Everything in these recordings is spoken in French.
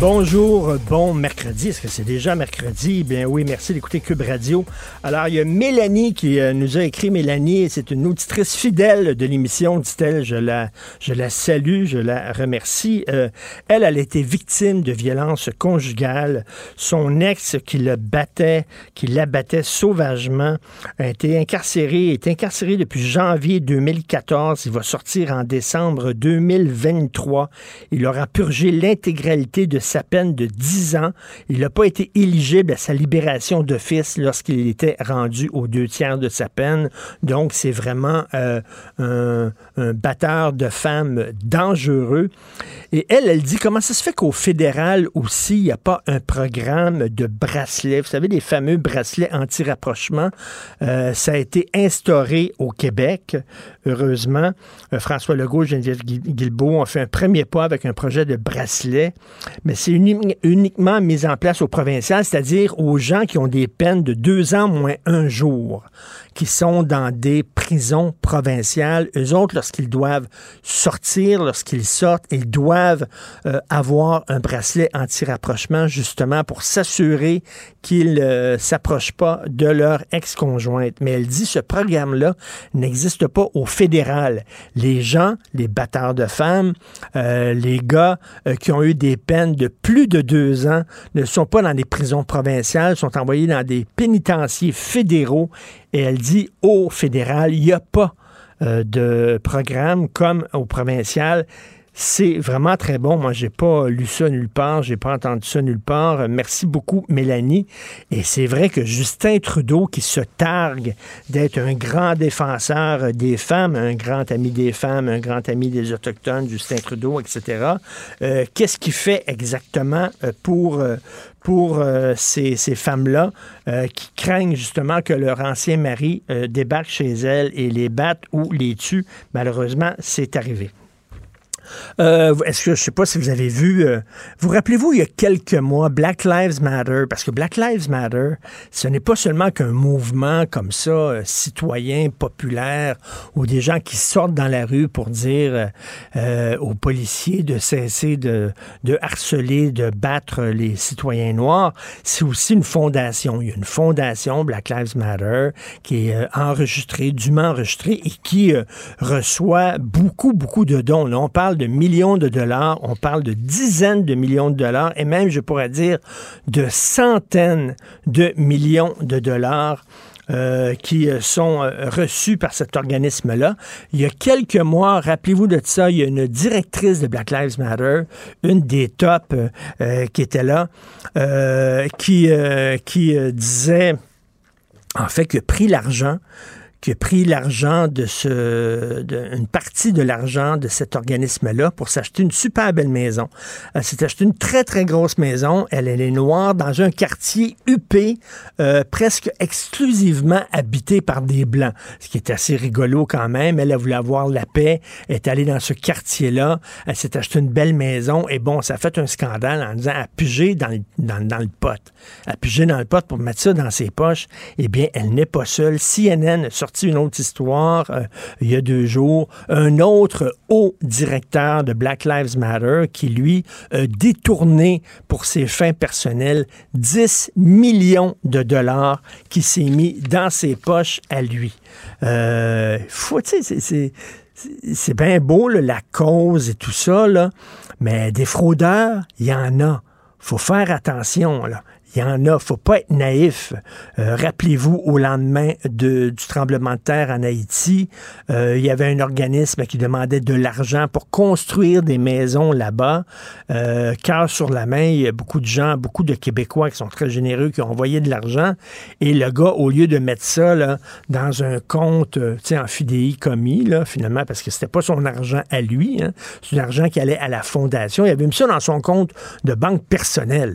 Bonjour, bon mercredi. Est-ce que c'est déjà mercredi? Bien oui, merci d'écouter Cube Radio. Alors, il y a Mélanie qui euh, nous a écrit. Mélanie, c'est une auditrice fidèle de l'émission, dit-elle. Je la, je la salue, je la remercie. Euh, elle, elle a été victime de violences conjugales. Son ex qui le battait, qui l'abattait sauvagement, a été incarcéré, est incarcéré depuis janvier 2014. Il va sortir en décembre 2023. Il aura purgé l'intégralité de sa peine de 10 ans. Il n'a pas été éligible à sa libération d'office lorsqu'il était rendu aux deux tiers de sa peine. Donc, c'est vraiment euh, un, batteur de femmes dangereux. Et elle, elle dit comment ça se fait qu'au fédéral aussi, il n'y a pas un programme de bracelets. Vous savez, les fameux bracelets anti-rapprochement. Euh, ça a été instauré au Québec, heureusement. Euh, François Legault, Geneviève Guil- Guilbeault ont fait un premier pas avec un projet de bracelet, mais c'est uni- uniquement mis en place au provincial, c'est-à-dire aux gens qui ont des peines de deux ans moins un jour, qui sont dans des prisons provinciales. Eux autres, lorsqu'ils doivent sortir, lorsqu'ils sortent, ils doivent euh, avoir un bracelet anti-rapprochement justement pour s'assurer qu'ils ne s'approchent pas de leur ex-conjointe. Mais elle dit ce programme-là n'existe pas au fédéral. Les gens, les batteurs de femmes, euh, les gars euh, qui ont eu des peines de plus de deux ans ne sont pas dans des prisons provinciales, sont envoyés dans des pénitenciers fédéraux. Et elle dit au fédéral, il n'y a pas euh, de programme comme au provincial. C'est vraiment très bon. Moi, j'ai pas lu ça nulle part, j'ai pas entendu ça nulle part. Merci beaucoup, Mélanie. Et c'est vrai que Justin Trudeau, qui se targue d'être un grand défenseur des femmes, un grand ami des femmes, un grand ami des autochtones, Justin Trudeau, etc. euh, Qu'est-ce qu'il fait exactement euh, pour euh, pour ces, ces femmes-là qui craignent justement que leur ancien mari débarque chez elles et les batte ou les tue? Malheureusement, c'est arrivé. Euh, Est-ce que je sais pas si vous avez vu, euh, vous rappelez-vous il y a quelques mois Black Lives Matter, parce que Black Lives Matter, ce n'est pas seulement qu'un mouvement comme ça, euh, citoyen, populaire, ou des gens qui sortent dans la rue pour dire aux policiers de cesser de, harceler, de battre les citoyens noirs. C'est aussi une fondation. Il y a une fondation, Black Lives Matter, qui est enregistrée, dûment enregistrée, et qui reçoit beaucoup, beaucoup de dons. On parle de millions de dollars, on parle de dizaines de millions de dollars, et même, je pourrais dire, de centaines de millions de dollars. euh, qui euh, sont euh, reçus par cet organisme-là. Il y a quelques mois, rappelez-vous de ça, il y a une directrice de Black Lives Matter, une des tops qui était là, qui, qui disait en fait, qui a pris l'argent, qui a pris l'argent de ce, de, une partie de l'argent de cet organisme-là pour s'acheter une super belle maison. Elle s'est acheté une très, très grosse maison. Elle, elle est noire dans un quartier huppé, euh, presque exclusivement habité par des Blancs, ce qui est assez rigolo quand même. Elle a voulu avoir la paix, elle est allée dans ce quartier-là, elle s'est acheté une belle maison, et bon, ça a fait un scandale en disant à piger dans le, dans, dans le pot. À piger dans le pot pour mettre ça dans ses poches. Eh bien, elle n'est pas seule. CNN a une autre histoire euh, il y a deux jours. Un autre haut directeur de Black Lives Matter qui, lui, a détourné pour ses fins personnelles 10 millions de dollars qui s'est mis dans ses poches à lui. Euh, c'est- bien beau, la cause et tout ça, mais des fraudeurs, il y en a. faut faire attention. Là. Il y en a, faut pas être naïf. Euh, rappelez-vous, au lendemain de, du tremblement de terre en Haïti, euh, il y avait un organisme qui demandait de l'argent pour construire des maisons là-bas. Euh, car sur la main, il y a beaucoup de gens, beaucoup de Québécois qui sont très généreux, qui ont envoyé de l'argent. Et le gars, au lieu de mettre ça là, dans un compte en fidéi commis, là, finalement, parce que c'était pas son argent à lui, hein, c'est l'argent qui allait à la fondation, il avait mis ça dans son compte de banque personnelle.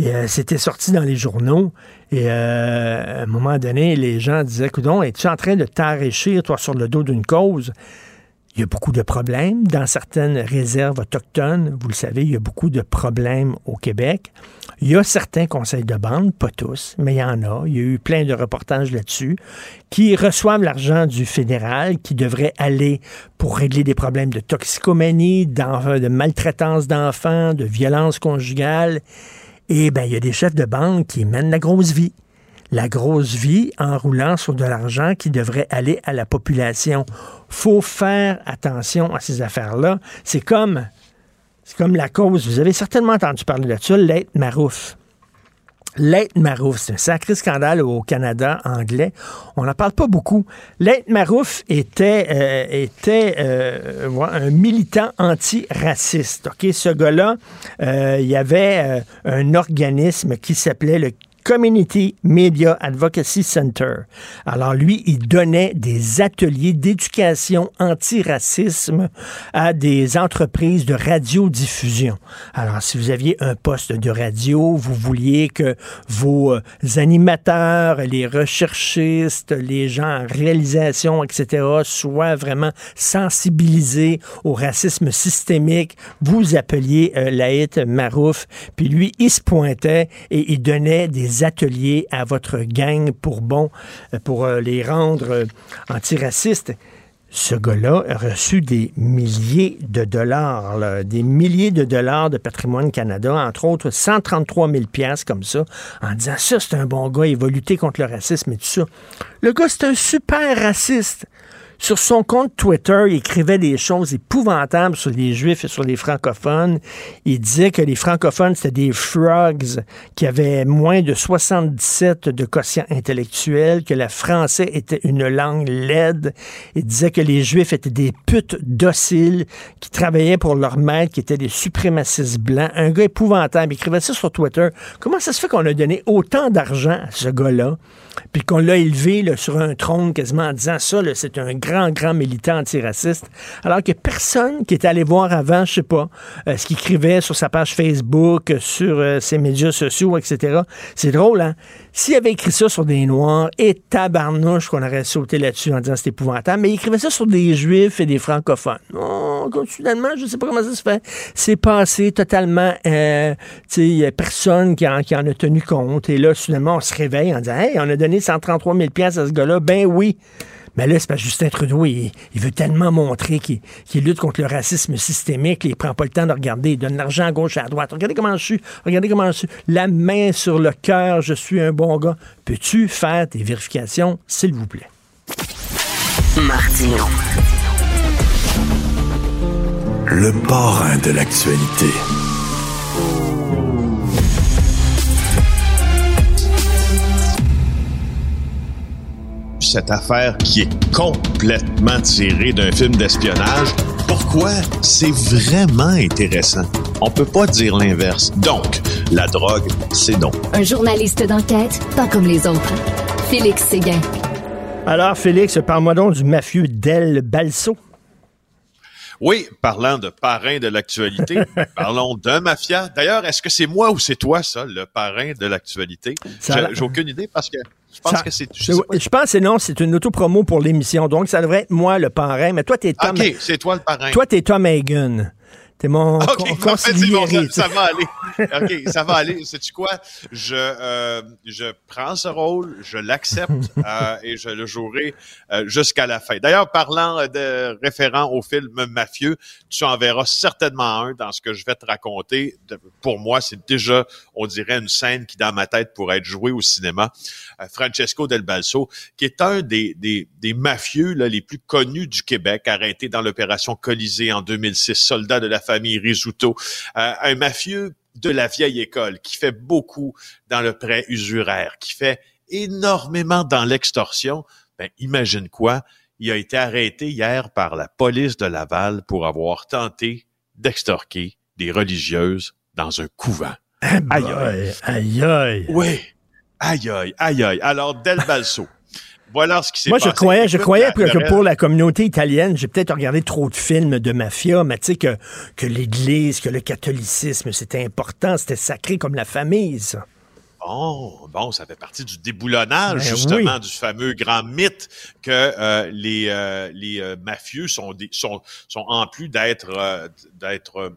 Euh, c'était sorti dans les journaux. Et euh, à un moment donné, les gens disaient, coudon, es-tu en train de t'enrichir, toi, sur le dos d'une cause? Il y a beaucoup de problèmes dans certaines réserves autochtones. Vous le savez, il y a beaucoup de problèmes au Québec. Il y a certains conseils de bande, pas tous, mais il y en a. Il y a eu plein de reportages là-dessus, qui reçoivent l'argent du fédéral, qui devrait aller pour régler des problèmes de toxicomanie, de maltraitance d'enfants, de violence conjugale. Et bien, il y a des chefs de banque qui mènent la grosse vie. La grosse vie en roulant sur de l'argent qui devrait aller à la population. faut faire attention à ces affaires-là. C'est comme, c'est comme la cause. Vous avez certainement entendu parler de ça, l'aide Marouf. L'aide Marouf, c'est un sacré scandale au Canada anglais. On n'en parle pas beaucoup. L'aide Marouf était, euh, était euh, un militant antiraciste. Ok, Ce gars-là, euh, il y avait un organisme qui s'appelait le Community Media Advocacy Center. Alors lui, il donnait des ateliers d'éducation anti-racisme à des entreprises de radiodiffusion. Alors si vous aviez un poste de radio, vous vouliez que vos euh, animateurs, les recherchistes, les gens en réalisation, etc., soient vraiment sensibilisés au racisme systémique, vous appeliez euh, Laït Marouf, puis lui, il se pointait et il donnait des ateliers à votre gang pour bon, euh, pour euh, les rendre euh, antiracistes. Ce gars-là a reçu des milliers de dollars, des milliers de dollars de patrimoine Canada, entre autres 133 000 pièces comme ça, en disant ça, c'est un bon gars, il va lutter contre le racisme et tout ça. Le gars, c'est un super raciste. Sur son compte Twitter, il écrivait des choses épouvantables sur les Juifs et sur les francophones. Il disait que les francophones, c'était des frogs qui avaient moins de 77 de quotient intellectuel, que le français était une langue laide. Il disait que les Juifs étaient des putes dociles qui travaillaient pour leur maître, qui étaient des suprémacistes blancs. Un gars épouvantable. Il écrivait ça sur Twitter. Comment ça se fait qu'on a donné autant d'argent à ce gars-là? puis qu'on l'a élevé sur un trône quasiment en disant ça, c'est un grand, grand militant antiraciste, alors que personne qui est allé voir avant, je sais pas, euh, ce qu'il écrivait sur sa page Facebook, sur euh, ses médias sociaux, etc. C'est drôle, hein? S'il avait écrit ça sur des Noirs, et tabarnouche qu'on aurait sauté là-dessus en disant c'est épouvantable, mais il écrivait ça sur des Juifs et des francophones. Oh, soudainement, je sais pas comment ça se fait. C'est passé totalement, euh, tu sais, personne qui en, qui en a tenu compte. Et là, soudainement, on se réveille en disant, hey, on a donné 133 000 à ce gars-là. Ben oui. Mais là, c'est pas Justin Trudeau, il, veut tellement montrer qu'il lutte contre le racisme systémique, il prend pas le temps de regarder, il donne l'argent à gauche et à droite. Regardez comment je suis, regardez comment je suis. La main sur le cœur, je suis un bon gars. Peux-tu faire tes vérifications, s'il vous plaît? Martino. Le parrain de l'actualité. Cette affaire qui est complètement tirée d'un film d'espionnage. Pourquoi? C'est vraiment intéressant? On peut pas dire l'inverse. Donc, la drogue, c'est donc. Un journaliste d'enquête, pas comme les autres. Félix Séguin. Alors, Félix, parle-moi donc du mafieux Del Balso. Oui, parlant de parrain de l'actualité, parlons d'un mafia. D'ailleurs, est-ce que c'est moi ou c'est toi, ça, le parrain de l'actualité? J'ai aucune idée parce que je pense que c'est. Je, pense que non, c'est une auto-promo pour l'émission. Donc, ça devrait être moi le parrain. Mais toi, t'es Tom. OK, c'est toi le parrain. Toi, t'es Tom Hagen. T'es mon okay, ça, va aller. OK, ça va aller. Sais-tu quoi? Je, euh, je prends ce rôle, je l'accepte euh, et je le jouerai euh, jusqu'à la fin. D'ailleurs, parlant de référent au film mafieux, tu en verras certainement un dans ce que je vais te raconter. Pour moi, c'est déjà, on dirait, une scène qui, dans ma tête, pourrait être jouée au cinéma. Francesco Del Balso, qui est un des, des, des mafieux là, les plus connus du Québec, arrêté dans l'opération Colisée en 2006, soldat de la famille Risuto, euh, un mafieux de la vieille école, qui fait beaucoup dans le prêt usuraire, qui fait énormément dans l'extorsion, ben, imagine quoi? Il a été arrêté hier par la police de Laval pour avoir tenté d'extorquer des religieuses dans un couvent. Aïe, aïe, aïe, aïe. Oui. Aïe, aïe, aïe, aïe. Alors, Del Balso. Voilà ce qui s'est Moi, passé. je croyais, je croyais que, pour la communauté italienne, j'ai peut-être regardé trop de films de mafia, mais tu sais que, que l'Église, que le catholicisme, c'était important, c'était sacré comme la famille, ça. Bon, bon, ça fait partie du déboulonnage, Ben justement, oui. du fameux grand mythe que euh, les, euh, les euh, mafieux sont, des, sont, sont en plus d'être euh, d'être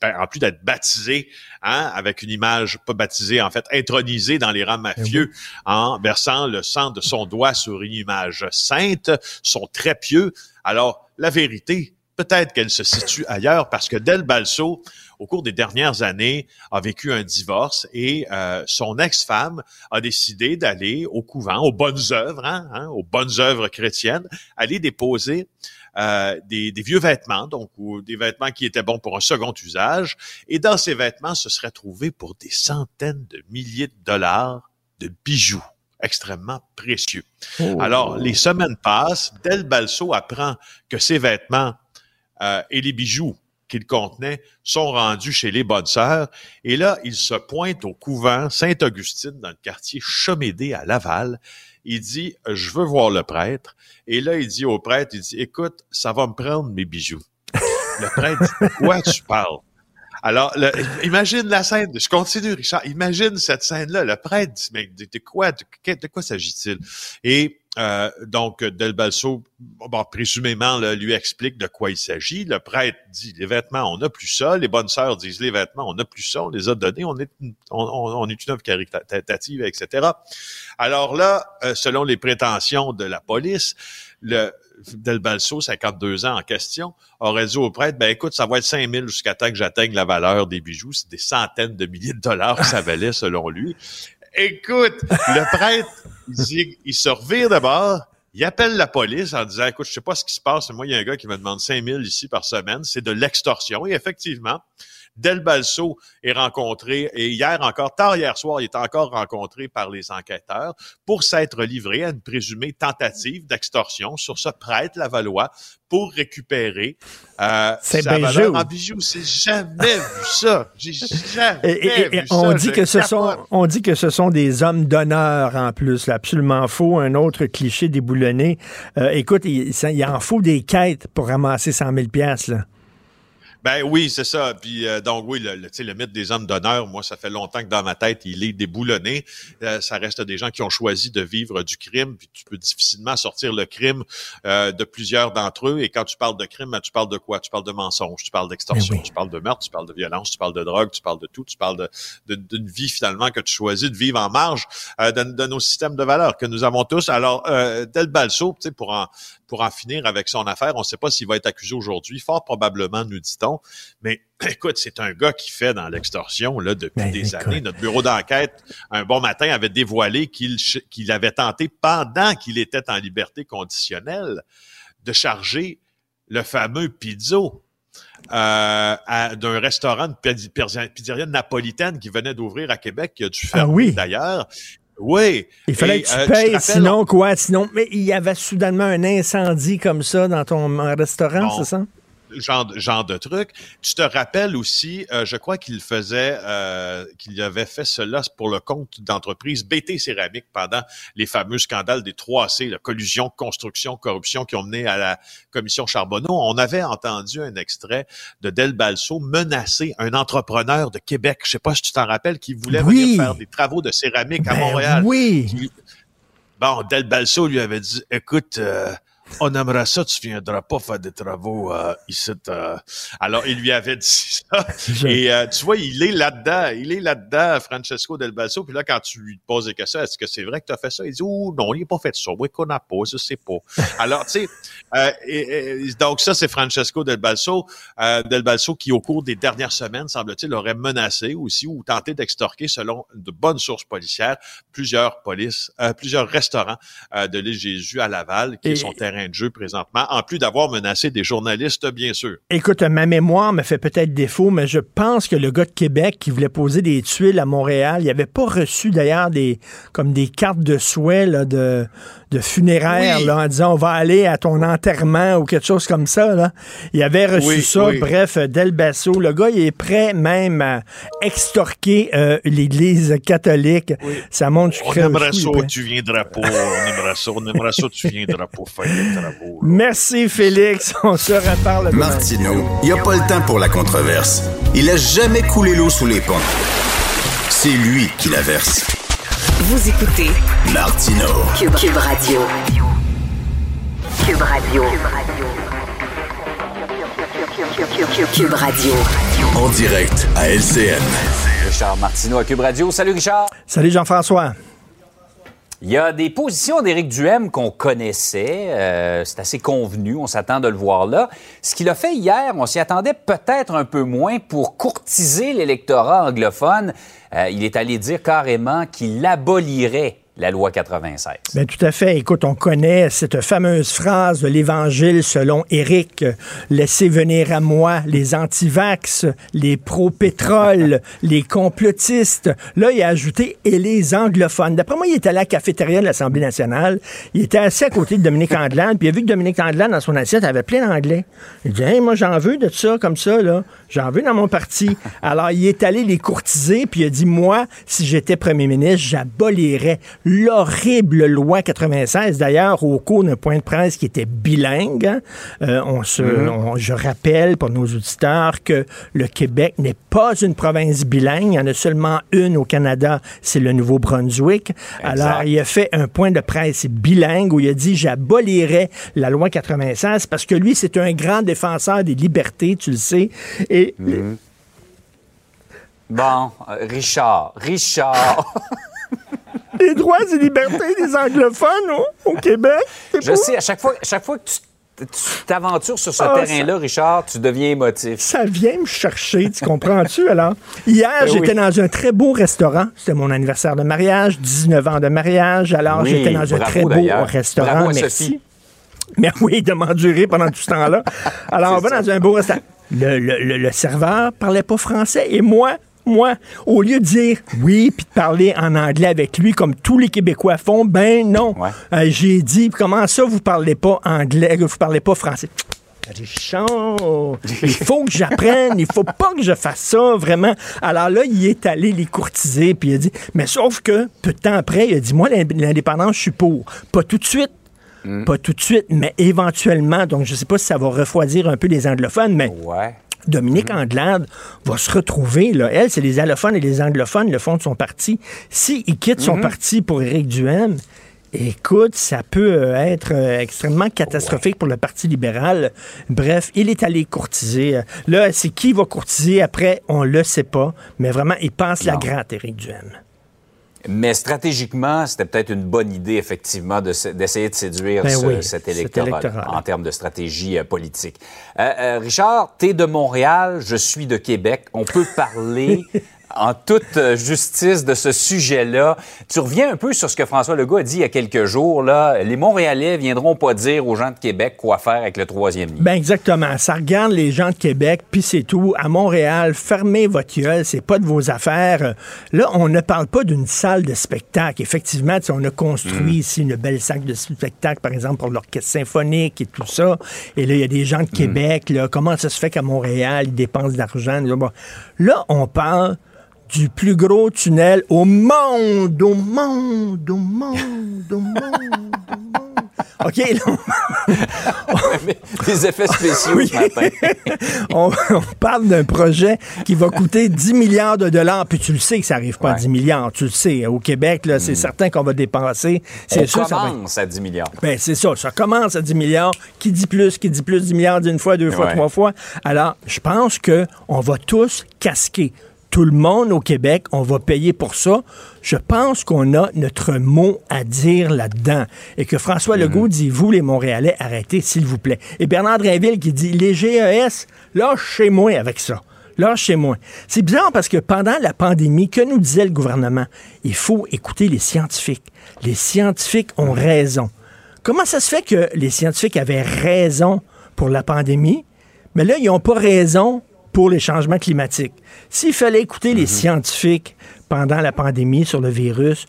ben, en plus d'être baptisés, hein, avec une image pas baptisée, en fait, intronisée dans les rangs mafieux, en versant le sang de son doigt sur une image sainte, sont très pieux. Alors, la vérité, peut-être qu'elle se situe ailleurs parce que Del Balso, au cours des dernières années, a vécu un divorce et euh, son ex-femme a décidé d'aller au couvent, aux bonnes œuvres, hein, hein, aux bonnes œuvres chrétiennes, aller déposer euh, des, des vieux vêtements, donc ou des vêtements qui étaient bons pour un second usage. Et dans ces vêtements, se serait trouvé pour des centaines de milliers de dollars de bijoux extrêmement précieux. Alors, les semaines passent, Del Balso apprend que ces vêtements euh, et les bijoux qu'il contenait sont rendus chez les bonnes sœurs. Et là, il se pointe au couvent Sainte-Augustine dans le quartier Chomédé à Laval. Il dit, je veux voir le prêtre. Et là, il dit au prêtre, il dit, écoute, ça va me prendre mes bijoux. Le prêtre dit, quoi tu parles? Alors, imagine la scène. Je continue, Richard. Imagine cette scène-là. Le prêtre dit, mais de, quoi, de quoi s'agit-il? Et euh, donc, Del Balso, bon, présumément, lui explique de quoi il s'agit. Le prêtre dit, les vêtements, on n'a plus ça. Les bonnes sœurs disent, les vêtements, on n'a plus ça. On les a donnés. On est, une- on- on est une œuvre caritative, etc. Alors là, euh, selon les prétentions de la police, le Del Balso, 52 ans en question, aurait dit au prêtre, ben écoute, ça va être 5 000 jusqu'à temps que j'atteigne la valeur des bijoux. C'est des centaines de milliers de dollars que ça valait selon lui. Écoute, le prêtre, il, il se revire d'abord, il appelle la police en disant, écoute, je sais pas ce qui se passe, moi, il y a un gars qui me demande 5 000 ici par semaine, c'est de l'extorsion. Et effectivement, Del Balso est rencontré, et hier encore, tard hier soir, il est encore rencontré par les enquêteurs pour s'être livré à une présumée tentative d'extorsion sur ce prêtre Lavallois pour récupérer euh, C'est sa valeur en bijoux. C'est jamais vu ça. J'ai jamais Et, et- et- vu et on ça. dit que ce sont, on dit que ce sont des hommes d'honneur en plus, là, absolument faux. Un autre cliché déboulonné. Euh, écoute, il, ça- il en faut des quêtes pour ramasser 100 000 pièces là. Ben oui, c'est ça. Puis euh, donc oui, le, le, tu sais, le mythe des hommes d'honneur, moi, ça fait longtemps que dans ma tête, il est déboulonné. Euh, ça reste des gens qui ont choisi de vivre du crime, puis tu peux difficilement sortir le crime euh, de plusieurs d'entre eux. Et quand tu parles de crime, ben, tu parles de quoi? Tu parles de mensonge, tu parles d'extorsion, oui. tu parles de meurtre, tu parles de violence, tu parles de drogue, tu parles de tout, tu parles de- de- d'une vie finalement que tu choisis de vivre en marge euh, de, de nos systèmes de valeurs que nous avons tous. Alors, euh, Del Balso, tu sais, pour en, pour en finir avec son affaire, on ne sait pas s'il va être accusé aujourd'hui, fort probablement, nous dit-on. Mais écoute, c'est un gars qui fait dans l'extorsion là depuis Ben, des écoute. années. Notre bureau d'enquête, un bon matin, avait dévoilé qu'il qu'il avait tenté, pendant qu'il était en liberté conditionnelle, de charger le fameux pizzo euh, d'un restaurant de pizz- pizz- pizzeria napolitaine qui venait d'ouvrir à Québec, qui a dû fermer Ah oui? d'ailleurs. Oui. Il fallait Et, que tu euh, payes, sinon quoi? Sinon, mais il y avait soudainement un incendie comme ça dans ton restaurant, c'est ça? Genre, genre de truc. Tu te rappelles aussi, euh, je crois qu'il faisait, euh, qu'il avait fait cela pour le compte d'entreprise BT Céramique pendant les fameux scandales des 3C, la collusion, construction, corruption qui ont mené à la commission Charbonneau. On avait entendu un extrait de Del Balso menacer un entrepreneur de Québec, je sais pas si tu t'en rappelles, qui voulait Oui. venir faire des travaux de céramique à Ben Montréal. Oui. Qui- Bon, Del Balso lui avait dit, écoute, euh, on aimerait ça, tu viendras pas faire des travaux euh, ici. euh. Alors, il lui avait dit ça. Et euh, tu vois, il est là-dedans. Il est là-dedans, Francesco Del Balso. Puis là, quand tu lui poses des questions, est-ce que c'est vrai que tu as fait ça? Il dit, oh non, il n'a pas fait ça. Oui, qu'on n'a pas, je sais pas. Alors, tu sais, euh, donc ça, c'est Francesco Del Balso. Euh, Del Balso qui, au cours des dernières semaines, semble-t-il, aurait menacé aussi ou tenté d'extorquer, selon de bonnes sources policières, plusieurs polices, euh, plusieurs restaurants euh, de l'île Jésus à Laval, qui Et- est son terrain terrain de jeu présentement, en plus d'avoir menacé des journalistes, bien sûr. Écoute, ma mémoire me fait peut-être défaut, mais je pense que le gars de Québec qui voulait poser des tuiles à Montréal, il avait pas reçu d'ailleurs des comme des cartes de souhait là, de, de funéraires Oui. là, en disant on va aller à ton enterrement ou quelque chose comme ça. Là. Il avait reçu Oui, ça. oui. Bref, Del Basso, le gars, il est prêt même à extorquer euh, l'Église catholique. Ça montre On aimerait ça, tu viendras pas. On aimerait ça, on aimerait ça, tu viendras pas Merci Félix, on se reparle. Martineau, il n'y a pas le temps pour la controverse. Il a jamais coulé l'eau sous les ponts. C'est lui qui la verse. Vous écoutez Martineau. Cube, Cube Radio. Cube Radio. Cube Radio. En direct à LCN. Richard Martineau à Cube Radio. Salut Richard. Salut Jean-François. Il y a des positions d'Éric Duhem qu'on connaissait. euh, c'est assez convenu. On s'attend de le voir là. Ce qu'il a fait hier, on s'y attendait peut-être un peu moins pour courtiser l'électorat anglophone. Euh, il est allé dire carrément qu'il abolirait la loi 96. Ben, tout à fait. Écoute, on connaît cette fameuse phrase de l'Évangile selon Éric. Laissez venir à moi les antivax, les pro-pétrole, les complotistes. Là, il a ajouté et les anglophones. D'après moi, il était à la cafétéria de l'Assemblée nationale. Il était assis à côté de Dominique Andelade, puis il a vu que Dominique Andelade, dans son assiette, avait plein d'anglais. Il dit, hey, moi, j'en veux de ça, comme ça, là. J'en veux dans mon parti. Alors, il est allé les courtiser, puis il a dit, moi, si j'étais premier ministre, j'abolirais l'horrible loi 96. D'ailleurs, au cours d'un point de presse qui était bilingue, hein, euh, on se, on- je rappelle pour nos auditeurs que le Québec n'est pas une province bilingue. Il y en a seulement une au Canada, c'est le Nouveau-Brunswick. Alors, il a fait un point de presse bilingue où il a dit j'abolirais la loi 96 parce que lui, c'est un grand défenseur des libertés, tu le sais. Et Bon, euh, Richard, Richard. les droits et libertés des anglophones au, au Québec, Je sais, à chaque fois, à chaque fois que tu tu t'aventures sur ce Ah, terrain-là, Richard, tu deviens émotif. ça vient me chercher, tu comprends-tu alors? Hier, Ben j'étais oui. dans un très beau restaurant. C'était mon anniversaire de mariage, 19 ans de mariage. Alors, Oui, j'étais dans un très beau restaurant. Bravo à Merci. Sophie. Mais oui, de m'endurer pendant tout ce temps-là. Alors, on va dans un beau restaurant. Le, le- le- le serveur parlait pas français et moi, moi, au lieu de dire oui puis de parler en anglais avec lui comme tous les Québécois font, ben non. Ouais. Euh, J'ai dit comment ça vous parlez pas anglais, vous parlez pas français? Richard, il faut que j'apprenne, il faut pas que je fasse ça, vraiment. Alors là, il est allé les courtiser, puis il a dit, mais sauf que, peu de temps après, il a dit, moi, l'in- l'indépendance, je suis pour. Pas tout de suite, pas tout de suite, mais éventuellement. Donc, je sais pas si ça va refroidir un peu les anglophones, mais Ouais. Dominique Anglade va se retrouver, là. Elle, c'est les allophones et les anglophones, le fond de son parti. S'il quitte son parti pour Éric Duhem, écoute, ça peut euh, être euh, extrêmement catastrophique pour le Parti libéral. Bref, il est allé courtiser. Euh, Là, c'est qui va courtiser après, on le sait pas, mais vraiment, il passe la gratte, Éric Duhem. Mais stratégiquement, c'était peut-être une bonne idée, effectivement, d'essayer de séduire Ben ce- oui, cet électorat. en termes de stratégie euh, politique. Euh, euh, Richard, tu es de Montréal, je suis de Québec. On peut parler en toute euh, justice de ce sujet-là. Tu reviens un peu sur ce que François Legault a dit il y a quelques jours. Là. Les Montréalais viendront pas dire aux gens de Québec quoi faire avec le troisième lien. Ben exactement. Ça regarde les gens de Québec, puis c'est tout. À Montréal, fermez votre gueule, c'est pas de vos affaires. Là, on ne parle pas d'une salle de spectacle. Effectivement, on a construit ici une belle salle de spectacle, par exemple, pour l'orchestre symphonique et tout ça. Et là, il y a des gens de Québec. Là, comment ça se fait qu'à Montréal, ils dépensent de l'argent? Là, bon. Là, on parle du plus gros tunnel au monde, au monde, au monde, au monde, au monde. OK, là, Des effets spéciaux ce matin. on, on parle d'un projet qui va coûter 10 milliards de dollars, puis tu le sais que ça n'arrive pas à Ouais. 10 milliards, tu le sais. Au Québec, là, c'est certain qu'on va dépenser. On C'est ça va être- commence à 10 milliards. ben, c'est ça, ça commence à 10 milliards. Qui dit plus, qui dit plus, 10 milliards d'une fois, deux fois, Ouais. trois fois. Alors, je pense que on va tous casquer. Tout le monde au Québec, on va payer pour ça. Je pense qu'on a notre mot à dire là-dedans. Et que François Legault dit, vous les Montréalais, arrêtez, s'il vous plaît. Et Bernard Drinville qui dit, les GES, lâchez-moi avec ça. Lâchez-moi. C'est bizarre parce que pendant la pandémie, que nous disait le gouvernement? Il faut écouter les scientifiques. Les scientifiques ont raison. comment ça se fait que les scientifiques avaient raison pour la pandémie, mais là, ils n'ont pas raison pour les changements climatiques? S'il fallait écouter les scientifiques pendant la pandémie sur le virus,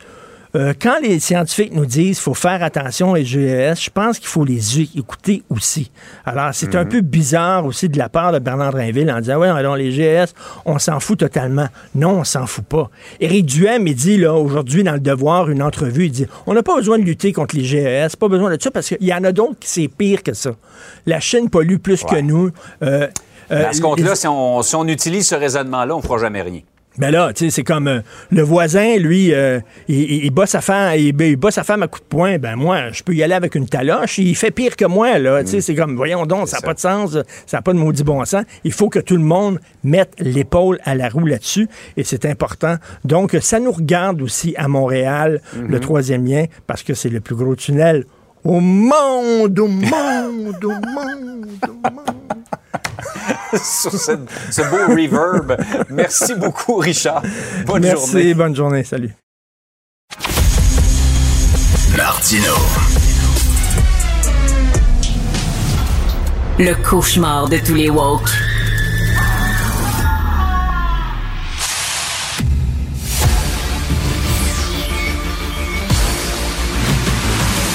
euh, quand les scientifiques nous disent qu'il faut faire attention aux GES, je pense qu'il faut les écouter aussi. Alors, c'est un peu bizarre aussi de la part de Bernard Drinville en disant, ouais, alors les GES, on s'en fout totalement. Non, on s'en fout pas. Éric Duhem, il dit, là, aujourd'hui, dans Le Devoir, une entrevue, il dit, on n'a pas besoin de lutter contre les GES, pas besoin de ça, parce qu'il y en a d'autres qui c'est pire que ça. La Chine pollue plus que nous. Euh, à ce compte-là, si on, si on utilise ce raisonnement-là, on ne fera jamais rien. Ben là, tu sais, c'est comme euh, le voisin, lui, euh, il, il, bat sa femme, il, il, bat sa femme à coups de poing. Ben moi, je peux y aller avec une taloche. Il fait pire que moi, là. Tu sais, c'est comme, voyons donc, ça n'a pas de sens, ça n'a pas de maudit bon sens. Il faut que tout le monde mette l'épaule à la roue là-dessus, et c'est important. Donc, ça nous regarde aussi à Montréal, le troisième lien, parce que c'est le plus gros tunnel au monde, au monde, au monde, au monde. Sur ce, ce, beau reverb. Merci beaucoup, Richard. Bonne Merci, journée. Merci, bonne journée. Salut. Martino. Le cauchemar de tous les woke.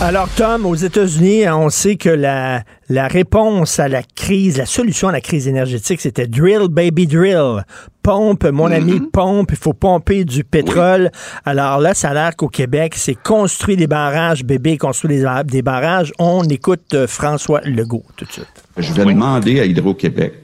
Alors, Tom, aux États-Unis, on sait que la, la réponse à la crise, la solution à la crise énergétique, c'était drill, baby, drill. Pompe, mon Mm-hmm. ami, pompe, il faut pomper du pétrole. Alors là, ça a l'air qu'au Québec, c'est construire des barrages, bébé, construire des, des barrages. On écoute euh, François Legault tout de suite. Je vais demander à Hydro-Québec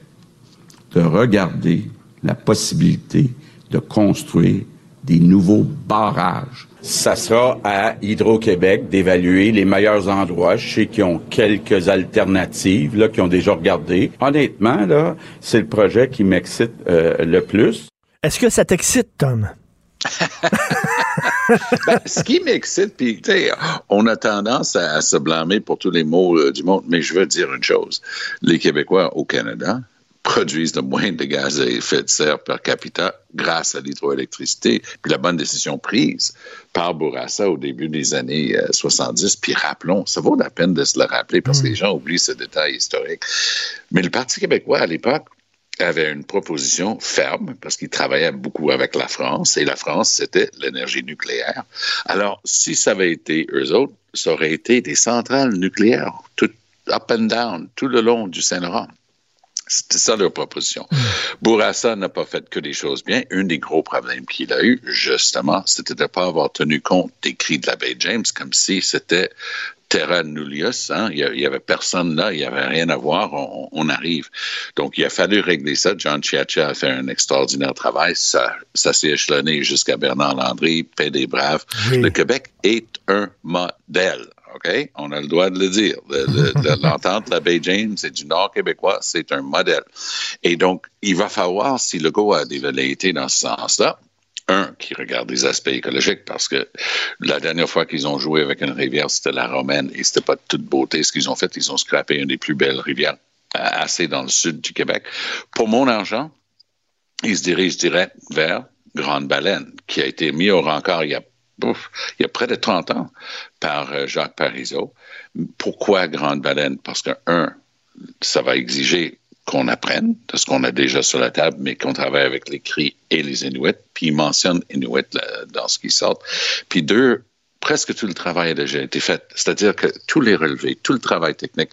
de regarder la possibilité de construire des nouveaux barrages. Ça sera à Hydro-Québec d'évaluer les meilleurs endroits. Je sais qu'ils ont quelques alternatives, là, qui ont déjà regardé. Honnêtement, là, c'est le projet qui m'excite euh, le plus. Est-ce que ça t'excite, Tom? ben, ce qui m'excite, puis on a tendance à, à, se blâmer pour tous les maux euh, du monde, mais je veux dire une chose. Les Québécois au Canada produisent le moins de gaz à effet de serre per capita grâce à l'hydroélectricité, puis la bonne décision prise par Bourassa au début des années euh, 70. Puis rappelons, ça vaut la peine de se le rappeler parce mmh. que les gens oublient ce détail historique. Mais le Parti québécois, à l'époque, avait une proposition ferme parce qu'il travaillait beaucoup avec la France et la France, c'était l'énergie nucléaire. Alors, si ça avait été eux autres, ça aurait été des centrales nucléaires, tout up and down, tout le long du Saint-Laurent. C'était ça leur proposition. Bourassa n'a pas fait que des choses bien. Un des gros problèmes qu'il a eu, justement, c'était de ne pas avoir tenu compte des cris de la baie James comme si c'était terra nullius. Hein? Il n'y avait personne là, il n'y avait rien à voir, on, on, arrive. Donc, il a fallu régler ça. John Chiacha a fait un extraordinaire travail. Ça, ça s'est échelonné jusqu'à Bernard Landry, Paix des Braves. Oui. Le Québec est un modèle. OK? On a le droit de le dire. L'entente de la baie James et du Nord québécois, c'est un modèle. Et donc, il va falloir, si le GO a des velléités dans ce sens-là, un, qui regarde les aspects écologiques, parce que la dernière fois qu'ils ont joué avec une rivière, c'était la Romaine, et c'était pas de toute beauté ce qu'ils ont fait. Ils ont scrappé une des plus belles rivières, assez dans le sud du Québec. Pour mon argent, ils se dirigent direct vers Grande Baleine, qui a été mis au rencard il y a Il y a près de 30 ans par euh, Jacques Parizeau. Pourquoi Grande Baleine? Parce que, un, ça va exiger qu'on apprenne de ce qu'on a déjà sur la table, mais qu'on travaille avec les cris et les Inuits. Puis il mentionne Inuit dans ce qui sort. Puis deux, presque tout le travail a déjà été fait. C'est-à-dire que tous les relevés, tout le travail technique,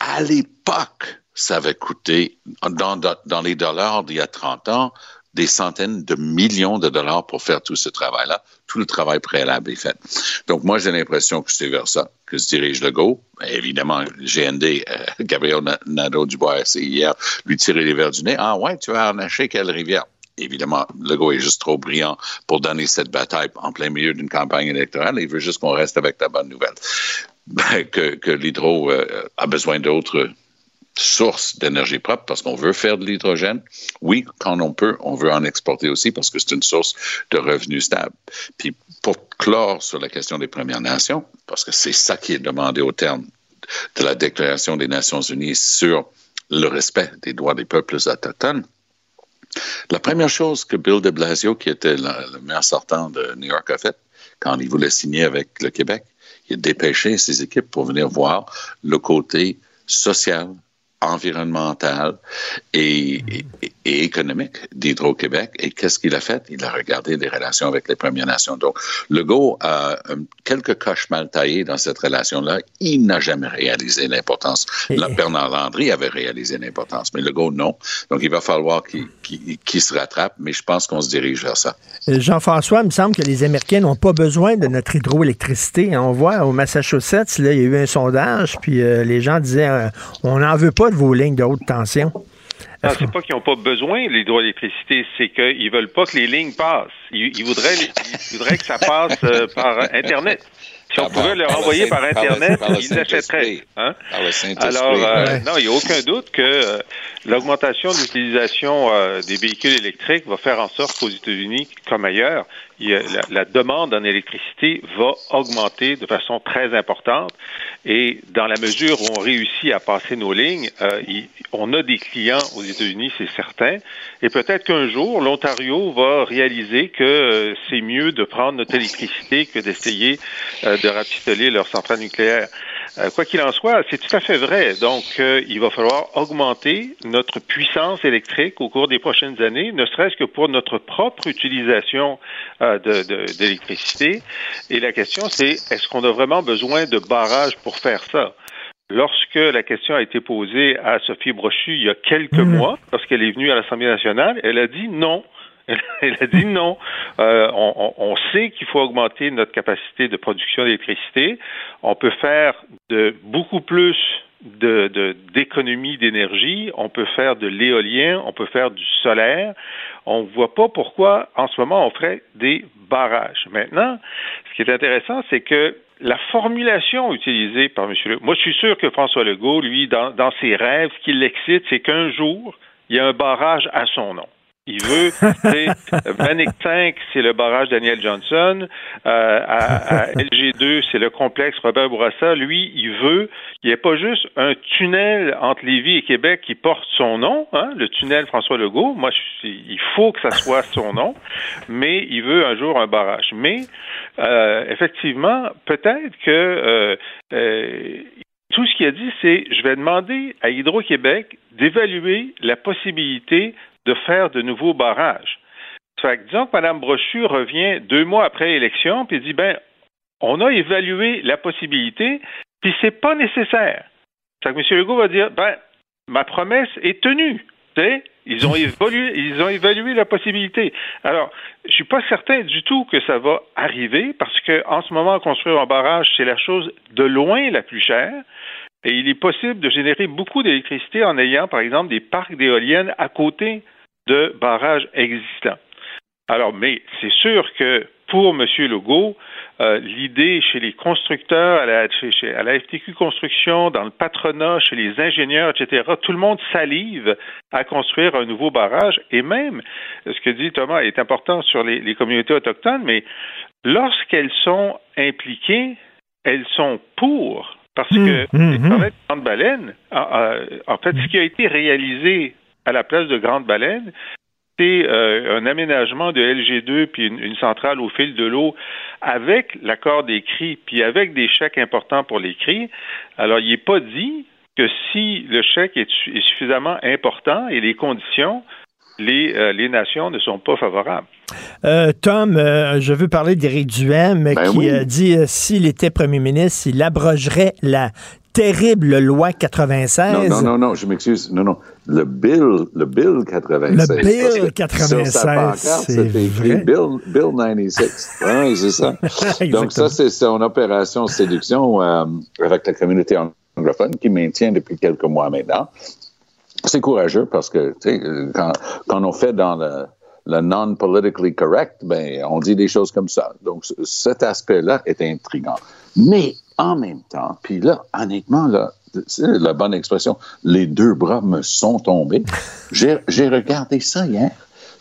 à l'époque, ça avait coûté, dans, dans les dollars d'il y a 30 ans, des centaines de millions de dollars pour faire tout ce travail-là. Tout le travail préalable est fait. Donc, moi, j'ai l'impression que c'est vers ça que se dirige Legault. Évidemment, GND, euh, Gabriel Nadeau-Dubois, c'est hier, lui tirer les verres du nez. Ah ouais, tu vas arnacher quelle rivière? Évidemment, Legault est juste trop brillant pour donner cette bataille en plein milieu d'une campagne électorale. Il veut juste qu'on reste avec la bonne nouvelle. Ben, que, que l'hydro euh, a besoin d'autres source d'énergie propre parce qu'on veut faire de l'hydrogène. Oui, quand on peut, on veut en exporter aussi parce que c'est une source de revenus stable. Puis pour clore sur la question des Premières Nations, parce que c'est ça qui est demandé au terme de la Déclaration des Nations Unies sur le respect des droits des peuples autochtones, la première chose que Bill de Blasio, qui était le maire sortant de New York, a fait quand il voulait signer avec le Québec, il a dépêché ses équipes pour venir voir le côté social, environnemental et, et, économique d'Hydro-Québec. Et qu'est-ce qu'il a fait? Il a regardé les relations avec les Premières Nations. Donc, Legault a euh, quelques coches mal taillées dans cette relation-là. Il n'a jamais réalisé l'importance. Bernard Landry avait réalisé l'importance, mais Legault, non. Donc, il va falloir qu'il se rattrape, mais je pense qu'on se dirige vers ça. Euh, Jean-François, il me semble que les Américains n'ont pas besoin de notre hydroélectricité. On voit au Massachusetts, là, il y a eu un sondage, puis euh, les gens disaient on n'en veut pas de vos lignes de haute tension? Non, c'est pas qu'ils n'ont pas besoin de l'hydroélectricité, c'est qu'ils veulent pas que les lignes passent. Ils, voudraient, ils voudraient que ça passe euh, par Internet. Si on pouvait le renvoyer par, Internet, ils l'achèteraient. Hein? Alors, euh, non, il n'y a aucun doute que euh, l'augmentation de l'utilisation des véhicules électriques va faire en sorte qu'aux États-Unis, comme ailleurs, la, demande en électricité va augmenter de façon très importante. Et dans la mesure où on réussit à passer nos lignes, euh, on a des clients aux États-Unis, c'est certain. Et peut-être qu'un jour, l'Ontario va réaliser que euh, c'est mieux de prendre notre électricité que d'essayer euh, de rapistoler leur centrale nucléaire. Euh, quoi qu'il en soit, c'est tout à fait vrai. Donc, euh, il va falloir augmenter notre puissance électrique au cours des prochaines années, ne serait-ce que pour notre propre utilisation euh, d'électricité. Et la question, c'est est-ce qu'on a vraiment besoin de barrages pour faire ça? Lorsque la question a été posée à Sophie Brochu il y a quelques mmh. mois, lorsqu'elle est venue à l'Assemblée nationale, elle a dit non. Elle a dit non. Euh, on, sait qu'il faut augmenter notre capacité de production d'électricité. On peut faire beaucoup plus de d'économie d'énergie. On peut faire de l'éolien. On peut faire du solaire. On ne voit pas pourquoi en ce moment on ferait des barrages. Maintenant, ce qui est intéressant, c'est que la formulation utilisée par M. Legault, moi je suis sûr que François Legault, lui, dans, dans ses rêves, ce qui l'excite, c'est qu'un jour, il y a un barrage à son nom. Il veut, Vanik 5, c'est le barrage Daniel Johnson. Euh, à, LG2, c'est le complexe Robert Bourassa. Lui, il veut qu'il n'y ait pas juste un tunnel entre Lévis et Québec qui porte son nom, hein, le tunnel François Legault. Moi, il faut que ça soit son nom, mais il veut un jour un barrage. Mais euh, effectivement, peut-être que euh, tout ce qu'il a dit, c'est je vais demander à Hydro-Québec d'évaluer la possibilité de faire de nouveaux barrages. Fait que, disons que Mme Brochu revient deux mois après l'élection, puis dit, ben, on a évalué la possibilité, puis c'est pas nécessaire. Fait que M. Legault va dire, ben, ma promesse est tenue. Ils ont, évolué, ils ont évalué la possibilité. Alors, je suis pas certain du tout que ça va arriver parce que en ce moment, construire un barrage, c'est la chose de loin la plus chère. Et il est possible de générer beaucoup d'électricité en ayant, par exemple, des parcs d'éoliennes à côté de barrages existants. Alors, mais c'est sûr que pour M. Legault, euh, l'idée chez les constructeurs, à la, à la FTQ Construction, dans le patronat, chez les ingénieurs, etc., tout le monde salive à construire un nouveau barrage. Et même, ce que dit Thomas est important sur les, les communautés autochtones, mais lorsqu'elles sont impliquées, elles sont pour parce mmh, que mmh, les mmh. de Grande Baleine, en fait, ce qui a été réalisé à la place de Grande Baleine, c'est euh, un aménagement de LG2 puis une, centrale au fil de l'eau avec l'accord des cris puis avec des chèques importants pour les cris. Alors, il n'est pas dit que si le chèque est, suffisamment important et les conditions, les, euh, les nations ne sont pas favorables. Euh, Tom, je veux parler d'Éric Duhem ben qui a dit s'il était premier ministre, il abrogerait la terrible loi 96. Non, non, non, non je m'excuse. Non, non. Le bill, le bill 96. Le bill 96. C'était écrit bill, bill 96. oui, c'est ça? Donc, ça, c'est son opération séduction euh, avec la communauté anglophone qui maintient depuis quelques mois maintenant. C'est courageux parce que, tu sais, quand, quand on fait dans le, le non-politically correct, ben, on dit des choses comme ça. Donc, cet aspect-là est intrigant. Mais en même temps, puis là, honnêtement, là, c'est la bonne expression, les deux bras me sont tombés. J'ai regardé ça hier.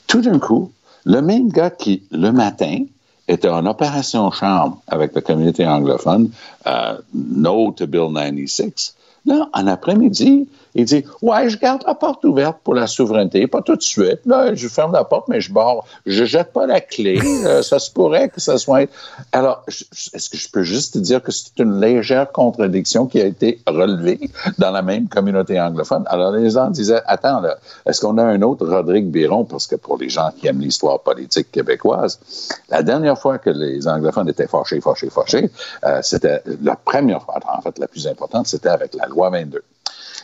Tout d'un coup, le même gars qui, le matin, était en opération charme avec la communauté anglophone, euh, No to Bill 96. Là, en après-midi, il dit Ouais, je garde la porte ouverte pour la souveraineté, pas tout de suite. Là, je ferme la porte, mais je barre. Je jette pas la clé. Euh, ça se pourrait que ça soit. Alors, est-ce que je peux juste te dire que c'est une légère contradiction qui a été relevée dans la même communauté anglophone? Alors, les gens disaient Attends, là, est-ce qu'on a un autre Rodrigue Biron? Parce que pour les gens qui aiment l'histoire politique québécoise, la dernière fois que les anglophones étaient fâchés, fâchés, fâchés, euh, c'était la première fois, en fait, la plus importante, c'était avec la loi 22.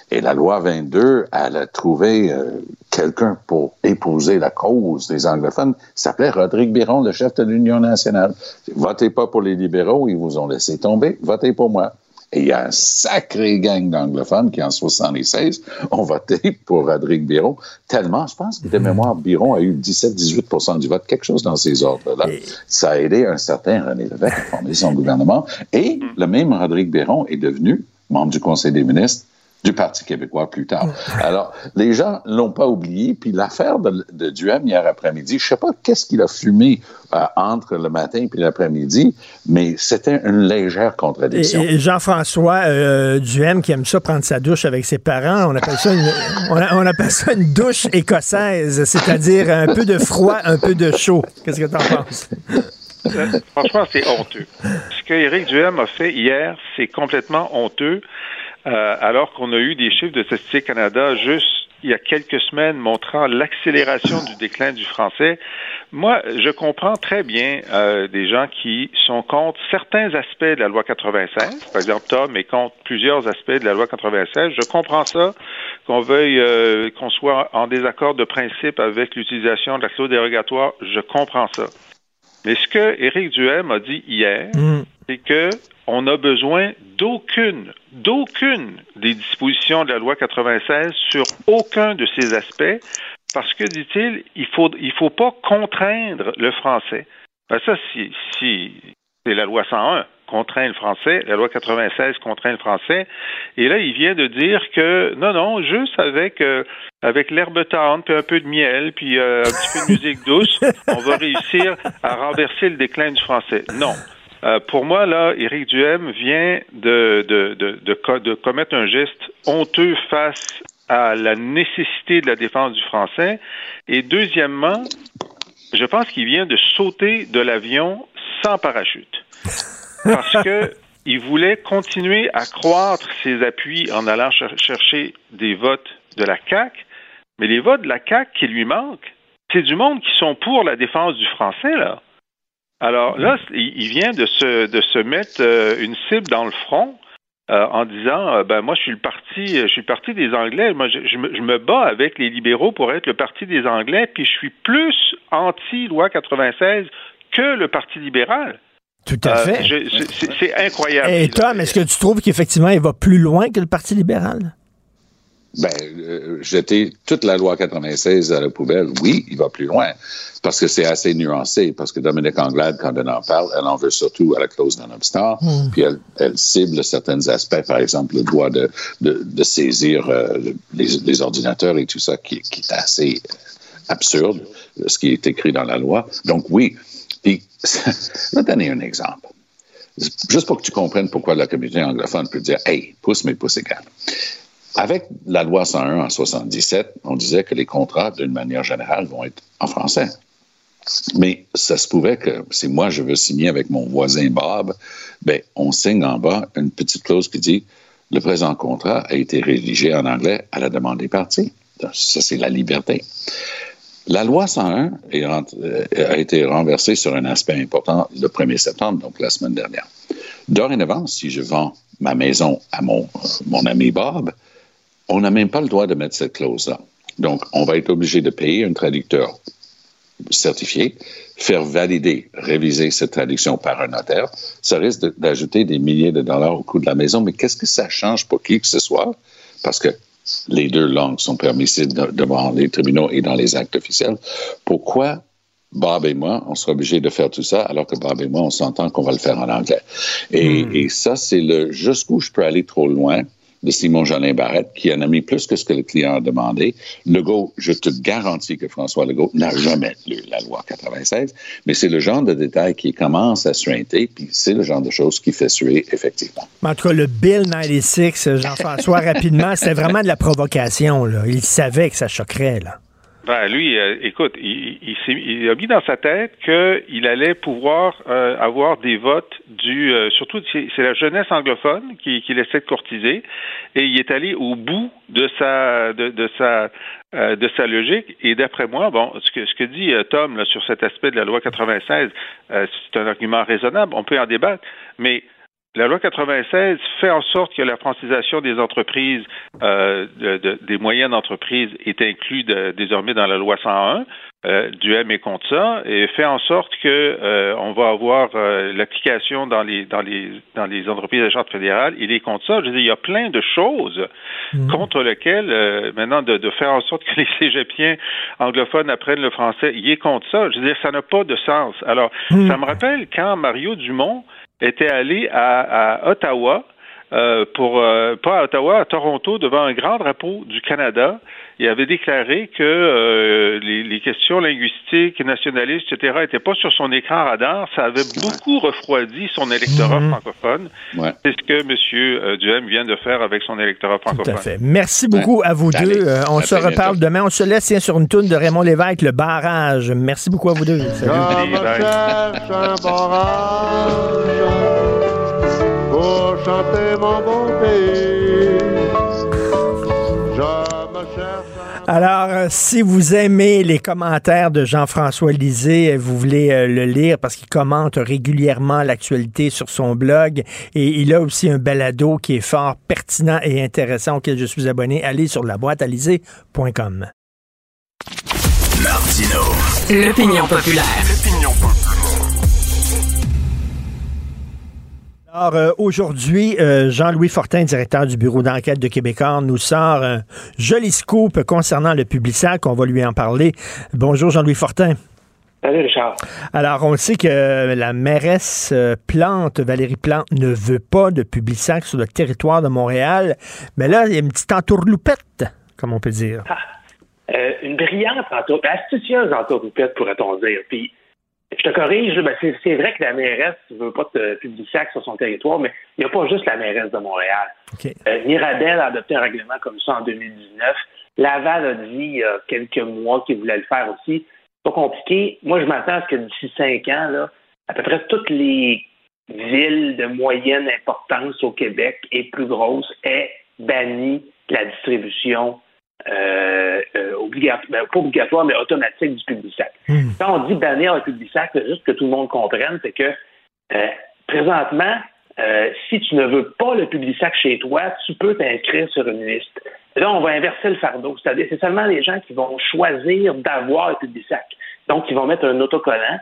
Et la loi 22, elle a trouvé euh, quelqu'un pour épouser la cause des anglophones. Il s'appelait Rodrigue Biron, le chef de l'Union nationale. Votez pas pour les libéraux, ils vous ont laissé tomber. Votez pour moi. Et il y a un sacré gang d'anglophones qui, en 76, ont voté pour Rodrigue Biron. Tellement, je pense que de mémoire, Biron a eu 17-18% du vote, quelque chose dans ces ordres-là. Ça a aidé un certain René Lévesque à former son gouvernement. Et le même Rodrigue Biron est devenu membre du Conseil des ministres du Parti québécois plus tard. Alors, les gens l'ont pas oublié, puis l'affaire de, de, Duhem hier après-midi, je sais pas qu'est-ce qu'il a fumé euh, entre le matin puis l'après-midi, mais c'était une légère contradiction. Et, Jean-François euh, Duhem qui aime ça prendre sa douche avec ses parents, on appelle ça une, on, appelle ça une douche écossaise, c'est-à-dire un peu de froid, un peu de chaud. Qu'est-ce que tu en penses? Franchement, c'est honteux. Ce que Éric Duhem a fait hier, c'est complètement honteux. Euh, alors qu'on a eu des chiffres de Statistique Canada juste il y a quelques semaines montrant l'accélération du déclin du français. Moi, je comprends très bien euh, des gens qui sont contre certains aspects de la loi 96. Par exemple, Tom est contre plusieurs aspects de la loi 96. Je comprends ça, qu'on veuille euh, qu'on soit en désaccord de principe avec l'utilisation de la clause dérogatoire. Je comprends ça. Mais ce que Éric Duhem a dit hier, mm. c'est que on a besoin d'aucune, d'aucune des dispositions de la loi 96 sur aucun de ces aspects, parce que, dit-il, il faut, il faut pas contraindre le français. Ben ça, si, si c'est la loi 101 contraint le français, la loi 96 contraint le français, et là, il vient de dire que non, non, juste avec euh, avec l'herbe tendre, puis un peu de miel, puis euh, un petit peu de musique douce, on va réussir à renverser le déclin du français. Non. Euh, pour moi, là, Éric Duhem vient de, de, de, de, commettre un geste honteux face à la nécessité de la défense du français. Et deuxièmement, je pense qu'il vient de sauter de l'avion sans parachute. Parce que il voulait continuer à croître ses appuis en allant chercher des votes de la CAQ, mais les votes de la CAQ qui lui manquent, c'est du monde qui sont pour la défense du français, là. Alors là, il vient de se, de se mettre euh, une cible dans le front euh, en disant euh, ben moi je suis le parti je suis le parti des Anglais moi je, je, me, bats avec les libéraux pour être le parti des Anglais puis je suis plus anti loi 96 que le parti libéral. Tout à fait. C'est incroyable. Et Tom, est-ce que tu trouves qu'effectivement il va plus loin que le parti libéral? Ben, euh, jeter toute la loi 96 à la poubelle, oui, il va plus loin, parce que c'est assez nuancé, parce que Dominique Anglade, quand elle en parle, elle en veut surtout à la clause non obstant, hmm. puis elle, elle, cible certains aspects, par exemple le droit de, de, de saisir euh, les, les, ordinateurs et tout ça, qui, qui est assez absurde, ce qui est écrit dans la loi. Donc oui, puis je vais donner un exemple juste pour que tu comprennes pourquoi la communauté anglophone peut dire Hey, pouce mes pouces égales. Avec la loi 101 en 77, on disait que les contrats, d'une manière générale, vont être en français. Mais ça se pouvait que si moi je veux signer avec mon voisin Bob, ben on signe en bas une petite clause qui dit le présent contrat a été rédigé en anglais à la demande des parties. Ça, c'est la liberté. La loi 101 euh, a été renversée sur un aspect important le 1er septembre, donc la semaine dernière. Dorénavant, si je vends ma maison à mon, mon ami Bob, on n'a même pas le droit de mettre cette clause-là. Donc, on va être obligé de payer un traducteur certifié, faire valider, réviser cette traduction par un notaire. Ça risque d'ajouter des milliers de dollars au coût de la maison, mais qu'est-ce que ça change pour qui que ce soit? Parce que les deux langues sont permissibles devant les tribunaux et dans les actes officiels. Pourquoi Bob et moi, on sera obligé de faire tout ça, alors que Bob et moi, on s'entend qu'on va le faire en anglais? Et, hmm. et ça, c'est le jusqu'où je peux aller trop loin de Simon Jolin Barrette, qui en a mis plus que ce que le client a demandé. Legault, je te garantis que François Legault n'a jamais lu la loi 96, mais c'est le genre de détail qui commence à suinter, puis c'est le genre de choses qui fait suer, effectivement. En tout cas, le Bill 96, Jean-François, rapidement, c'était vraiment de la provocation. Là. Il savait que ça choquerait. Là. Ben, lui, euh, écoute, il, il, a mis dans sa tête qu'il allait pouvoir euh, avoir des votes du... Euh, surtout, c'est la jeunesse anglophone qui, qui essaie de courtiser, et il est allé au bout de sa de, de sa de sa logique. Et d'après moi, bon, ce que ce que dit Tom là, sur cet aspect de la loi 96, c'est un argument raisonnable. On peut en débattre, mais la loi 96 fait en sorte que la francisation des entreprises, euh, des moyennes entreprises, est inclue désormais dans la loi 101. Euh, du M est contre ça et fait en sorte que euh, on va avoir l'application dans les dans les dans les entreprises de charte fédérale. Il est contre ça. Je veux dire, il y a plein de choses mhm. contre lesquelles maintenant de, de, faire en sorte que les cégepiens anglophones apprennent le français. Il est contre ça. Je veux dire, ça n'a pas de sens. Alors, mhm. ça me rappelle quand Mario Dumont était allé à, Ottawa euh, pour euh, pas à Ottawa, à Toronto, devant un grand drapeau du Canada. Il avait déclaré que euh, les, questions linguistiques, nationalistes, etc., n'étaient pas sur son écran radar. Ça avait beaucoup refroidi son électorat mhm. francophone. C'est ce que M. Duhem vient de faire avec son électorat francophone. Tout à fait. Merci beaucoup à vous deux. on se reparle demain. On se laisse sur une toune de Raymond Lévesque, le barrage. Merci beaucoup à vous deux. Salut. Alors, euh, si vous aimez les commentaires de Jean-François Lisée, euh, vous voulez euh, le lire parce qu'il commente régulièrement l'actualité sur son blog et il a aussi un balado qui est fort pertinent et intéressant auquel je suis abonné. Allez sur la boîte à Martino. L'opinion populaire. L'opinion populaire. Alors, euh, aujourd'hui, euh, Jean-Louis Fortin, directeur du bureau d'enquête de Québécois, nous sort un joli scoop concernant le Publisac. On va lui en parler. Bonjour, Jean-Louis Fortin. Salut, Richard. Alors, on sait que la mairesse euh, Plante, Valérie Plante, ne veut pas de Publisac sur le territoire de Montréal. Mais là, il y a une petite entourloupette, comme on peut dire. Ah, une brillante entourloupette, astucieuse entourloupette, pourrait-on dire. Puis, je te corrige, ben c'est vrai que la mairesse ne veut pas de Publisac sur son territoire, mais il n'y a pas juste la mairesse de Montréal. Euh, Mirabel a adopté un règlement comme ça en 2019. Laval a dit il y a quelques mois qu'il voulait le faire aussi. Pas compliqué. Moi, je m'attends à ce que d'ici cinq ans, là, à peu près toutes les villes de moyenne importance au Québec et plus grosses aient banni la distribution euh, euh, obligatoire, ben, pas obligatoire, mais automatique du public sac. Hmm. Quand on dit bannir un public sac, c'est juste que tout le monde comprenne, c'est que euh, présentement, si tu ne veux pas le public sac chez toi, tu peux t'inscrire sur une liste. Là, on va inverser le fardeau. C'est-à-dire, c'est seulement les gens qui vont choisir d'avoir le public sac. Donc, ils vont mettre un autocollant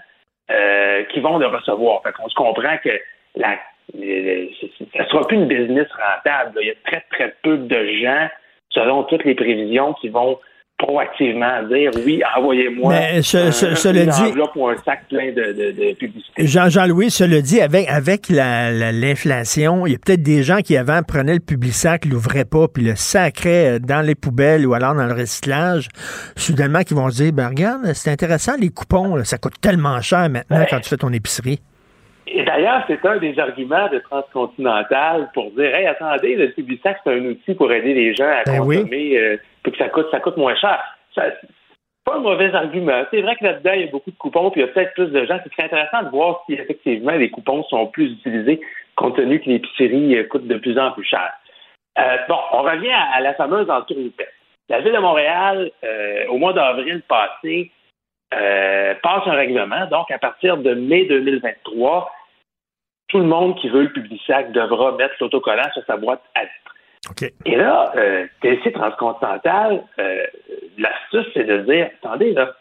qui vont le recevoir. Fait qu'on se comprend que la, ça ne sera plus une business rentable. Il y a très, très peu de gens selon toutes les prévisions qui vont proactivement dire oui, envoyez-moi un, enveloppe ou un sac plein de, publicité. Jean-Jean-Louis, cela dit, avec, avec l'inflation, il y a peut-être des gens qui avant prenaient le public sac, l'ouvraient pas, puis le sacraient dans les poubelles ou alors dans le recyclage. Soudainement, qui vont se dire, ben regarde, c'est intéressant, les coupons, ça coûte tellement cher maintenant quand tu fais ton épicerie. Et d'ailleurs, c'est un des arguments de Transcontinental pour dire Hey, attendez, le Publisac, c'est un outil pour aider les gens à ben consommer euh, pour que ça coûte, ça coûte moins cher. C'est pas un mauvais argument. C'est vrai que là-dedans, il y a beaucoup de coupons, puis il y a peut-être plus de gens. C'est intéressant de voir si effectivement les coupons sont plus utilisés compte tenu que l'épicerie euh, coûte de plus en plus cher. Euh, bon, on revient à, la fameuse entourloupette. La Ville de Montréal, au mois d'avril passé, euh, passe un règlement. Donc, à partir de mai 2023, tout le monde qui veut le Publisac devra mettre l'autocollant sur sa boîte à lettres. Et là, euh, TLC Transcontinental, euh, l'astuce, c'est de dire, attendez, là,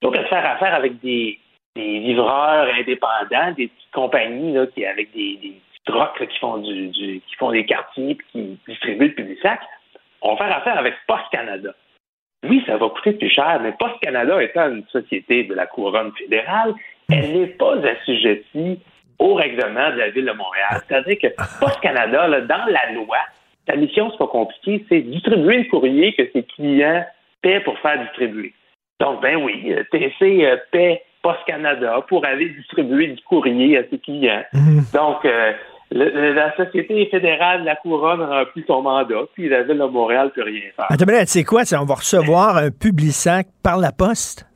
donc de faire affaire avec des, livreurs indépendants, des petites compagnies là, qui avec des, des petits trocs qui font du, qui font des quartiers et qui distribuent le Publisac, on va faire affaire avec Post Canada. Oui, ça va coûter plus cher, mais Post Canada étant une société de la couronne fédérale, elle n'est pas assujettie au règlement de la Ville de Montréal. C'est-à-dire que Post Canada, dans la loi, sa mission, c'est pas compliqué, c'est distribuer le courrier que ses clients paient pour faire distribuer. Donc, ben oui, TC euh, paie Post Canada pour aller distribuer du courrier à ses clients. Mhm. Donc, euh, le, la Société fédérale de la Couronne remplit son mandat, puis la Ville de Montréal ne peut rien faire. Attends, mais là, tu sais quoi? On va recevoir un Publisac par la poste?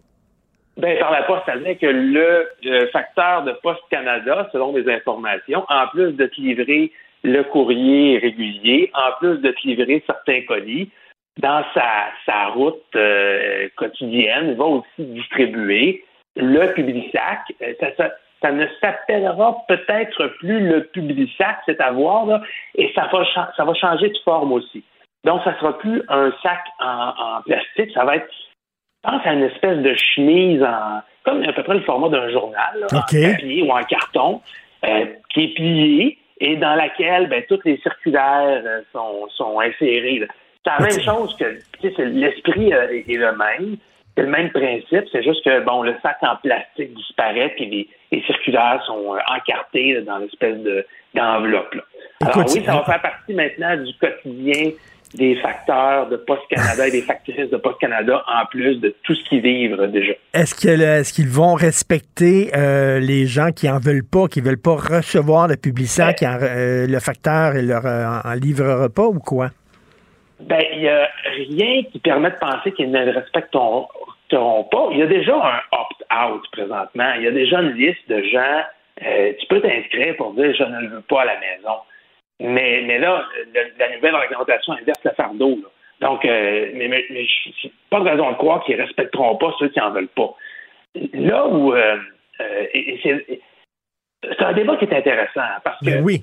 Ben, par la poste, ça veut dire que le, euh, facteur de Poste Canada, selon mes informations, en plus de te livrer le courrier régulier, en plus de te livrer certains colis, dans sa, route euh, quotidienne, va aussi distribuer le Publisac. Euh, Ça, ça, ne s'appellera peut-être plus le Publisac, c'est à voir, là, et ça va, ça va changer de forme aussi. Donc, ça sera plus un sac en, plastique, ça va être pense à une espèce de chemise en comme à peu près le format d'un journal, là, en papier ou en carton, euh, qui est plié et dans laquelle ben, toutes les circulaires euh, sont, sont insérées. là. C'est la même chose que tu sais, c'est- l'esprit euh, est, le même. C'est le même principe, c'est juste que bon, le sac en plastique disparaît puis les, les circulaires sont encartés là, dans l'espèce de d'enveloppe. là. Alors Écoute, oui, ça va faire partie maintenant du quotidien des facteurs de Poste Canada et des factrices de Poste Canada en plus de tout ce qu'ils livrent déjà. Est-ce qu'ils vont respecter euh, les gens qui en veulent pas, qui veulent pas recevoir le Publisac, qui en- euh, le facteur il leur euh, en livrera pas ou quoi? Ben, il n'y a rien qui permet de penser qu'ils ne le respecteront pas. Il y a déjà un opt-out présentement. Il y a déjà une liste de gens. tu peux t'inscrire pour dire je ne le veux pas à la maison. Mais, mais là, le- la nouvelle réglementation inverse le fardeau. là. Donc, euh, mais, pas de raison de croire qu'ils ne respecteront pas ceux qui n'en veulent pas. Là où euh, euh, et- et c'est un débat qui est intéressant hein, parce que oui.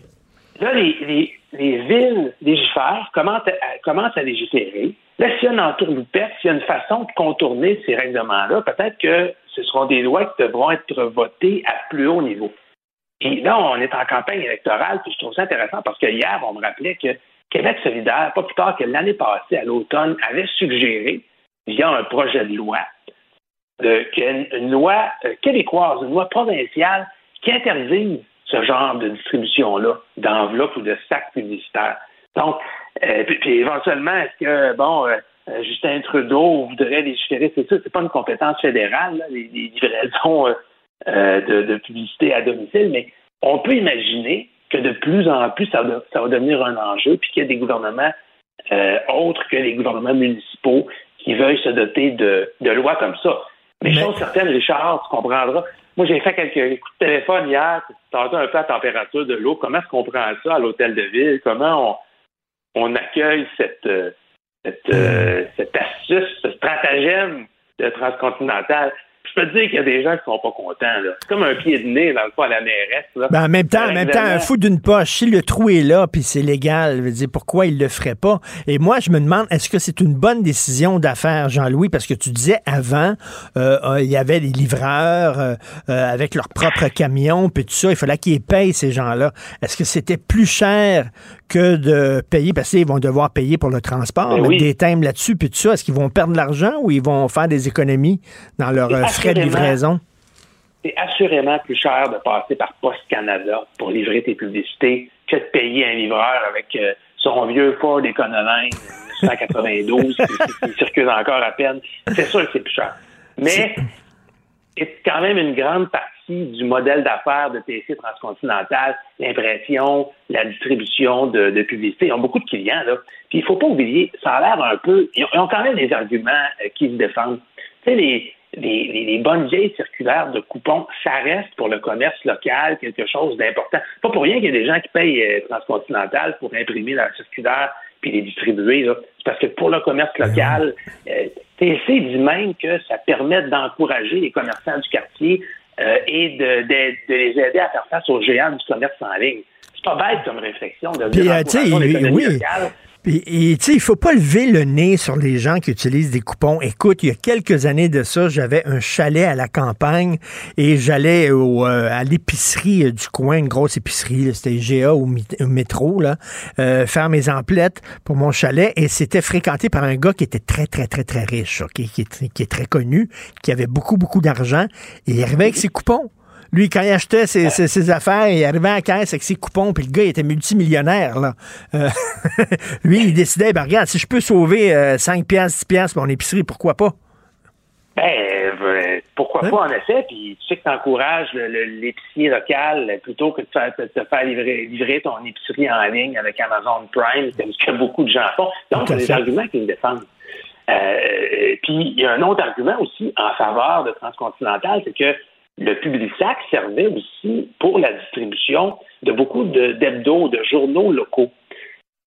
Là, les, les, les villes légifèrent, commencent à, commencent à légiférer. Là, s'il y a une entourloupette, s'il y a une façon de contourner ces règlements-là, peut-être que ce seront des lois qui devront être votées à plus haut niveau. Puis là, on est en campagne électorale, puis je trouve ça intéressant parce que hier, on me rappelait que Québec solidaire, pas plus tard que l'année passée, à l'automne, avait suggéré, via un projet de loi, de- qu'il y ait une, une loi euh, québécoise, une loi provinciale qui interdise ce genre de distribution-là, d'enveloppes ou de sacs publicitaires. Donc, euh, puis, éventuellement, est-ce que, bon, euh, euh, Justin Trudeau voudrait légiférer, c'est ça, c'est pas une compétence fédérale, là, les livraisons euh, de, de publicité à domicile, mais on peut imaginer que de plus en plus, ça va, ça va devenir un enjeu, puis qu'il y a des gouvernements euh, autres que les gouvernements municipaux qui veuillent se doter de, de lois comme ça. Mais, Mais- chose certaine, Richard, tu comprendras. Moi, j'ai fait quelques coups de téléphone hier, tantôt un peu la température de l'eau. Comment est-ce qu'on prend ça à l'hôtel de ville? Comment on, on accueille cette, euh, cette, euh, cette astuce, ce stratagème de transcontinental? Je peux te dire qu'il y a des gens qui sont pas contents. là. C'est comme un pied de nez dans le fond à la mairesse. Là. Ben, en même temps, en même temps, un fou d'une poche, si le trou est là, puis c'est légal, je veux dire, pourquoi il le ferait pas? Et moi, je me demande, est-ce que c'est une bonne décision d'affaires, Jean-Louis? Parce que tu disais avant, euh, euh, il y avait les livreurs euh, euh, avec leurs propres camions, puis tout ça, il fallait qu'ils payent ces gens-là. Est-ce que c'était plus cher que de payer, parce qu'ils vont devoir payer pour le transport, Ben oui. des thèmes là-dessus, puis tout ça, est-ce qu'ils vont perdre de l'argent ou ils vont faire des économies dans leurs euh, frais de livraison? c'est assurément plus cher de passer par Poste Canada pour livrer tes publicités que de payer un livreur avec euh, son vieux Ford Econoline 1992 qui, qui circule encore à peine. C'est sûr que c'est plus cher. Mais c'est quand même une grande partie du modèle d'affaires de TC Transcontinental, l'impression, la distribution de, de publicité. Ils ont beaucoup de clients, là. Puis il faut pas oublier, ça a l'air un peu. Ils ont, ils ont quand même des arguments euh, qui se défendent. Tu sais, les, les, les- les bonnes vieilles circulaires de coupons, ça reste pour le commerce local quelque chose d'important. Pas pour rien qu'il y a des gens qui payent euh, Transcontinental pour imprimer leur circulaire puis les distribuer. là. C'est parce que pour le commerce local, euh, TC dit même que ça permet d'encourager les commerçants du quartier euh, et de, de- de les aider à faire face aux géants du commerce en ligne. C'est pas bête comme réflexion de Puis, dire euh, oui. locale. Et, tu sais, il faut pas lever le nez sur les gens qui utilisent des coupons. Écoute, il y a quelques années de ça, j'avais un chalet à la campagne et j'allais euh, à l'épicerie euh, du coin, une grosse épicerie, c'était GA ou mi- au métro, là, euh, faire mes emplettes pour mon chalet et c'était fréquenté par un gars qui était très, très, très, très riche, ok, qui, est, qui est très connu, qui avait beaucoup, beaucoup d'argent et il arrivait avec ses coupons. Lui, quand il achetait ses, ses- ses affaires, il arrivait à la caisse avec ses coupons, puis le gars, il était multimillionnaire, là. Euh, lui, il décidait, ben regarde, si je peux sauver euh, 5 piastres, 10 piastres mon épicerie, pourquoi pas? Ben, euh, pourquoi Hein? pas, en effet. Puis tu sais que tu encourages l'épicier local euh, plutôt que de faire, de faire livrer, livrer ton épicerie en ligne avec Amazon Prime, c'est ce que beaucoup de gens font. Donc, c'est des arguments qui me défendent. Euh, puis, il y a un autre argument aussi en faveur de Transcontinental, c'est que le Publisac servait aussi pour la distribution de beaucoup d'hebdos, de, journaux locaux.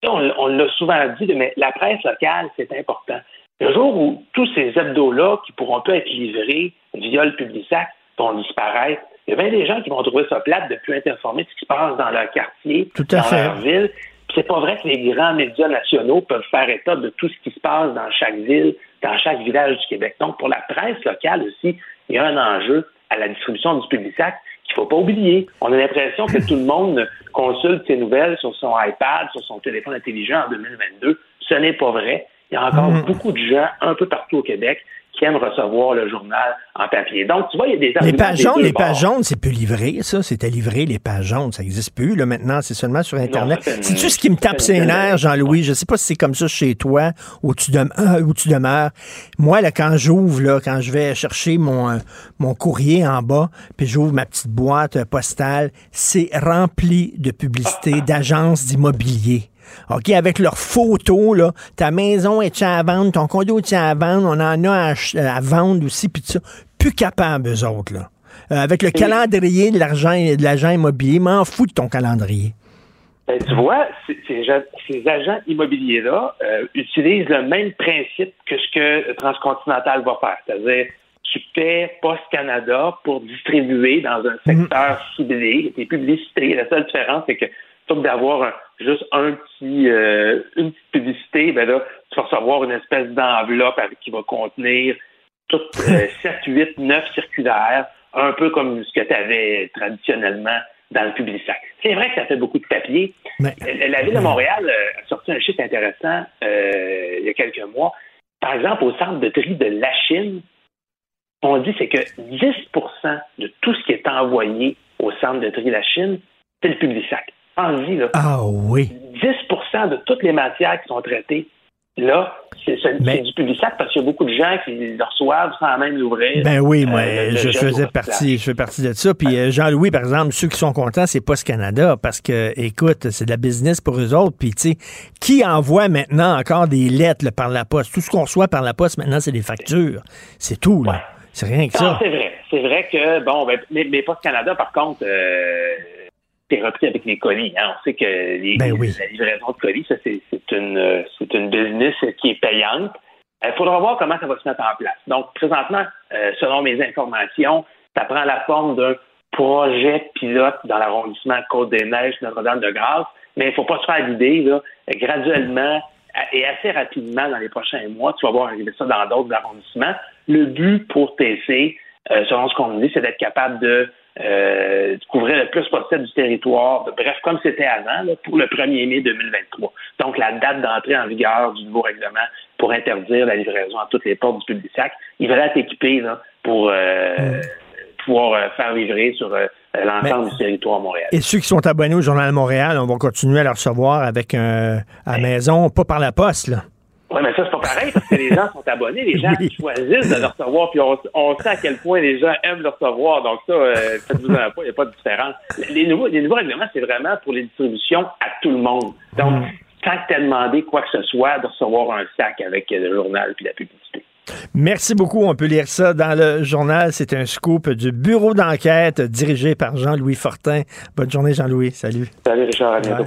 On, on l'a souvent dit, mais la presse locale, c'est important. Le jour où tous ces hebdos-là, qui pourront pas être livrés via le Publisac, vont disparaître, il y a bien des gens qui vont trouver ça plate de plus être informés de ce qui se passe dans leur quartier, Tout à dans fait. leur ville. C'est pas vrai que les grands médias nationaux peuvent faire état de tout ce qui se passe dans chaque ville, dans chaque village du Québec. Donc, pour la presse locale aussi, il y a un enjeu à la distribution du Publisac qu'il faut pas oublier. On a l'impression que tout le monde consulte ses nouvelles sur son iPad, sur son téléphone intelligent en 2022. Ce n'est pas vrai. Il y a encore Mm. beaucoup de gens un peu partout au Québec qui aiment recevoir le journal en papier. Donc, tu vois, il y a des Les pages jaunes, les pages jaunes, c'est plus livré, ça. C'était livré, les pages jaunes. Ça n'existe plus, là, maintenant. C'est seulement sur Internet. une- C'est-tu ce qui me tape ses nerfs, Jean-Louis? Je sais pas si c'est comme ça chez toi, où tu, dem- euh, où tu demeures. Moi, là, quand j'ouvre, là, quand je vais chercher mon, euh, mon courrier en bas, puis j'ouvre ma petite boîte postale, c'est rempli de publicités d'agences d'immobilier. OK, avec leurs photos, là, ta maison est à vendre, ton condo est à vendre, on en a à, vendre aussi, puis tout ça. Plus capable, eux autres, là. Euh, avec le calendrier de l'argent de l'agent immobilier, m'en fous de ton calendrier. Ben, tu vois, ces, agents immobiliers-là euh, utilisent le même principe que ce que Transcontinental va faire. C'est-à-dire, tu paies Post Canada pour distribuer dans un secteur ciblé tes publicités. La seule différence, c'est que plutôt que d'avoir un- juste un petit, euh, une petite publicité, ben là, tu vas recevoir une espèce d'enveloppe avec, qui va contenir toutes euh, 7, 8, 9 circulaires, un peu comme ce que tu avais traditionnellement dans le Publisac. C'est vrai que ça fait beaucoup de papier. Mais- La Ville de Montréal euh, a sorti un chiffre intéressant euh, il y a quelques mois. Par exemple, au centre de tri de la Chine, on dit c'est que 10% de tout ce qui est envoyé au centre de tri de la Chine, c'est le Publisac. Pense-y, là. Ah oui. 10% de toutes les matières qui sont traitées, là, c'est du Publisac parce qu'il y a beaucoup de gens qui le reçoivent sans même l'ouvrir. Ben oui, moi, Euh, le- je faisais partie, je fais partie de ça. Puis euh, Jean-Louis, par exemple, ceux qui sont contents, c'est Post Canada parce que, écoute, c'est de la business pour eux autres. Puis, tu sais, qui envoie maintenant encore des lettres là, par la poste? Tout ce qu'on reçoit par la poste maintenant, c'est des factures. C'est tout, là. C'est rien que Non, ça. c'est vrai. C'est vrai que, bon, ben, mais, mais Post Canada, par contre, euh, c'est repris avec les colis. hein. On sait que les, Ben oui. la livraison de colis, ça, c'est une, euh, c'est une business qui est payante. Il faudra voir comment ça va se mettre en place. Donc, présentement, euh, selon mes informations, ça prend la forme d'un projet pilote dans l'arrondissement Côte-des-Neiges, Notre-Dame-de-Grâce. Mais il ne faut pas se faire l'idée, là, graduellement et assez rapidement dans les prochains mois, tu vas voir arriver ça dans d'autres arrondissements. Le but pour TC, euh, selon ce qu'on nous dit, c'est d'être capable de, euh, de couvrir le plus possible du territoire, bref, comme c'était avant, là, pour le 1er mai 2023. Donc, la date d'entrée en vigueur du nouveau règlement pour interdire la livraison à toutes les portes du public sac, il va être équipé là, pour euh, pouvoir euh, faire livrer sur euh, l'ensemble du territoire montréalais. Et ceux qui sont abonnés au Journal de Montréal, on va continuer à le recevoir avec un, à la maison, pas par la poste, là. Oui, mais ça, c'est pas pareil parce que les gens sont abonnés, les gens choisissent de le recevoir, puis on, on sait à quel point les gens aiment le recevoir. Donc, ça, euh, faites-vous un pas, il n'y a pas de différence. Les nouveaux, les nouveaux règlements, c'est vraiment pour les distributions à tout le monde. Donc, tant que tu as demandé quoi que ce soit, de recevoir un sac avec le journal puis la publicité. Merci beaucoup. On peut lire ça dans le journal. C'est un scoop du bureau d'enquête dirigé par Jean-Louis Fortin. Bonne journée, Jean-Louis. Salut. Salut, Richard. À bientôt.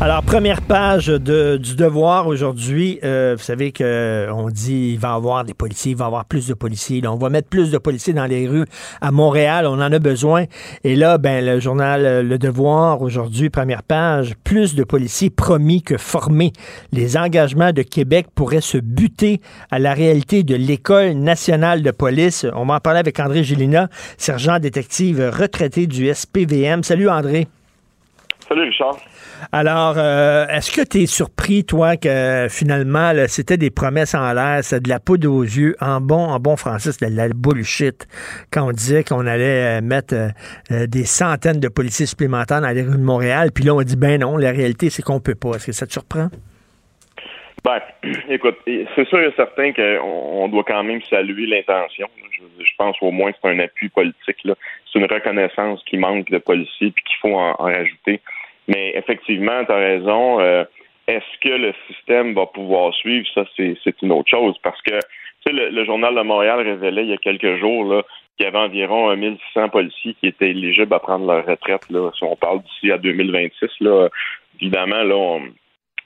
Alors, première page de, du devoir aujourd'hui. Euh, vous savez qu'on dit il va y avoir des policiers, il va y avoir plus de policiers. Là, on va mettre plus de policiers dans les rues à Montréal. On en a besoin. Et là, ben, le journal euh, Le Devoir, aujourd'hui, première page, plus de policiers promis que formés. Les engagements de Québec pourraient se buter à la réalité de l'École nationale de police. On va en parler avec André Gélina, sergent détective retraité du SPVM. Salut, André. Salut Richard. Alors, euh, est-ce que tu es surpris, toi, que finalement, c'était des promesses en l'air, c'est de la poudre aux yeux, en bon, en bon français, c'était de la bullshit, quand on disait qu'on allait euh, mettre euh, des centaines de policiers supplémentaires dans les rues de Montréal, puis là, on dit, ben non, la réalité, c'est qu'on peut pas. Est-ce que ça te surprend? Ben, écoute, c'est sûr et certain qu'on doit quand même saluer l'intention. Je, pense au moins que c'est un appui politique. C'est une reconnaissance qui manque de policiers puis qu'il faut en, rajouter. Mais effectivement, tu as raison. Euh, est-ce que le système va pouvoir suivre? Ça, c'est une autre chose. Parce que sais, le, Journal de Montréal révélait il y a quelques jours qu'il y avait environ 1600 policiers qui étaient éligibles à prendre leur retraite. Là. Si on parle d'ici à 2026, là, évidemment, là, on,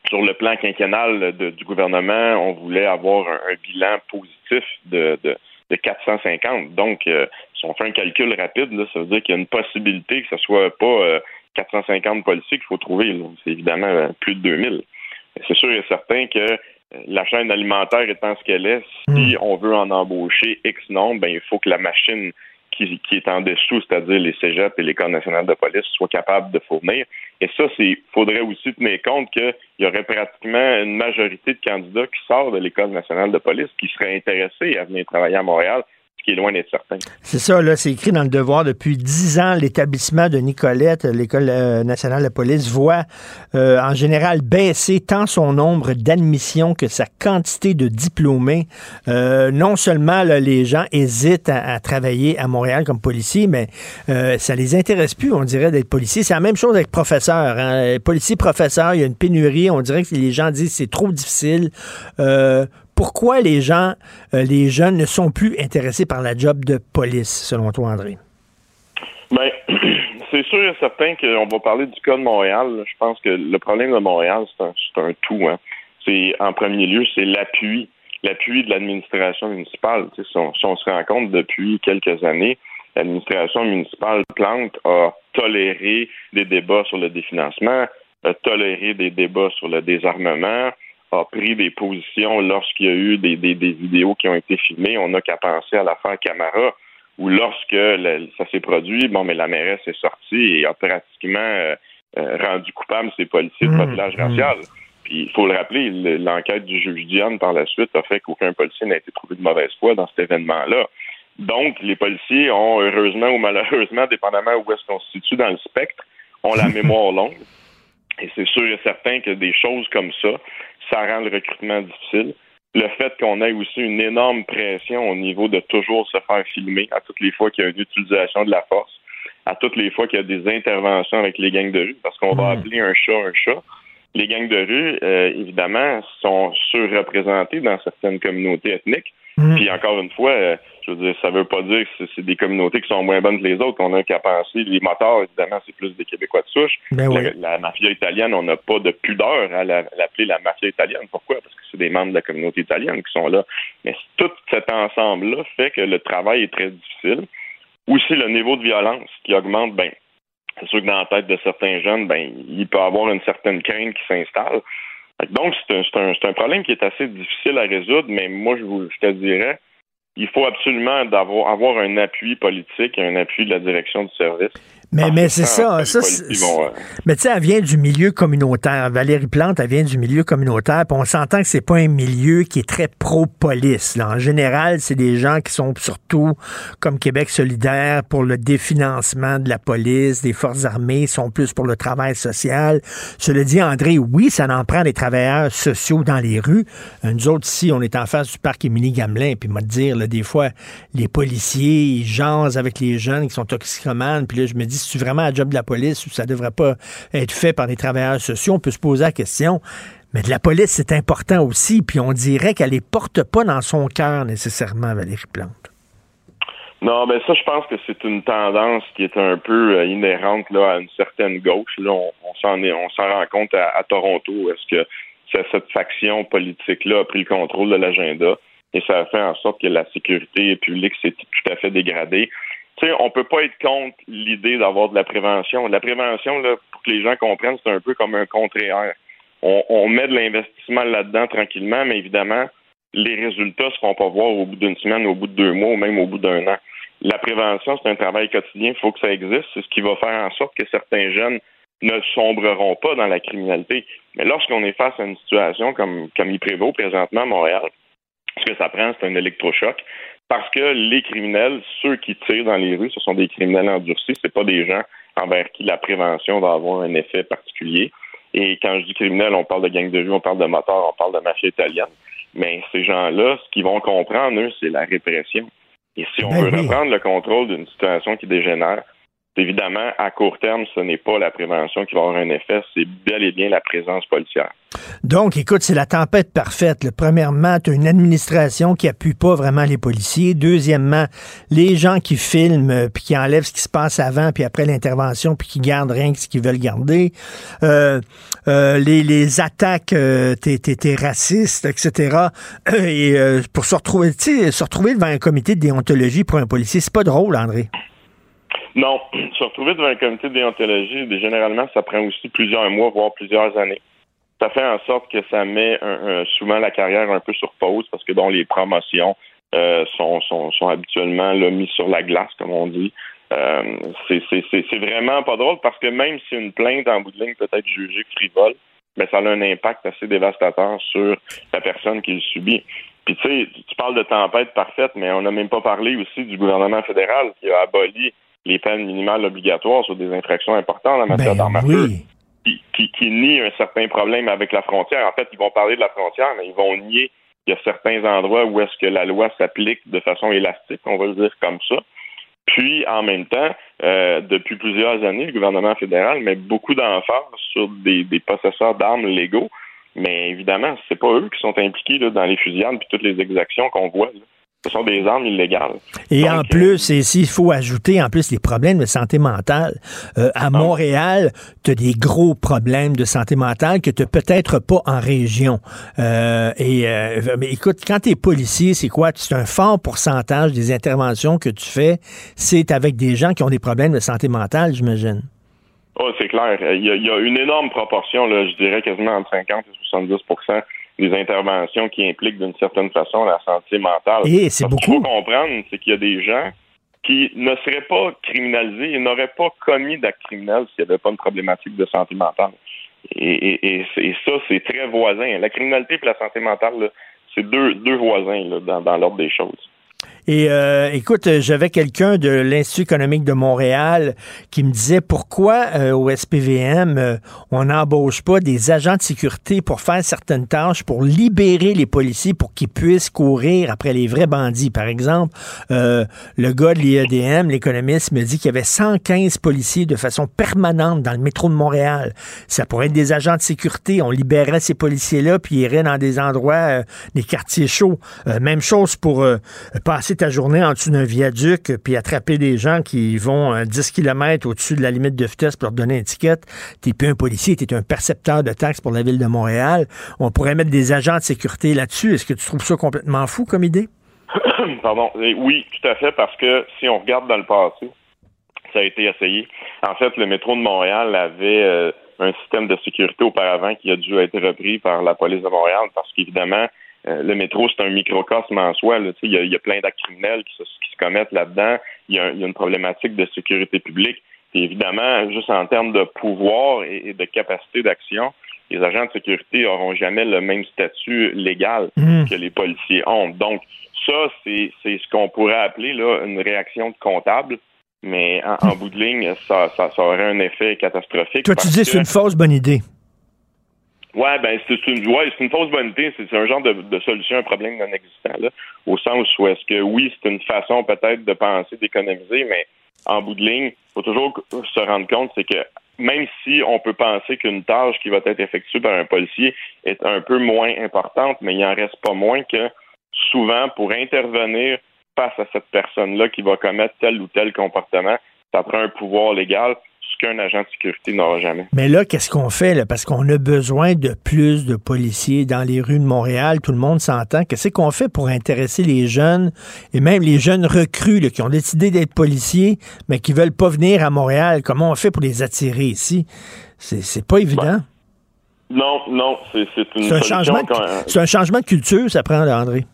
sur le plan quinquennal du gouvernement, on voulait avoir un, bilan positif de, de, 450. Donc, euh, si on fait un calcul rapide, là, ça veut dire qu'il y a une possibilité que ce soit pas 450 euh, policiers qu'il faut trouver. C'est évidemment euh, plus de 2000. C'est sûr et certain que la chaîne alimentaire étant ce qu'elle est, si hmm. on veut en embaucher X nombre, ben, il faut que la machine qui, est en dessous, c'est-à-dire les cégeps et l'École nationale de police, soient capables de fournir. Et ça, il faudrait aussi tenir compte qu'il y aurait pratiquement une majorité de candidats qui sortent de l'École nationale de police qui seraient intéressés à venir travailler à Montréal C'est ça, là, c'est écrit dans le devoir depuis dix ans. L'établissement de Nicolette, l'École euh, nationale de police, voit euh, en général baisser tant son nombre d'admissions que sa quantité de diplômés. Euh, non seulement les gens hésitent à, travailler à Montréal comme policier, mais ça les intéresse plus, on dirait, d'être policier. C'est la même chose avec professeurs. Hein. Policier, professeur, il y a une pénurie. On dirait que les gens disent c'est trop difficile pourquoi les gens, euh, les jeunes ne sont plus intéressés par la job de police, selon toi, André? Bien, c'est sûr et certain qu'on va parler du cas de Montréal. Je pense que le problème de Montréal, c'est un, tout. Hein. C'est en premier lieu, c'est l'appui, l'appui de l'administration municipale. si, on, se rend compte depuis quelques années, l'administration municipale Plante a toléré des débats sur le définancement, a toléré des débats sur le désarmement, a pris des positions lorsqu'il y a eu des, des, vidéos qui ont été filmées. On n'a qu'à penser à l'affaire Camara, où lorsque ça s'est produit, bon, mais la mairesse est sortie et a pratiquement euh, euh, rendu coupable ces policiers de mmh, mmh. racial. Puis il faut le rappeler, l'enquête du juge Diane par la suite a fait qu'aucun policier n'a été trouvé de mauvaise foi dans cet événement-là. Donc, les policiers ont, heureusement ou malheureusement, dépendamment où est-ce qu'on se situe dans le spectre, ont la mémoire longue. Et c'est sûr et certain que des choses comme ça, ça rend le recrutement difficile. Le fait qu'on ait aussi une énorme pression au niveau de toujours se faire filmer à toutes les fois qu'il y a une utilisation de la force, à toutes les fois qu'il y a des interventions avec les gangs de rue, parce qu'on va hmm. appeler un chat un chat. Les gangs de rue, euh, évidemment, sont surreprésentés dans certaines communautés ethniques. Hmm. Puis encore une fois, euh, je veux dire, ça veut pas dire que c'est des communautés qui sont moins bonnes que les autres. On a qu'à penser, les motards, évidemment, c'est plus des Québécois de souche. Ben la, mafia italienne, on n'a pas de pudeur à l'appeler la, mafia italienne. Pourquoi? Parce que c'est des membres de la communauté italienne qui sont là. Mais tout cet ensemble-là fait que le travail est très difficile. Aussi, le niveau de violence qui augmente, ben, c'est sûr que dans la tête de certains jeunes, ben, il peut y avoir une certaine crainte qui s'installe. Donc, c'est un, un, problème qui est assez difficile à résoudre, mais moi, je, vous, je te dirais, il faut absolument avoir un appui politique, un appui de la direction du service. Mais, mais c'est ça. ça euh, Mais tu sais, elle vient du milieu communautaire. Valérie Plante, elle vient du milieu communautaire. Puis on s'entend que c'est pas un milieu qui est très pro-police. En général, c'est des gens qui sont surtout, comme Québec solidaire, pour le définancement de la police, des forces armées, sont plus pour le travail social. Cela dit, André, oui, ça en prend des travailleurs sociaux dans les rues. Nous autres, ici, on est en face du parc Émilie-Gamelin. Puis, moi, te dire, là, des fois, les policiers, ils jasent avec les jeunes qui sont toxicomanes. Puis là, je me dis, c'est vraiment un job de la police ou ça devrait pas être fait par des travailleurs sociaux? On peut se poser la question. Mais de la police, c'est important aussi. Puis on dirait qu'elle les porte pas dans son cœur nécessairement, Valérie Plante. Non, mais ça, je pense que c'est une tendance qui est un peu euh, inhérente là, à une certaine gauche. Là, on, s'en est, on s'en rend compte à, Toronto. Est-ce que cette faction politique-là a pris le contrôle de l'agenda et ça a fait en sorte que la sécurité publique s'est tout à fait dégradée sais, on peut pas être contre l'idée d'avoir de la prévention. La prévention, pour que les gens comprennent, c'est un peu comme un contraire. On, met de l'investissement là-dedans tranquillement, mais évidemment, les résultats se font pas voir au bout d'une semaine, au bout de deux mois ou même au bout d'un an. La prévention, c'est un travail quotidien, il faut que ça existe. C'est ce qui va faire en sorte que certains jeunes ne sombreront pas dans la criminalité. Mais lorsqu'on est face à une situation comme, comme il prévaut présentement à Montréal, ce que ça prend, c'est un électrochoc. Parce que les criminels, ceux qui tirent dans les rues, ce sont des criminels endurcis, ce pas des gens envers qui la prévention va avoir un effet particulier. Et quand je dis criminel, on parle de gang de rue, on parle de motards, on parle de mafia italienne. Mais ces gens-là, ce qu'ils vont comprendre, eux, c'est la répression. Et si on Ben veut oui. reprendre le contrôle d'une situation qui dégénère, évidemment, à court terme, ce n'est pas la prévention qui va avoir un effet, c'est bel et bien la présence policière. Donc, écoute, c'est la tempête parfaite. là. Premièrement, tu as une administration qui appuie pas vraiment les policiers. Deuxièmement, les gens qui filment euh, puis qui enlèvent ce qui se passe avant puis après l'intervention puis qui gardent rien que ce qu'ils veulent garder. Euh, euh, les, attaques, euh, t'es, t'es- etc. Et pour se retrouver, se retrouver devant un comité de déontologie pour un policier, c'est pas drôle, André. Non, se retrouver devant un comité de déontologie, généralement, ça prend aussi plusieurs mois, voire plusieurs années. Ça fait en sorte que ça met un- souvent la carrière un peu sur pause parce que bon, les promotions euh, sont, habituellement là, mises sur la glace, comme on dit. Euh, c'est- vraiment pas drôle parce que même si une plainte en bout de ligne peut être jugée frivole, ben, ça a un impact assez dévastateur sur la personne qui le subit. Puis tu sais, tu parles de tempête parfaite, mais on n'a même pas parlé aussi du gouvernement fédéral qui a aboli les peines minimales obligatoires sur des infractions importantes en matière Ben d'armes à feu, oui. qui, qui, qui nie un certain problème avec la frontière. En fait, ils vont parler de la frontière, mais ils vont nier qu'il y a certains endroits où est-ce que la loi s'applique de façon élastique, on va le dire comme ça. Puis, en même temps, euh, depuis plusieurs années, le gouvernement fédéral met beaucoup d'emphase sur des, des possesseurs d'armes légaux. Mais évidemment, c'est pas eux qui sont impliqués là, dans les fusillades puis toutes les exactions qu'on voit. là. Ce sont des armes illégales. Et Donc, en euh, plus, et s'il faut ajouter en plus les problèmes de santé mentale, euh, à Montréal, tu as des gros problèmes de santé mentale que tu peut-être pas en région. Euh, et euh, mais écoute, quand tu es policier, c'est quoi? C'est un fort pourcentage des interventions que tu fais, c'est avec des gens qui ont des problèmes de santé mentale, j'imagine. Oh, c'est clair. Il y, a, il y a une énorme proportion, là, je dirais quasiment entre 50 et 70 des interventions qui impliquent d'une certaine façon la santé mentale. Et c'est Parce qu'il beaucoup. faut comprendre, c'est qu'il y a des gens qui ne seraient pas criminalisés et n'auraient pas commis d'actes criminels s'il n'y avait pas une problématique de santé mentale. Et, et, et, ça, c'est très voisin. La criminalité et la santé mentale, c'est deux, deux voisins là, dans, dans l'ordre des choses. Et euh, écoute, j'avais quelqu'un de l'Institut économique de Montréal qui me disait pourquoi euh, au SPVM euh, on n'embauche pas des agents de sécurité pour faire certaines tâches, pour libérer les policiers pour qu'ils puissent courir après les vrais bandits? Par exemple, euh, le gars de l'IEDM, l'économiste, me dit qu'il y avait 115 policiers de façon permanente dans le métro de Montréal. Ça pourrait être des agents de sécurité. On libérerait ces policiers-là puis ils iraient dans des endroits, euh, des quartiers chauds. Euh, même chose pour passer ta journée en dessous d'un viaduc puis attraper des gens qui vont euh, 10 km au-dessus de la limite de vitesse pour leur donner une étiquette. T'es plus un policier, t'es un percepteur de taxes pour la ville de Montréal. On pourrait mettre des agents de sécurité là-dessus. Est-ce que tu trouves ça complètement fou comme idée? Pardon. Et oui, tout à fait, parce que si on regarde dans le passé, ça a été essayé. En fait, le métro de Montréal avait euh, un système de sécurité auparavant qui a dû être repris par la police de Montréal parce qu'évidemment, euh, le métro, c'est un microcosme en soi. Il y, a- il y a plein d'actes criminels qui se, qui se commettent là-dedans. Il y, a, il y a une problématique de sécurité publique. Et évidemment, juste en termes de pouvoir et, et de capacité d'action, les agents de sécurité n'auront jamais le même statut légal Mhm. que les policiers ont. Donc, ça, c'est ce qu'on pourrait appeler là, une réaction de comptable. Mais en, en bout de ligne, ça, ça, ça aurait un effet catastrophique. Toi, tu dis que- c'est une fausse bonne idée. Ouais, ben c'est une une fausse bonne idée. C'est un genre de, solution à un problème non existant, au sens où est-ce que oui, c'est une façon peut-être de penser d'économiser, mais en bout de ligne, faut toujours se rendre compte, c'est que même si on peut penser qu'une tâche qui va être effectuée par un policier est un peu moins importante, mais il en reste pas moins que souvent pour intervenir face à cette personne-là qui va commettre tel ou tel comportement, ça prend un pouvoir légal, ce qu'un agent de sécurité n'aura jamais. Mais là, qu'est-ce qu'on fait? Là? Parce qu'on a besoin de plus de policiers dans les rues de Montréal. Tout le monde s'entend. Qu'est-ce qu'on fait pour intéresser les jeunes et même les jeunes recrues là, qui ont décidé d'être policiers, mais qui veulent pas venir à Montréal? Comment on fait pour les attirer ici? C'est, c'est pas évident. Non, non, c'est c'est une C'est un, changement de, un changement de culture, ça prend, là, André.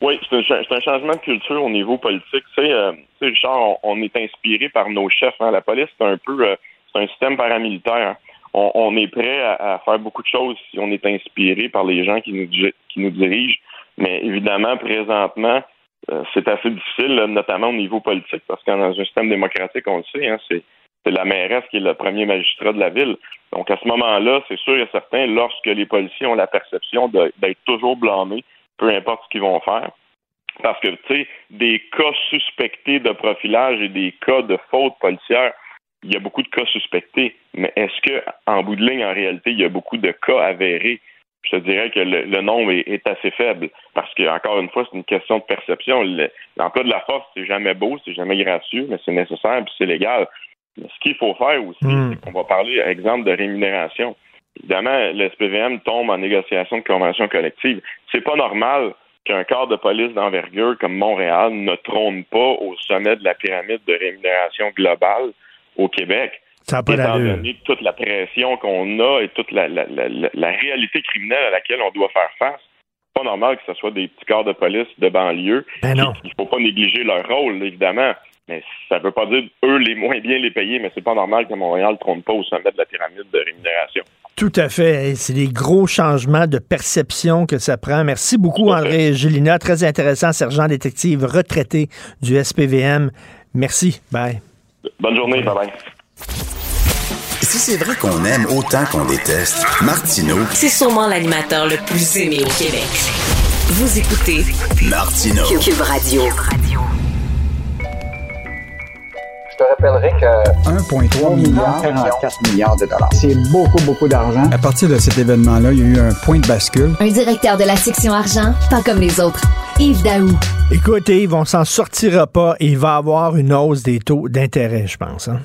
Oui, c'est un, un changement de culture au niveau politique. Tu sais, euh, tu sais, Richard, on, on est inspiré par nos chefs. hein. La police, c'est un peu, euh, c'est un système paramilitaire. On, est prêt à, faire beaucoup de choses si on est inspiré par les gens qui nous, qui nous dirigent. Mais évidemment, présentement, euh, c'est assez difficile, notamment au niveau politique, parce que dans un système démocratique, on le sait, hein, c'est la mairesse qui est le premier magistrat de la ville. Donc, à ce moment-là, c'est sûr et certain, lorsque les policiers ont la perception d'être toujours blâmés, peu importe ce qu'ils vont faire, parce que, tu sais, des cas suspectés de profilage et des cas de faute policière, il y a beaucoup de cas suspectés. Mais est-ce que, en bout de ligne, en réalité, il y a beaucoup de cas avérés? Je te dirais que le, nombre est, assez faible parce que, encore une fois, c'est une question de perception. L'emploi de la force, c'est jamais beau, c'est jamais gracieux, mais c'est nécessaire et c'est légal. Mais ce qu'il faut faire aussi, hmm. c'est qu'on va parler, par exemple, de rémunération. Évidemment, le SPVM tombe en négociation de convention collective. C'est pas normal qu'un corps de police d'envergure comme Montréal ne trône pas au sommet de la pyramide de rémunération globale au Québec. Ça pas étant donné toute la pression qu'on a et toute la, réalité criminelle à laquelle on doit faire face, c'est pas normal que ce soit des petits corps de police de banlieue. Ben non. Il faut pas négliger leur rôle, évidemment. Mais ça veut pas dire eux les moins bien les payer, mais c'est pas normal que Montréal ne trône pas au sommet de la pyramide de rémunération. Tout à fait. C'est des gros changements de perception que ça prend. Merci beaucoup, André Gélina. Très intéressant, sergent détective retraité du SPVM. Merci. Bye. Bonne journée. Bye-bye. Si c'est vrai qu'on aime autant qu'on déteste, Martineau. C'est sûrement l'animateur le plus aimé au Québec. Vous écoutez Martineau. Cube Radio te rappellerai que 1,3 milliard, 44 milliards de dollars. C'est beaucoup, beaucoup d'argent. À partir de cet événement-là, il y a eu un point de bascule. Un directeur de la section argent, pas comme les autres. Yves Daou. Écoutez, Yves, on s'en sortira pas et il va avoir une hausse des taux d'intérêt, je pense. Hein?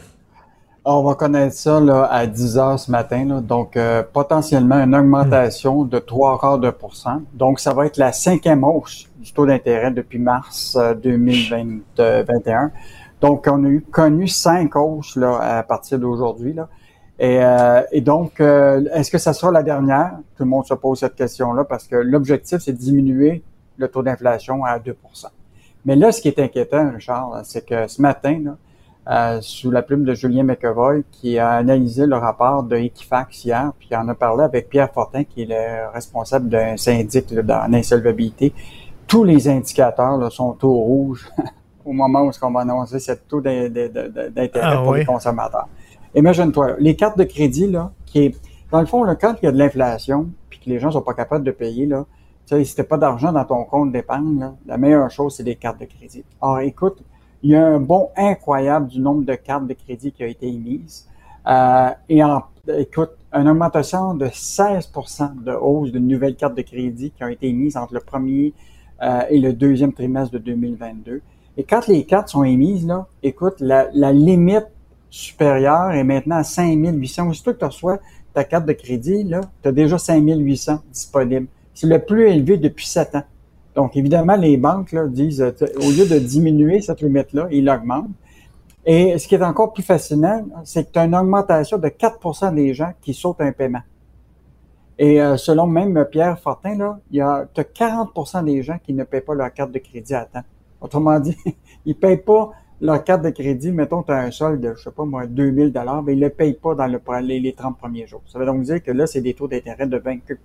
On va connaître ça là, à 10 heures ce matin. Là. Donc, euh, potentiellement une augmentation de 3 quarts de pourcent. Donc, ça va être la cinquième hausse du taux d'intérêt depuis mars 2021. Donc, on a eu connu cinq hausses là, à partir d'aujourd'hui. Là. Et, euh, et, donc, euh, est-ce que ça sera la dernière? Tout le monde se pose cette question-là parce que l'objectif, c'est de diminuer le taux d'inflation à 2% Mais là, ce qui est inquiétant, Richard, c'est que ce matin, là, euh, sous la plume de Julien McEvoy, qui a analysé le rapport de Equifax hier, puis en a parlé avec Pierre Fortin, qui est le responsable d'un syndic l'insolvabilité, tous les indicateurs là, sont au rouge au moment où on va annoncer ce taux d'intérêt ah pour les consommateurs. Imagine-toi, les cartes de crédit, là, qui est, dans le fond, là, quand il y a de l'inflation, puis que les gens sont pas capables de payer, là, tu sais, si t'as pas d'argent dans ton compte d'épargne, la meilleure chose, c'est des cartes de crédit. Or, écoute, il y a un bon incroyable du nombre de cartes de crédit qui a été émises. Euh, et en, écoute, une augmentation de 16 de hausse de nouvelles cartes de crédit qui ont été émises entre le premier euh, et le deuxième trimestre de 2022. Et quand les cartes sont émises, là, écoute, la, limite supérieure est maintenant à 5800. Aussitôt que tu reçois ta carte de crédit, là, tu as déjà 5800 disponibles. C'est le plus élevé depuis 7 ans. Donc, évidemment, les banques là, disent, euh, au lieu de diminuer cette limite-là, ils l'augmentent. Et ce qui est encore plus fascinant, c'est que tu as une augmentation de 4% des gens qui sautent un paiement. Et euh, selon même Pierre Fortin, là, il y a, as 40% des gens qui ne paient pas leur carte de crédit à temps. Autrement dit, ils payent pas leur carte de crédit, mettons, tu un solde de, je sais pas moi, 2000 dollars, mais ils le payent pas dans le, les, les 30 premiers jours. Ça veut donc dire que là, c'est des taux d'intérêt de 24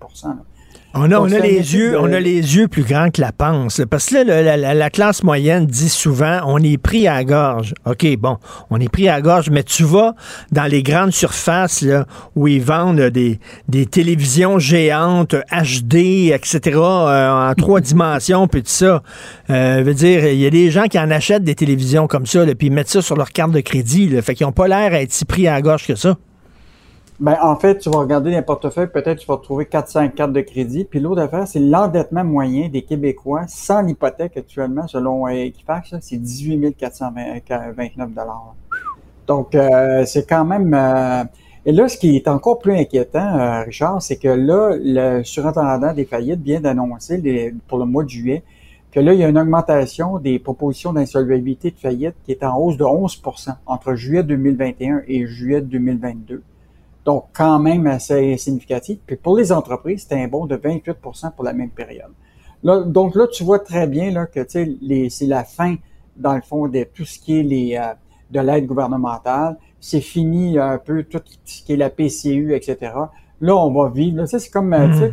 on a, on a les yeux, on a les yeux plus grands que la panse. Parce que là, la, classe moyenne dit souvent, on est pris à la gorge. OK, bon, on est pris à la gorge, mais tu vas dans les grandes surfaces là, où ils vendent des, des télévisions géantes, HD, etc., euh, en trois dimensions, puis tout ça. Euh, veut dire, il y a des gens qui en achètent des télévisions comme ça, puis ils mettent ça sur leur carte de crédit. Là, fait qu'ils n'ont pas l'air à être si pris à la gorge que ça. Ben, en fait, tu vas regarder les portefeuilles, peut-être tu vas trouver 4-5 cartes de crédit. Puis l'autre affaire, c'est l'endettement moyen des Québécois sans l'hypothèque actuellement, selon Equifax, c'est 18 429 Donc, euh, c'est quand même... Euh, et là, ce qui est encore plus inquiétant, euh, Richard, c'est que là, le surintendant des faillites vient d'annoncer pour le mois de juillet que là, il y a une augmentation des propositions d'insolvabilité de faillite qui est en hausse de 11% entre juillet 2021 et juillet 2022. Donc, quand même assez significatif. Puis pour les entreprises, c'était un bond de 28% pour la même période. Là, donc là, tu vois très bien là, que c'est la fin, dans le fond, de tout ce qui est les, euh, de l'aide gouvernementale. C'est fini un peu tout ce qui est la PCU, etc. Là, on va vivre. C'est comme, euh, tu sais,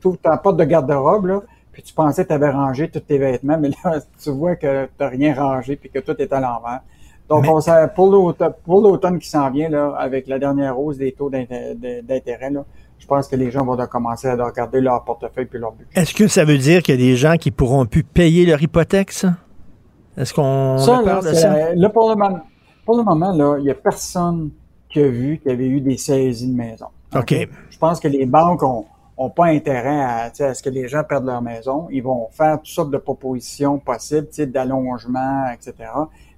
tu ta porte de garde-robe, là, puis tu pensais que tu avais rangé tous tes vêtements, mais là, tu vois que tu rien rangé puis que tout est à l'envers. Donc, on on, pour l'automne qui s'en vient, là, avec la dernière hausse des taux d'intérêt, là, je pense que les gens vont commencer à regarder leur portefeuille puis leur budget. Est-ce que ça veut dire qu'il y a des gens qui pourront plus payer leur hypothèque, ça? Est-ce qu'on ça, là, de ça? Là, pour le moment, pour le moment, là, il n'y a personne qui a vu qu'il y avait eu des saisies de maison. OK. Je pense que les banques ont, ont pas intérêt à, à ce que les gens perdent leur maison. Ils vont faire toutes sortes de propositions possibles, d'allongement, etc.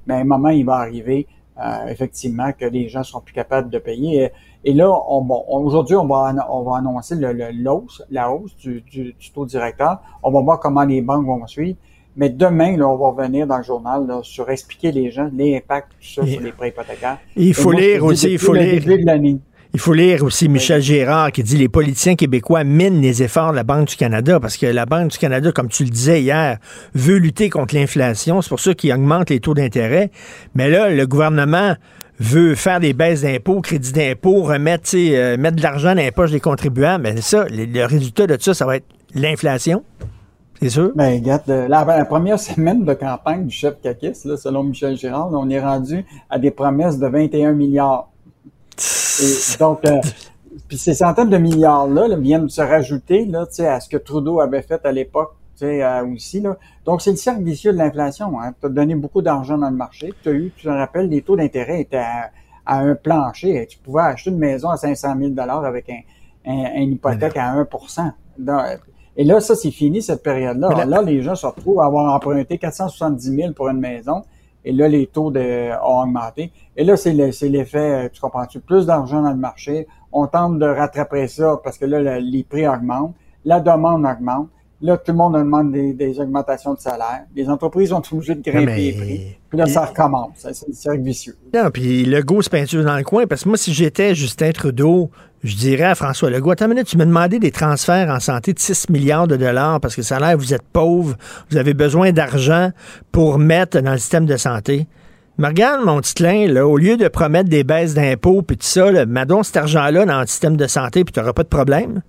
Mais à un moment, il va arriver euh, effectivement que les gens seront plus capables de payer. Et, là, on, bon, aujourd'hui, on va, on va annoncer le, le, la hausse du, du, taux directeur. On va voir comment les banques vont suivre. Mais demain, là, on va revenir dans le journal là, sur expliquer les gens l'impact tout ça sur les prêts hypothécaires. Il faut lire aussi, il faut lire. Il faut lire aussi Michel Gérard qui dit les politiciens québécois minent les efforts de la Banque du Canada parce que la Banque du Canada, comme tu le disais hier, veut lutter contre l'inflation. C'est pour ça qu'il augmente les taux d'intérêt. Mais là, le gouvernement veut faire des baisses d'impôts, crédits d'impôts, remettre, euh, mettre de l'argent dans les poches des contribuables. Mais ça, le, résultat de ça, ça va être l'inflation. C'est sûr? Ben, regarde, la, première semaine de campagne du chef Kakis, selon Michel Gérard, on est rendu à des promesses de 21 milliards. Et donc, euh, puis ces centaines de milliards-là viennent se rajouter là, à ce que Trudeau avait fait à l'époque euh, aussi. Là. Donc, c'est le cercle vicieux de l'inflation. Hein. Tu as donné beaucoup d'argent dans le marché. Tu as eu, tu te rappelles, les taux d'intérêt étaient à, un plancher. Tu pouvais acheter une maison à 500 000 avec un, un, une hypothèque à 1% Et là, ça, c'est fini, cette période-là. Là, les gens se retrouvent à avoir emprunté 470 000 pour une maison. Et là, les taux de, ont augmenté. Et là, c'est l'effet, euh, tu comprends-tu, plus d'argent dans le marché. On tente de rattraper ça parce que là, les prix augmentent, la demande augmente. Là, tout le monde demande des, des augmentations de salaire. Les entreprises ont obligé de grimper les prix. Puis là, ça recommence. C'est un cercle vicieux. Non, puis le go se peinture dans le coin. Parce que moi, si j'étais Justin Trudeau, je dirais à François Legault, attends une minute, tu me demandais des transferts en santé de 6 milliards de dollars parce que ça a l'air vous êtes pauvre, vous avez besoin d'argent pour mettre dans le système de santé. Mais regarde, mon petit là, au lieu de promettre des baisses d'impôts puis tout ça, là, mets donc cet argent-là dans le système de santé puis tu n'auras pas de problème.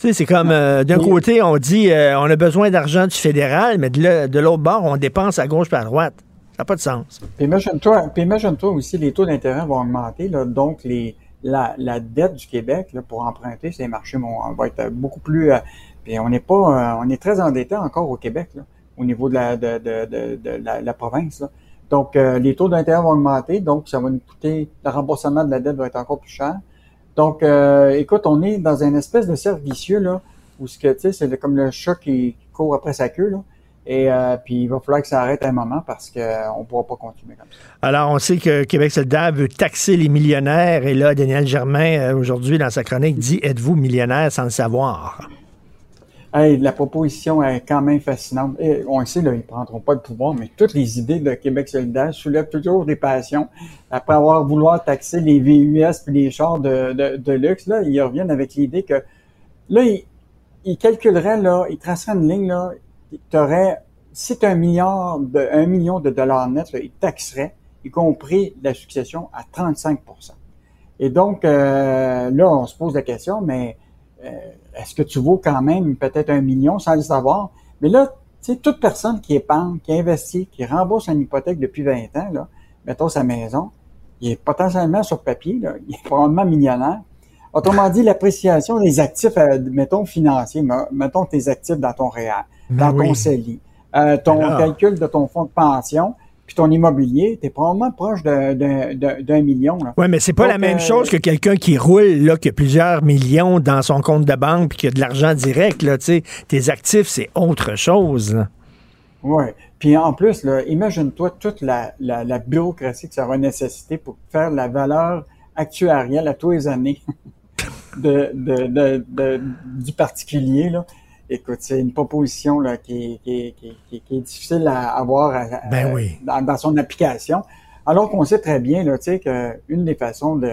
Tu sais, c'est comme euh, d'un côté, on dit euh, on a besoin d'argent du fédéral, mais de l'autre bord, on dépense à gauche et à droite. Ça n'a pas de sens. Puis imagine-toi imagine aussi, les taux d'intérêt vont augmenter, là, donc les, la, la, dette du Québec là, pour emprunter ces marchés vont, va être beaucoup plus. Euh, puis on n'est pas, on est très endetté encore au Québec là, au niveau de la, de, de, de, la, province. Là. Donc les taux d'intérêt vont augmenter, donc ça va nous coûter, le remboursement de la dette va être encore plus cher. Donc, euh, écoute, on est dans une espèce de cercle vicieux, là, où ce que, tu sais, c'est comme le chat qui, court après sa queue, là. Et euh, puis, il va falloir que ça arrête un moment parce qu'on ne pourra pas continuer comme ça. Alors, on sait que Québec solidaire veut taxer les millionnaires. Et là, Daniel Germain, euh, aujourd'hui, dans sa chronique, dit Êtes-vous millionnaire sans le savoir? La proposition est quand même fascinante. on sait, là, ils ne prendront pas le pouvoir, mais toutes les idées de Québec solidaire soulèvent toujours des passions. Après avoir vouloir taxer les VUS et les chars de, de, luxe, là, ils reviennent avec l'idée que là, ils, calculeraient, là, ils traceraient une ligne, là, tu aurais, si tu un milliard de, un million de dollars net, là, ils taxeraient, y compris la succession, à 35% Et donc, euh, là, on se pose la question, mais euh, est-ce que tu vaux quand même peut-être un million sans le savoir? Mais là, tu sais, toute personne qui épargne, qui investit, qui rembourse une hypothèque depuis 20 ans, là, mettons sa maison, il est potentiellement sur papier, là, il est probablement millionnaire. Autrement dit, l'appréciation des actifs, euh, mettons financiers, mettons tes actifs dans ton réel, ben dans ton CELI, euh, ton calcul de ton fonds de pension, puis ton immobilier, tu es probablement proche d'un million. Oui, mais c'est pas la même euh, chose que quelqu'un qui roule, là, qui a plusieurs millions dans son compte de banque puis qui a de l'argent direct. Là, tes actifs, c'est autre chose. Oui. Puis en plus, imagine-toi toute la, bureaucratie que ça va nécessiter pour faire la valeur actuarielle à tous les années de, du particulier. Là écoute, c'est une proposition là, qui, qui, qui, qui, est difficile à avoir ben dans, son application. Alors qu'on sait très bien là, qu'une des façons de,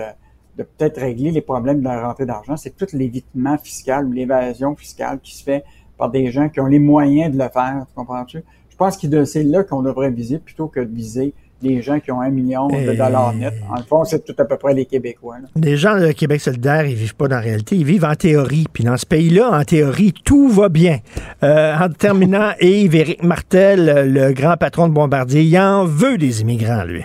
de peut-être régler les problèmes de la rentrée d'argent, c'est tout l'évitement fiscal ou l'évasion fiscale qui se fait par des gens qui ont les moyens de le faire. Tu comprends-tu? Je pense que c'est là qu'on devrait viser plutôt que de viser des gens qui ont un million de dollars net. En fond, c'est tout à peu près les Québécois. Les gens de Québec solidaire, ils vivent pas dans la réalité, ils vivent en théorie. Puis dans ce pays-là, en théorie, tout va bien. Euh, en terminant, Yves-Éric Martel, le grand patron de Bombardier, il en veut des immigrants, lui.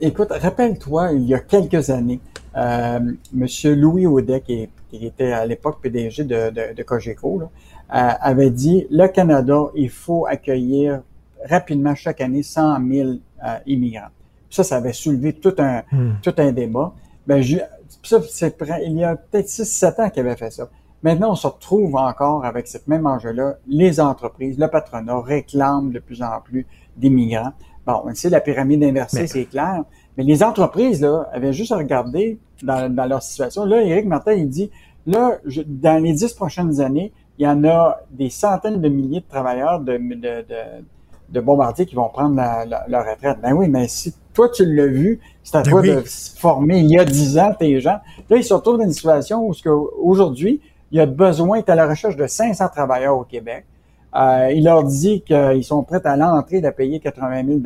écoute, rappelle-toi, il y a quelques années, euh, M. Louis Audet, qui, était à l'époque PDG de, de, Cogeco, euh, avait dit, le Canada, il faut accueillir rapidement chaque année 100 000 euh, immigrants. Ça, ça avait soulevé tout un, hmm. tout un débat. Ben, je, ça, c'est il y a peut-être 6-7 ans qu'il avait fait ça. Maintenant, on se retrouve encore avec cette même enjeu-là. Les entreprises, le patronat réclament de plus en plus d'immigrants. Bon, on sait la pyramide inversée, c'est clair. Mais les entreprises, là, avaient juste à regarder dans, dans leur situation. Là, Éric Martin, il dit, là, dans les dix prochaines années, il y en a des centaines de milliers de travailleurs de, de, de de bombardiers qui vont prendre leur retraite. Ben oui, mais si toi, tu l'as vu, c'est à ben toi de former il y a dix ans tes gens. Là, ils se retrouvent dans une situation où aujourd'hui, il y a besoin, tu à la recherche de 500 travailleurs au Québec. Euh, il leur dit qu'ils sont prêts à l'entrée de payer 80 000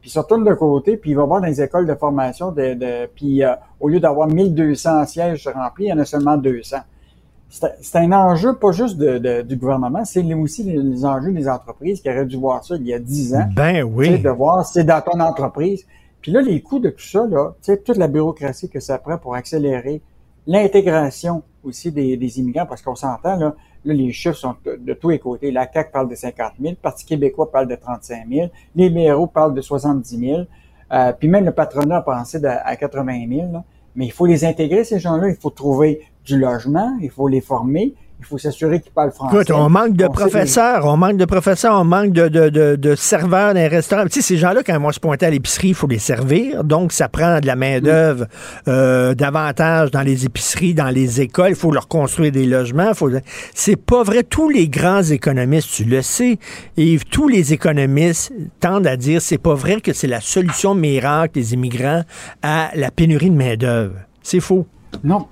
puis ils se retournent de côté, puis ils vont voir dans les écoles de formation, de, de puis euh, au lieu d'avoir 1200 sièges remplis, il y en a seulement 200 c'est un enjeu pas juste de, du gouvernement, c'est aussi les, enjeux des entreprises qui auraient dû voir ça il y a 10 ans. Ben oui. De voir, c'est dans ton entreprise. Puis là, les coûts de tout ça, là, toute la bureaucratie que ça prend pour accélérer l'intégration aussi des, des, immigrants, parce qu'on s'entend, là, là, les chiffres sont de, tous les côtés. La CAQ parle de 50 000, le Parti québécois parle de 35 000, les libéraux parlent de 70 000, euh, puis même le patronat a pensé à 80 000. Là. Mais il faut les intégrer, ces gens-là. Il faut trouver du logement, il faut les former, il faut s'assurer qu'ils parlent français. Écoute, on manque de professeurs, on manque de professeurs, on manque de, de, de, de serveurs dans les restaurants. Tu sais, ces gens-là, quand ils vont se pointer à l'épicerie, il faut les servir. Donc, ça prend de la main-d'œuvre euh, davantage dans les épiceries, dans les écoles. Il faut leur construire des logements. Faut... C'est pas vrai. Tous les grands économistes, tu le sais, et tous les économistes tendent à dire c'est pas vrai que c'est la solution miracle des immigrants à la pénurie de main-d'œuvre. C'est faux. Non,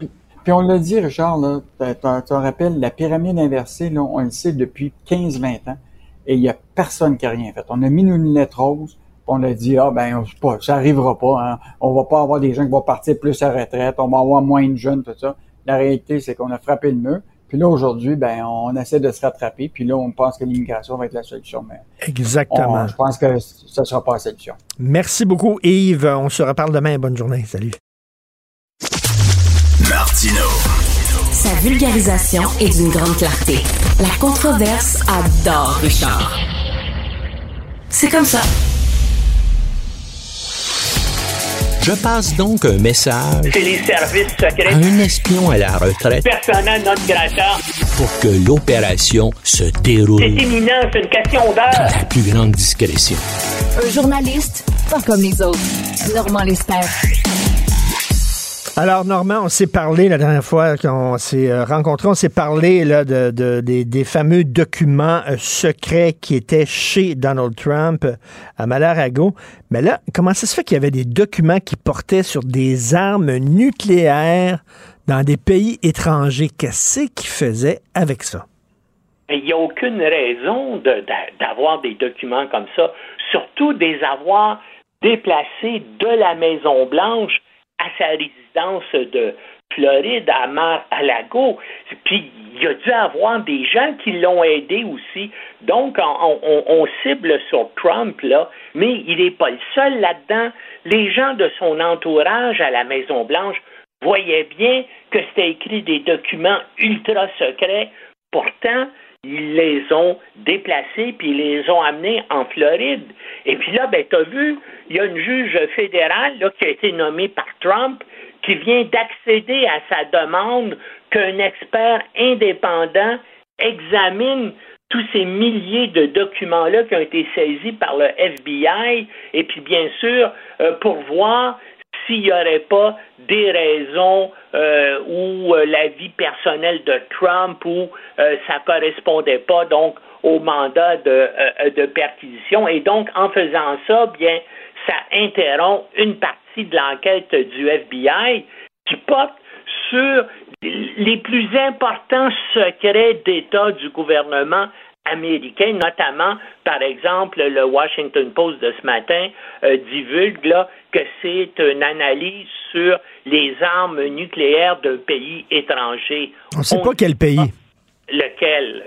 puis on l'a dit, Richard, là, tu te rappelles, la pyramide inversée, là, on le sait depuis 15-20 ans, et il n'y a personne qui a rien fait. On a mis une lettre rose, on a dit, ah ben, pas, ça arrivera pas, hein. on va pas avoir des gens qui vont partir plus à retraite, on va avoir moins de jeunes, tout ça. La réalité, c'est qu'on a frappé le mur. Puis là, aujourd'hui, ben, on essaie de se rattraper. Puis là, on pense que l'immigration va être la solution. Mais Exactement. je pense que ça ne sera pas la solution. Merci beaucoup, Yves. On se reparle demain. Bonne journée. Salut. Martino. Sa vulgarisation est d'une grande clarté. La controverse adore Richard. C'est comme ça. Je passe donc un message C'est les services secrets. à un espion à la retraite Persona non grata. pour que l'opération se déroule C'est imminent, c'est une question dans la plus grande discrétion. Un journaliste, pas comme les autres. Normand Lester. Alors, Normand, on s'est parlé la dernière fois qu'on s'est euh, rencontrés, on s'est parlé là, de, des, fameux documents euh, secrets qui étaient chez Donald Trump euh, à Malarago. Mais là, comment ça se fait qu'il y avait des documents qui portaient sur des armes nucléaires dans des pays étrangers? Qu'est-ce qu'ils faisaient avec ça? Il n'y a aucune raison d'avoir des documents comme ça, surtout des avoir déplacés de la Maison-Blanche à sa résidence de Floride, à Mar-a-Lago. Puis il y a dû avoir des gens qui l'ont aidé aussi. Donc, on, cible sur Trump, là, mais il n'est pas le seul là-dedans. Les gens de son entourage à la Maison-Blanche voyaient bien que c'était écrit des documents ultra secrets. Pourtant, ils les ont déplacés puis ils les ont amenés en Floride. Et puis là, ben, tu as vu, il y a une juge fédérale là, qui a été nommée par Trump qui vient d'accéder à sa demande qu'un expert indépendant examine tous ces milliers de documents-là qui ont été saisis par le FBI, et puis bien sûr, euh, pour voir s'il n'y aurait pas des raisons euh, où euh, la vie personnelle de Trump ou euh, ça correspondait pas donc au mandat de perquisition. Et donc, en faisant ça, bien, ça interrompt une partie de l'enquête du FBI qui porte sur les plus importants secrets d'État du gouvernement américains, notamment, par exemple, le Washington Post de ce matin euh, divulgue là, que c'est une analyse sur les armes nucléaires d'un pays étranger. On ne sait pas quel pays. Lequel?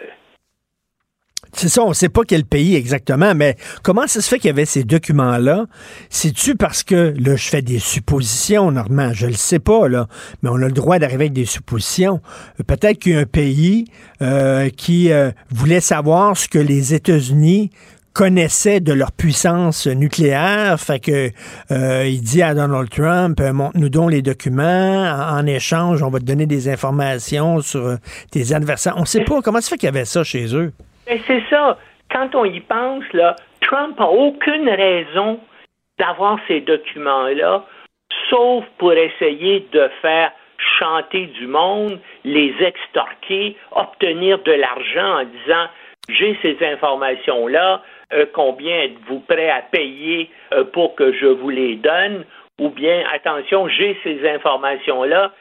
C'est ça, on ne sait pas quel pays exactement, mais comment ça se fait qu'il y avait ces documents-là? C'est-tu parce que, là, je fais des suppositions, Normand, je le sais pas, là, mais on a le droit d'arriver avec des suppositions. Peut-être qu'il y a un pays euh, qui euh, voulait savoir ce que les États-Unis connaissaient de leur puissance nucléaire, fait que euh, il dit à Donald Trump montre-nous donc les documents, en, échange, on va te donner des informations sur tes adversaires. On ne sait pas comment ça fait qu'il y avait ça chez eux? Ben, c'est ça. Quand on y pense, là, Trump n'a aucune raison d'avoir ces documents-là, sauf pour essayer de faire chanter du monde, les extorquer, obtenir de l'argent en disant j'ai ces informations-là, euh, combien êtes-vous prêt à payer euh, pour que je vous les donne? Ou bien, attention, j'ai ces informations-là,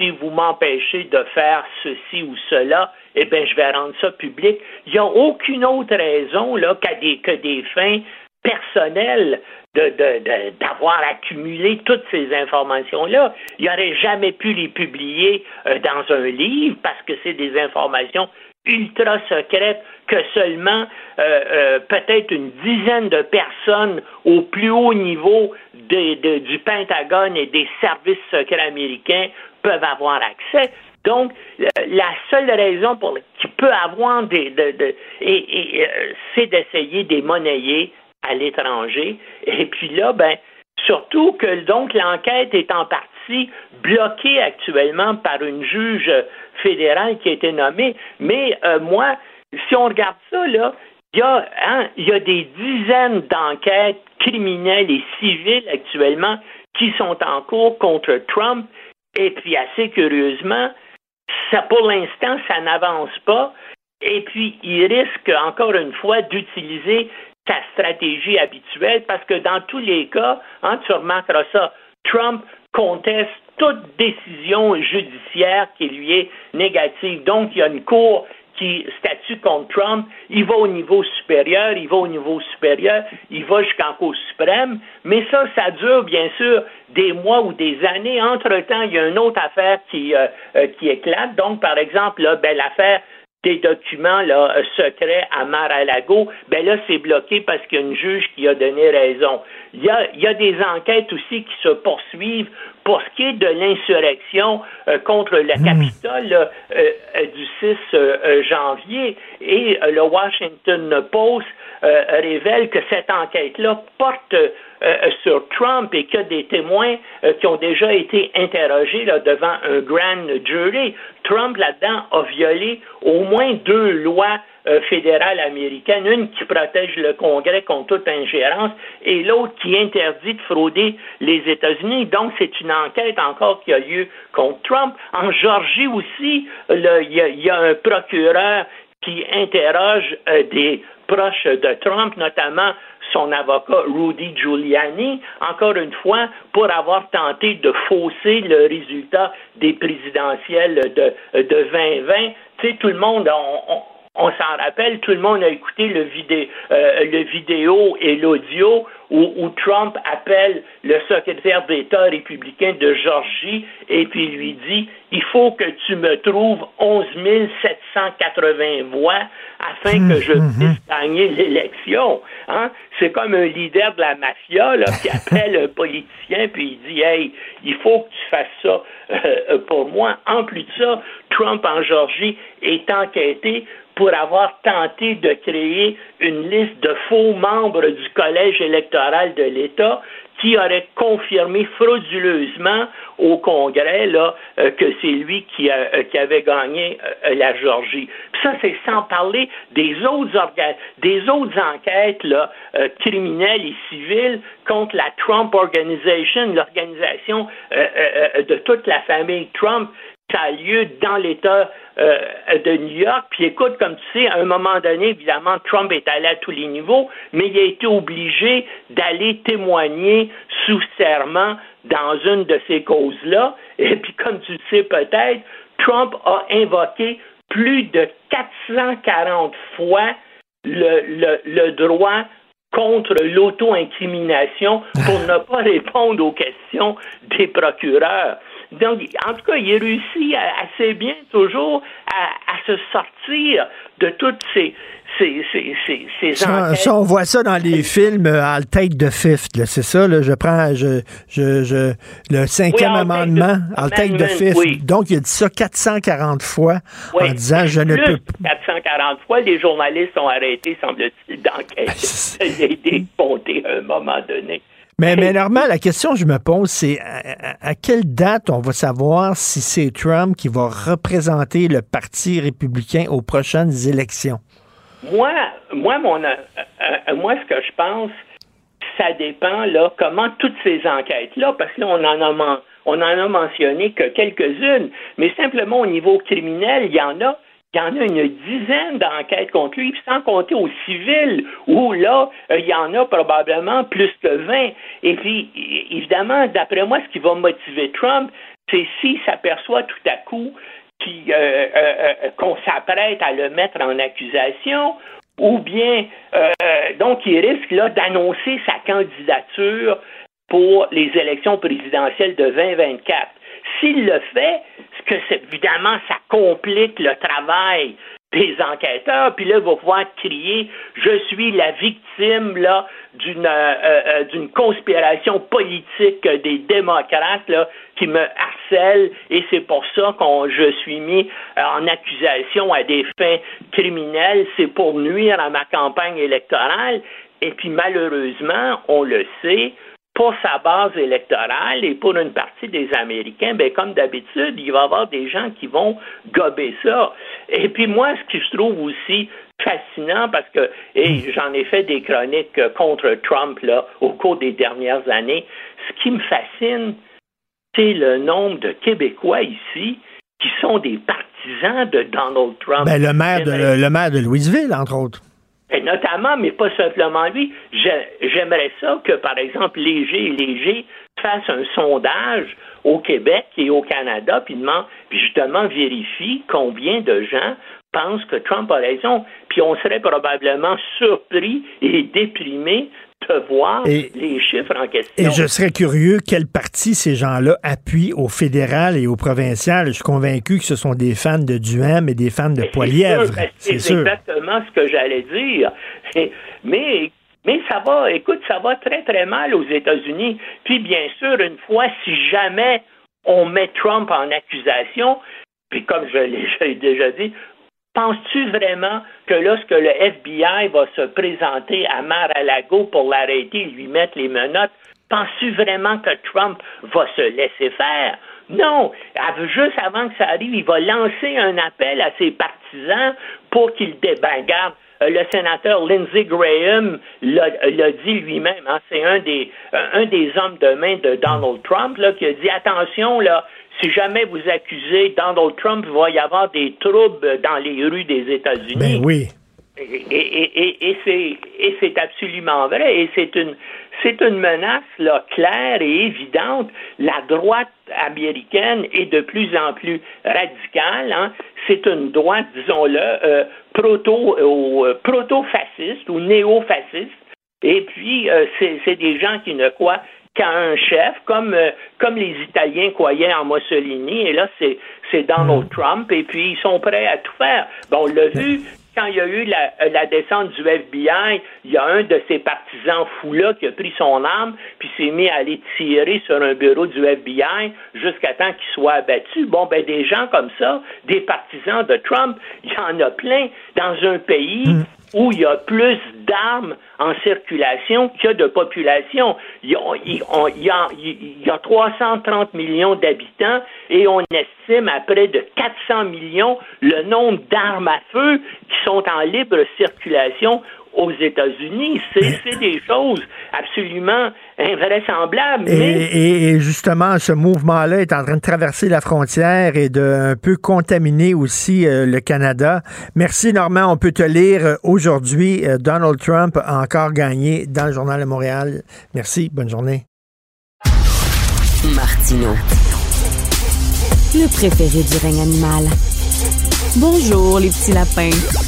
si vous m'empêchez de faire ceci ou cela, eh bien, je vais rendre ça public. Il n'y a aucune autre raison là, des, que des fins personnelles d'avoir accumulé toutes ces informations-là. Il n'aurait jamais pu les publier euh, dans un livre parce que c'est des informations ultra secrètes que seulement euh, euh, peut-être une dizaine de personnes au plus haut niveau du Pentagone et des services secrets américains peuvent avoir accès. Donc, la seule raison pour qui peut avoir des, euh, c'est d'essayer des monnayer à l'étranger. Et puis là, ben, surtout que donc l'enquête est en partie bloquée actuellement par une juge fédérale qui a été nommée. Mais euh, moi, si on regarde ça là, il y a, hein, il y a des dizaines d'enquêtes criminelles et civiles actuellement qui sont en cours contre Trump. Et puis, assez curieusement, ça, pour l'instant, ça n'avance pas. Et puis, il risque, encore une fois, d'utiliser sa stratégie habituelle parce que dans tous les cas, hein, tu remarqueras ça, Trump conteste toute décision judiciaire qui lui est négative. Donc, il y a une cour qui statue contre Trump, il va au niveau supérieur, il va au niveau supérieur, il va jusqu'en Cour suprême, mais ça, ça dure bien sûr des mois ou des années. Entre-temps, il y a une autre affaire qui, euh, euh, qui éclate. Donc, par exemple, ben, l'affaire des documents là, euh, secrets à Mar-a-Lago, ben là, c'est bloqué parce qu'il y a une juge qui a donné raison. Il y a des enquêtes aussi qui se poursuivent pour ce qui est de l'insurrection euh, contre le hmm. Capitole euh, euh, du 6 janvier, et le Washington Post révèle que cette enquête-là porte sur Trump et qu'il y a des témoins qui ont déjà été interrogés là, devant un grand jury. Trump, là-dedans, a violé au moins deux lois fédérale américaine, une qui protège le Congrès contre toute ingérence et l'autre qui interdit de frauder les États-Unis. Donc, c'est une enquête encore qui a lieu contre Trump. En Georgie aussi, il y, a un procureur qui interroge euh, des proches de Trump, notamment son avocat Rudy Giuliani, encore une fois, pour avoir tenté de fausser le résultat des présidentielles de, de 2020. Tu sais, tout le monde, on, on s'en rappelle, tout le monde a écouté le, vidé, euh, le vidéo et l'audio où, Trump appelle le secrétaire d'État républicain de Georgie et puis lui dit il faut que tu me trouves 11 780 voix afin que je hum, puisse gagner l'élection. Hein? C'est comme un leader de la mafia là, qui appelle un politicien puis il dit Hey, il faut que tu fasses ça euh, pour moi. En plus de ça, Trump en Georgie est enquêté pour avoir tenté de créer une liste de faux membres du collège électoral de l'État qui aurait confirmé frauduleusement au Congrès là, euh, que c'est lui qui, euh, avait gagné euh, la Georgie. Puis ça, c'est sans parler des autres, des autres enquêtes là, criminelles et civiles contre la Trump Organization, l'organisation de toute la famille Trump ça a lieu dans l'État euh, de New York. Puis écoute, comme tu sais, à un moment donné, évidemment, Trump est allé à tous les niveaux, mais il a été obligé d'aller témoigner sous serment dans une de ces causes-là. Et puis, comme tu le sais peut-être, Trump a invoqué plus de 440 fois le, le, droit contre l'auto-incrimination pour ne pas répondre aux questions des procureurs. Donc, en tout cas, il réussit assez bien toujours à, à se sortir de toutes ces, c'est ça, on voit ça dans les films euh, I'll take the fifth, c'est ça, là, je prends je, je, je, le cinquième amendement, I'll take the fifth. Donc, il a dit ça 440 fois en disant je ne peux pas. 440 fois, les journalistes ont arrêté, semble-t-il, d'enquêter. il a été compté à un moment donné. Mais, mais normalement, la question que je me pose, c'est à, quelle date on va savoir si c'est Trump qui va représenter le Parti républicain aux prochaines élections? Moi, moi, mon, euh, euh, moi, ce que je pense, ça dépend là comment toutes ces enquêtes-là, parce que là, on en a on en a mentionné que quelques-unes, mais simplement au niveau criminel, il y en a. Il y en a une dizaine d'enquêtes contre lui, sans compter au civil, où là, euh, il y en a probablement plus que 20. Et puis, évidemment, d'après moi, ce qui va motiver Trump, c'est s'il s'aperçoit tout à coup euh, euh, qu'on s'apprête à le mettre en accusation, ou bien donc il risque là d'annoncer sa candidature pour les élections présidentielles de 2024. S'il le fait, que évidemment ça complique le travail des enquêteurs, puis là, il va pouvoir crier Je suis la victime là d'une euh, euh, d'une conspiration politique des démocrates là, qui me harcèle. Et c'est pour ça qu'on je suis mis euh, en accusation à des fins criminelles, c'est pour nuire à ma campagne électorale. Et puis malheureusement, on le sait, pour sa base électorale et pour une partie des Américains, ben, comme d'habitude, il va y avoir des gens qui vont gober ça. Et puis moi, ce que je trouve aussi fascinant, parce que et j'en ai fait des chroniques contre Trump là, au cours des dernières années, ce qui me fascine, c'est le nombre de Québécois ici qui sont des partisans de Donald Trump. Ben, le, maire de, le maire de Louisville, entre autres. Et notamment, mais pas simplement lui, j'aimerais ça que, par exemple, Léger et Léger fassent un sondage au Québec et au Canada, puis, puis justement vérifie combien de gens pensent que Trump a raison. Puis on serait probablement surpris et déprimé voir les chiffres en question. Et je serais curieux quel parti ces gens-là appuient au fédéral et au provincial. Je suis convaincu que ce sont des fans de Duhem et des fans de Poilièvre. C'est exactement ce que j'allais dire. Mais mais ça va, écoute, ça va très, très mal aux États-Unis. Puis, bien sûr, une fois, si jamais on met Trump en accusation, puis comme je l'ai déjà dit, Penses-tu vraiment que lorsque le FBI va se présenter à Mar-a-Lago pour l'arrêter et lui mettre les menottes, penses-tu vraiment que Trump va se laisser faire? Non, juste avant que ça arrive, il va lancer un appel à ses partisans pour qu'ils débangardent. Euh, le sénateur Lindsey Graham l'a dit lui-même. Hein, c'est un des, hommes de main de Donald Trump qui a dit attention, là, si jamais vous accusez Donald Trump, il va y avoir des troubles dans les rues des États-Unis. Ben oui. Et, et c'est absolument vrai. Et c'est une, c'est une menace là, claire et évidente. La droite américaine est de plus en plus radicale. Hein. C'est une droite, disons-le, euh, proto, euh, proto-fasciste ou néo-fasciste. Et puis, euh, c'est des gens qui ne croient qu'à un chef, comme, euh, comme les Italiens croyaient en Mussolini, et là, c'est, c'est Donald hmm. Trump, et puis ils sont prêts à tout faire. Bon, on l'a vu, quand il y a eu la, euh, la, descente du FBI, il y a un de ces partisans fous-là qui a pris son arme, puis s'est mis à aller tirer sur un bureau du FBI jusqu'à temps qu'il soit abattu. Bon, ben des gens comme ça, des partisans de Trump, il y en a plein dans un pays hmm où il y a plus d'armes en circulation a de population. Il y a, il y a 330 millions d'habitants et on estime à près de 400 millions le nombre d'armes à feu qui sont en libre circulation aux États-Unis. C'est des choses absolument invraisemblables. Et, justement, ce mouvement-là est en train de traverser la frontière et de un peu contaminer aussi euh, le Canada. Merci, Normand. On peut te lire euh, aujourd'hui. Euh, Donald Trump a encore gagné dans le Journal de Montréal. Merci. Bonne journée. Martino. Le préféré du règne animal. Bonjour, les petits lapins.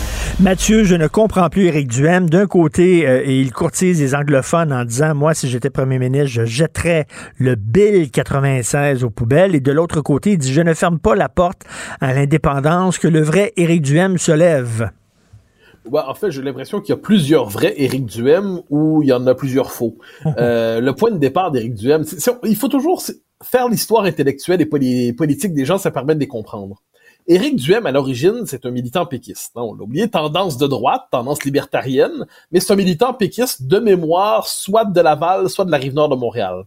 Mathieu, je ne comprends plus Éric Duhem. D'un côté, euh, il courtise les anglophones en disant, moi, si j'étais premier ministre, je jetterais le Bill 96 aux poubelles. Et de l'autre côté, il dit, je ne ferme pas la porte à l'indépendance, que le vrai Éric Duhem se lève. Ouais, en fait, j'ai l'impression qu'il y a plusieurs vrais Éric Duhem ou il y en a plusieurs faux. Euh, le point de départ d'Éric Duhem, il faut toujours faire l'histoire intellectuelle et poli- politique des gens, ça permet de les comprendre. Éric Duhem, à l'origine, c'est un militant péquiste. hein, on l'a oublié, tendance de droite, tendance libertarienne, mais c'est un militant péquiste de mémoire, soit de Laval, soit de la rive nord de Montréal.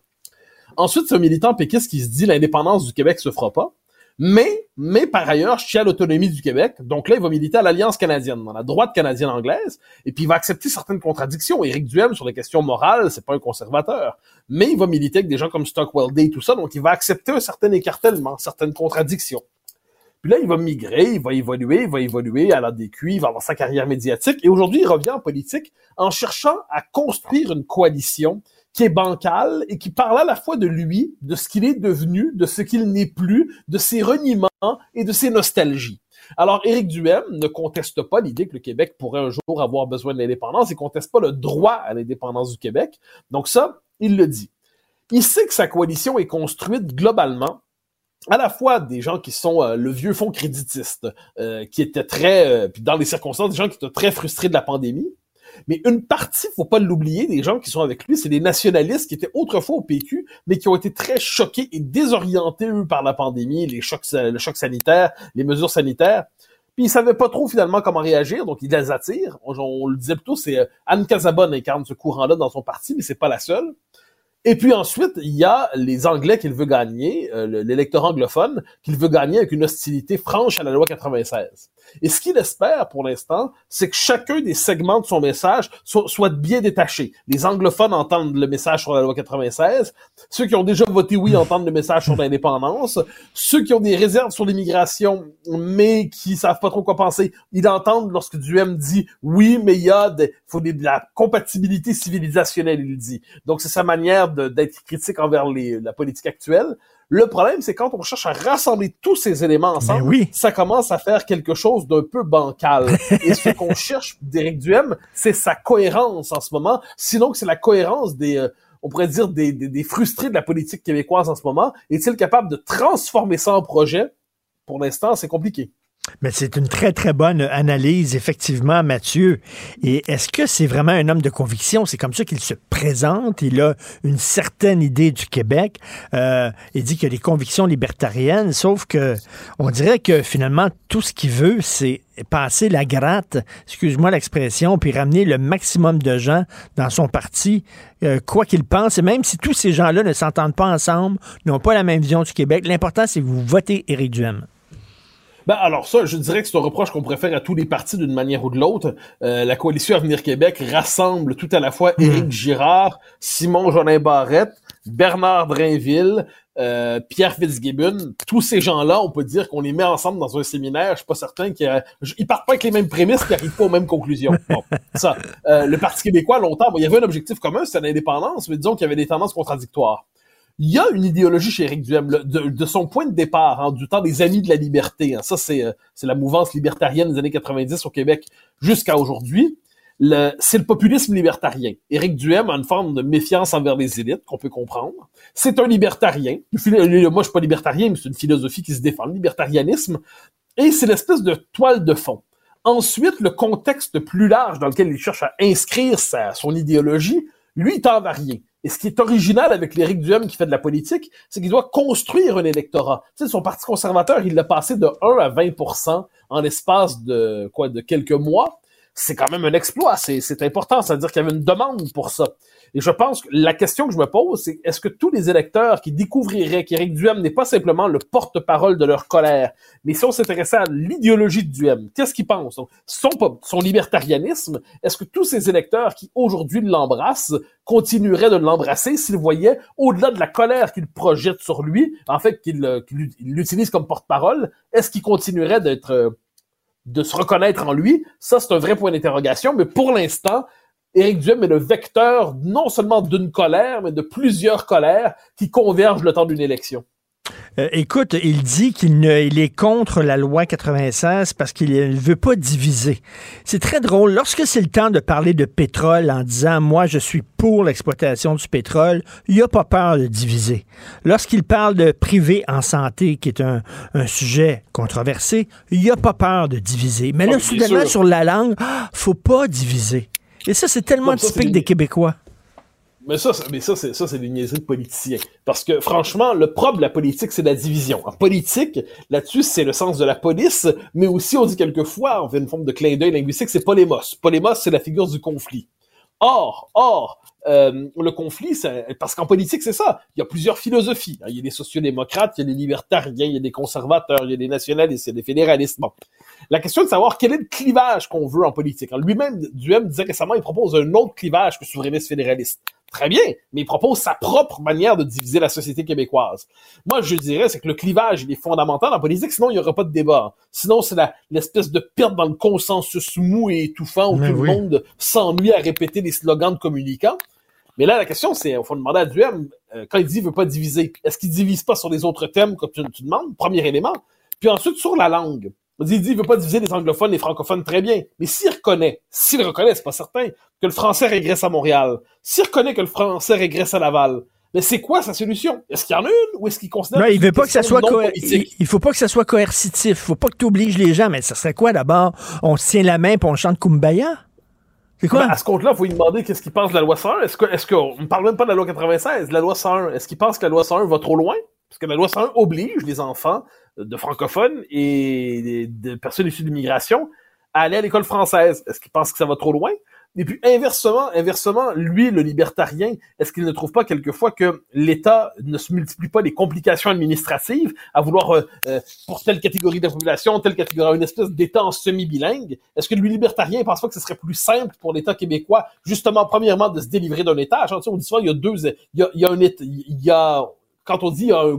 Ensuite, c'est un militant péquiste qui se dit l'indépendance du Québec se fera pas. Mais, mais par ailleurs, je à l'autonomie du Québec. Donc là, il va militer à l'Alliance canadienne, dans la droite canadienne anglaise, et puis il va accepter certaines contradictions. Éric Duhem, sur les questions morales, c'est pas un conservateur. Mais il va militer avec des gens comme Stockwell Day et tout ça, donc il va accepter un certain écartèlement, certaines contradictions. Puis là, il va migrer, il va évoluer, il va évoluer à l'ADQ, il va avoir sa carrière médiatique. Et aujourd'hui, il revient en politique en cherchant à construire une coalition qui est bancale et qui parle à la fois de lui, de ce qu'il est devenu, de ce qu'il n'est plus, de ses reniements et de ses nostalgies. Alors, Éric Duhem ne conteste pas l'idée que le Québec pourrait un jour avoir besoin de l'indépendance. Il conteste pas le droit à l'indépendance du Québec. Donc ça, il le dit. Il sait que sa coalition est construite globalement à la fois des gens qui sont euh, le vieux fonds créditiste, euh, qui étaient très, euh, puis dans les circonstances, des gens qui étaient très frustrés de la pandémie. Mais une partie, faut pas l'oublier, des gens qui sont avec lui, c'est des nationalistes qui étaient autrefois au PQ, mais qui ont été très choqués et désorientés, eux, par la pandémie, les chocs, le choc sanitaire, les mesures sanitaires. Puis ils savaient pas trop finalement comment réagir, donc ils les attirent. On, le disait plutôt, c'est euh, Anne Casabonne incarne ce courant-là dans son parti, mais c'est pas la seule. Et puis ensuite, il y a les Anglais qu'il veut gagner, euh, le- l'électorat anglophone, qu'il veut gagner avec une hostilité franche à la loi 96. Et ce qu'il espère pour l'instant, c'est que chacun des segments de son message soit, soit bien détaché. Les anglophones entendent le message sur la loi 96, ceux qui ont déjà voté oui entendent le message sur l'indépendance, ceux qui ont des réserves sur l'immigration, mais qui savent pas trop quoi penser, ils entendent lorsque Duhem dit oui, mais il y a des, faut des- de la compatibilité civilisationnelle, il dit. Donc c'est sa manière d'être critique envers les- la politique actuelle. Le problème, c'est quand on cherche à rassembler tous ces éléments ensemble, ça commence à faire quelque chose d'un peu bancal. Et ce qu'on cherche d'Éric Duhem, c'est sa cohérence en ce moment. Sinon, c'est la cohérence des, euh, on pourrait dire, des, des, des frustrés de la politique québécoise en ce moment. Est-il capable de transformer ça en projet? Pour l'instant, c'est compliqué. Mais c'est une très, très bonne analyse, effectivement, Mathieu. Et est-ce que c'est vraiment un homme de conviction? C'est comme ça qu'il se présente. Il a une certaine idée du Québec. Euh, il dit qu'il a des convictions libertariennes, sauf que on dirait que finalement, tout ce qu'il veut, c'est passer la gratte, excuse-moi l'expression, puis ramener le maximum de gens dans son parti, euh, quoi qu'il pense. Et même si tous ces gens-là ne s'entendent pas ensemble, n'ont pas la même vision du Québec, l'important, c'est que vous votez Éric. Ben alors ça, je dirais que c'est un reproche qu'on pourrait faire à tous les partis d'une manière ou de l'autre. Euh, la coalition Avenir Québec rassemble tout à la fois Éric Girard, Simon Jolin Barrette, Bernard Drainville, euh, Pierre Fitzgibbon. Tous ces gens-là, on peut dire qu'on les met ensemble dans un séminaire. Je suis pas certain qu'ils ils partent pas avec les mêmes prémices, qu'ils arrivent pas aux mêmes conclusions. Bon, ça. Euh, le Parti québécois, longtemps, bon, il y avait un objectif commun, c'était l'indépendance, mais disons qu'il y avait des tendances contradictoires. Il y a une idéologie chez Éric Duhem, de, son point de départ, hein, du temps des Amis de la Liberté. hein. ça, c'est euh, c'est la mouvance libertarienne des années 90 au Québec jusqu'à aujourd'hui. C'est le populisme libertarien. Éric Duhem a une forme de méfiance envers les élites qu'on peut comprendre. C'est un libertarien. Moi, je suis pas libertarien, mais c'est une philosophie qui se défend, le libertarianisme. Et c'est l'espèce de toile de fond. Ensuite, le contexte plus large dans lequel il cherche à inscrire son idéologie, lui, il tend à rien. Et ce qui est original avec l'Éric Duhem qui fait de la politique, c'est qu'il doit construire un électorat. Tu sais, son parti conservateur, il l'a passé de 1 à 20% en l'espace de quoi, de quelques mois. C'est quand même un exploit, c'est important, c'est-à-dire qu'il y avait une demande pour ça. Et je pense que la question que je me pose, c'est est-ce que tous les électeurs qui découvriraient qu'Éric Duhem n'est pas simplement le porte-parole de leur colère, mais si on s'intéressait à l'idéologie de Duhem, qu'est-ce qu'ils pensent? son, son libertarianisme, est-ce que tous ces électeurs qui aujourd'hui l'embrassent continueraient de l'embrasser s'ils voyaient, au-delà de la colère qu'ils projettent sur lui, en fait, qu'ils l'utilisent comme porte-parole, est-ce qu'ils continueraient d'être de se reconnaître en lui? Ça, c'est un vrai point d'interrogation, mais pour l'instant, Éric Duhem est le vecteur non seulement d'une colère, mais de plusieurs colères qui convergent le temps d'une élection. Euh, écoute, il dit qu'il il est contre la loi 96 parce qu'il ne veut pas diviser. C'est très drôle. Lorsque c'est le temps de parler de pétrole en disant moi je suis pour l'exploitation du pétrole, il a pas peur de diviser. Lorsqu'il parle de privé en santé, qui est un, sujet controversé, il a pas peur de diviser. Mais là, ah, soudainement, sur la langue, ah, faut pas diviser. Et ça, c'est tellement typique des... Québécois. Mais ça, mais ça, c'est ça, c'est des niaiseries de politiciens. Parce que franchement, le propre de la politique, c'est la division. En politique, là-dessus, c'est le sens de la police, mais aussi on dit quelquefois, on fait une forme de clin d'œil linguistique, c'est polémos. Polémos, c'est la figure du conflit. Or, or, euh, le conflit, parce qu'en politique, c'est ça. Il y a plusieurs philosophies. Il y a des sociodémocrates, il y a des libertariens, il y a des conservateurs, il y a des nationalistes, il y a des fédéralistes. Bon. La question est de savoir quel est le clivage qu'on veut en politique. Lui-même, Duhem disait récemment, il propose un autre clivage que souverainiste fédéraliste. Très bien, mais il propose sa propre manière de diviser la société québécoise. Moi, je dirais, c'est que le clivage, il est fondamental en politique, sinon il n'y aura pas de débat. Sinon, c'est l'espèce de perte dans le consensus mou et étouffant où tout le monde s'ennuie à répéter les slogans de communicants. Mais là, la question, c'est, il faut demander à Duhem, euh, quand il dit qu'il veut pas diviser, est-ce qu'il divise pas sur les autres thèmes comme tu, tu demandes? Premier élément. Puis ensuite, sur la langue? Il dit, il veut pas diviser les anglophones et les francophones très bien. Mais s'il reconnaît, s'il reconnaît, c'est pas certain, que le français régresse à Montréal, s'il reconnaît que le français régresse à Laval, mais c'est quoi sa solution? Est-ce qu'il y en a une ou est-ce qu'il considère non, il veut pas que ça soit il, il, faut pas que ça soit coercitif. Il faut pas que tu obliges les gens. Mais ça serait quoi d'abord? On se tient la main pour on chante Kumbaya? C'est quoi? Ben, à ce compte-là, il faut lui demander qu'est-ce qu'il pense de la loi 101. Est-ce que, est-ce qu'on ne parle même pas de la loi 96, la loi 101? Est-ce qu'il pense que la loi 101 va trop loin? Parce que la loi 101 oblige les enfants de francophones et de personnes issues de l'immigration à aller à l'école française. Est-ce qu'il pense que ça va trop loin? Et puis inversement, inversement, lui, le libertarien, est-ce qu'il ne trouve pas quelquefois que l'État ne se multiplie pas les complications administratives à vouloir euh, euh, pour telle catégorie de la population, telle catégorie, une espèce d'État en semi-bilingue? Est-ce que lui libertarien ne pense pas que ce serait plus simple pour l'État québécois, justement, premièrement, de se délivrer d'un État? Genre, On dit souvent il y a deux, il y a, il y a un État, il y a quand on dit il y a un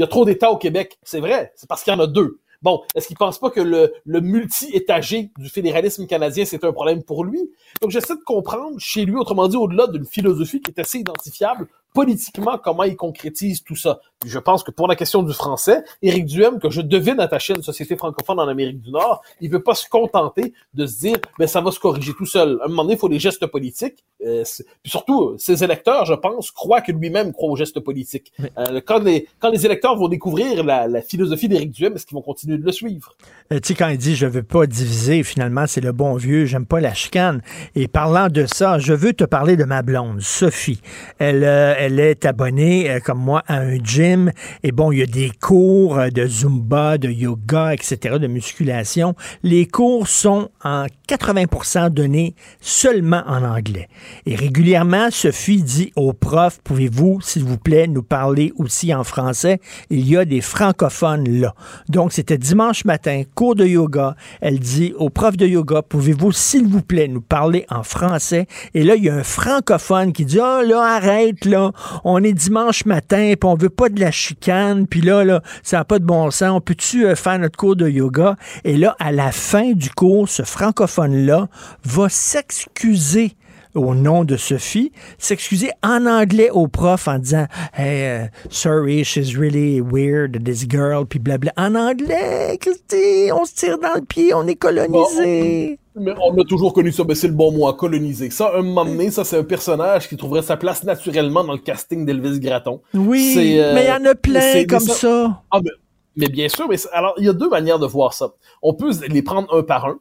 il y a trop d'États au Québec. C'est vrai, c'est parce qu'il y en a deux. Bon, est-ce qu'il pense pas que le, le multi-étagé du fédéralisme canadien, c'est un problème pour lui? Donc, j'essaie de comprendre chez lui, autrement dit, au-delà d'une philosophie qui est assez identifiable, politiquement, comment il concrétise tout ça. je pense que pour la question du français, Éric Duhem, que je devine attacher à une société francophone en Amérique du Nord, il veut pas se contenter de se dire, ben ça va se corriger tout seul. À un moment donné, il faut des gestes politiques. Euh, puis surtout, ses électeurs, je pense, croient que lui-même croit aux gestes politiques. Euh, quand, les, quand les électeurs vont découvrir la, la philosophie d'Éric Duhem, est-ce qu'ils vont continuer de le suivre? Euh, tu sais, quand il dit, je veux pas diviser, finalement, c'est le bon vieux, j'aime pas la chicane. Et parlant de ça, je veux te parler de ma blonde, Sophie. Elle, euh, elle est abonnée, euh, comme moi, à un gym. Et bon, il y a des cours euh, de Zumba, de yoga, etc., de musculation. Les cours sont en 80% donnés seulement en anglais. Et régulièrement, Sophie dit aux profs, pouvez-vous, s'il vous plaît, nous parler aussi en français? Il y a des francophones là. Donc, c'était dimanche matin, cours de yoga. Elle dit aux profs de yoga, pouvez-vous, s'il vous plaît, nous parler en français? Et là, il y a un francophone qui dit, oh là, arrête, là, on est dimanche matin, puis on veut pas de la chicane, puis là, là, ça n'a pas de bon sens, on peut-tu euh, faire notre cours de yoga? Et là, à la fin du cours, ce francophone-là va s'excuser au nom de Sophie, s'excuser en anglais au prof en disant Hey, uh, sorry, she's really weird, this girl, puis blabla. En anglais, Christy, on se tire dans le pied, on est colonisé. Mais on a toujours connu ça, mais c'est le bon mot, coloniser. Ça, un moment donné, ça, c'est un personnage qui trouverait sa place naturellement dans le casting d'Elvis Gratton. Oui, euh, mais il y en a plein comme ça. Ah, mais, bien sûr, mais alors, il y a deux manières de voir ça. On peut les prendre un par un,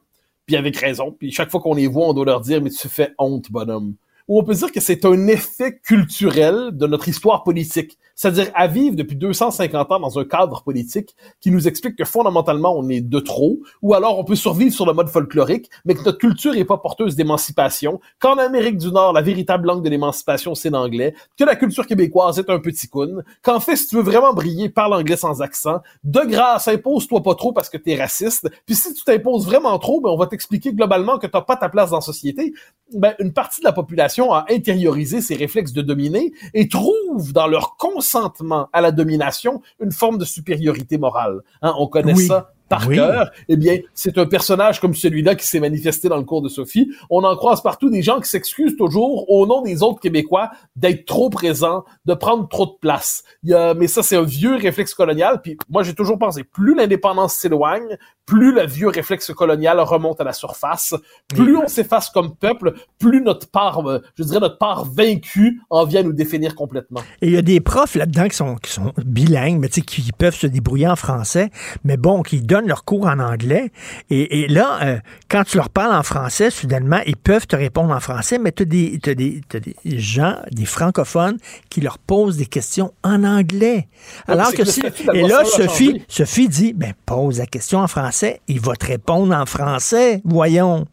puis avec raison, puis chaque fois qu'on les voit, on doit leur dire, mais tu fais honte, bonhomme. Ou on peut dire que c'est un effet culturel de notre histoire politique. C'est-à-dire à vivre depuis 250 ans dans un cadre politique qui nous explique que fondamentalement on est de trop, ou alors on peut survivre sur le mode folklorique, mais que notre culture est pas porteuse d'émancipation, qu'en Amérique du Nord, la véritable langue de l'émancipation, c'est l'anglais, que la culture québécoise est un petit coon, qu'en fait, si tu veux vraiment briller, parle anglais sans accent, de grâce, impose-toi pas trop parce que t'es raciste, puis si tu t'imposes vraiment trop, ben on va t'expliquer globalement que t'as pas ta place dans la société. Ben, une partie de la population a intériorisé ces réflexes de dominer et trouve dans leur consentement à la domination une forme de supériorité morale. Hein, on connaît ça par cœur, eh bien, c'est un personnage comme celui-là qui s'est manifesté dans le cours de Sophie. On en croise partout des gens qui s'excusent toujours au nom des autres Québécois d'être trop présents, de prendre trop de place. Il y a, mais ça, c'est un vieux réflexe colonial. Puis moi, j'ai toujours pensé, plus l'indépendance s'éloigne, plus le vieux réflexe colonial remonte à la surface, plus on s'efface comme peuple, plus notre part, euh, je dirais notre part vaincue en vient nous définir complètement. Et il y a des profs là-dedans qui sont, qui sont bilingues, mais qui peuvent se débrouiller en français, mais bon, qui donnent leur cours en anglais. Et, là, euh, quand tu leur parles en français, soudainement, ils peuvent te répondre en français, mais tu as des, gens, des francophones, qui leur posent des questions en anglais. Alors que si... Et là, Sophie, Sophie dit, ben, pose la question en français il va te répondre en français. Voyons.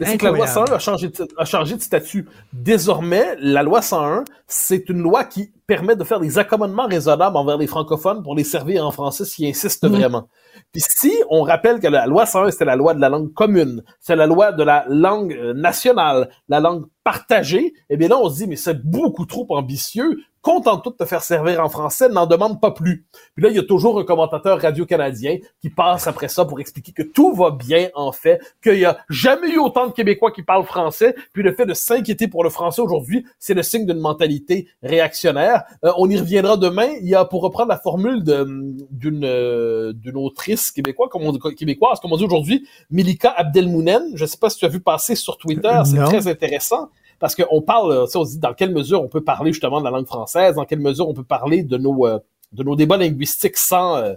C'est que la loi 101 a changé, de, a changé de statut. Désormais, la loi 101, c'est une loi qui permet de faire des accommodements raisonnables envers les francophones pour les servir en français s'ils insistent mm. vraiment. Puis si on rappelle que la loi 101, c'était la loi de la langue commune, c'est la loi de la langue euh, nationale, la langue partagée, eh bien là, on se dit, mais c'est beaucoup trop ambitieux, contente-toi de te faire servir en français, n'en demande pas plus. Puis là, il y a toujours un commentateur radio-canadien qui passe après ça pour expliquer que tout va bien, en fait, qu'il y a jamais eu autant de Québécois qui parlent français, puis le fait de s'inquiéter pour le français aujourd'hui, c'est le signe d'une mentalité réactionnaire. Euh, on y reviendra demain. Il y a, pour reprendre la formule d'une euh, d'une autrice québécoise, comme on dit, québécoise, comme on dit aujourd'hui, Milika Abdelmounen. Je sais pas si tu as vu passer sur Twitter, c'est très intéressant parce qu'on parle, on dit dans quelle mesure on peut parler justement de la langue française, dans quelle mesure on peut parler de nos euh, de nos débats linguistiques sans euh,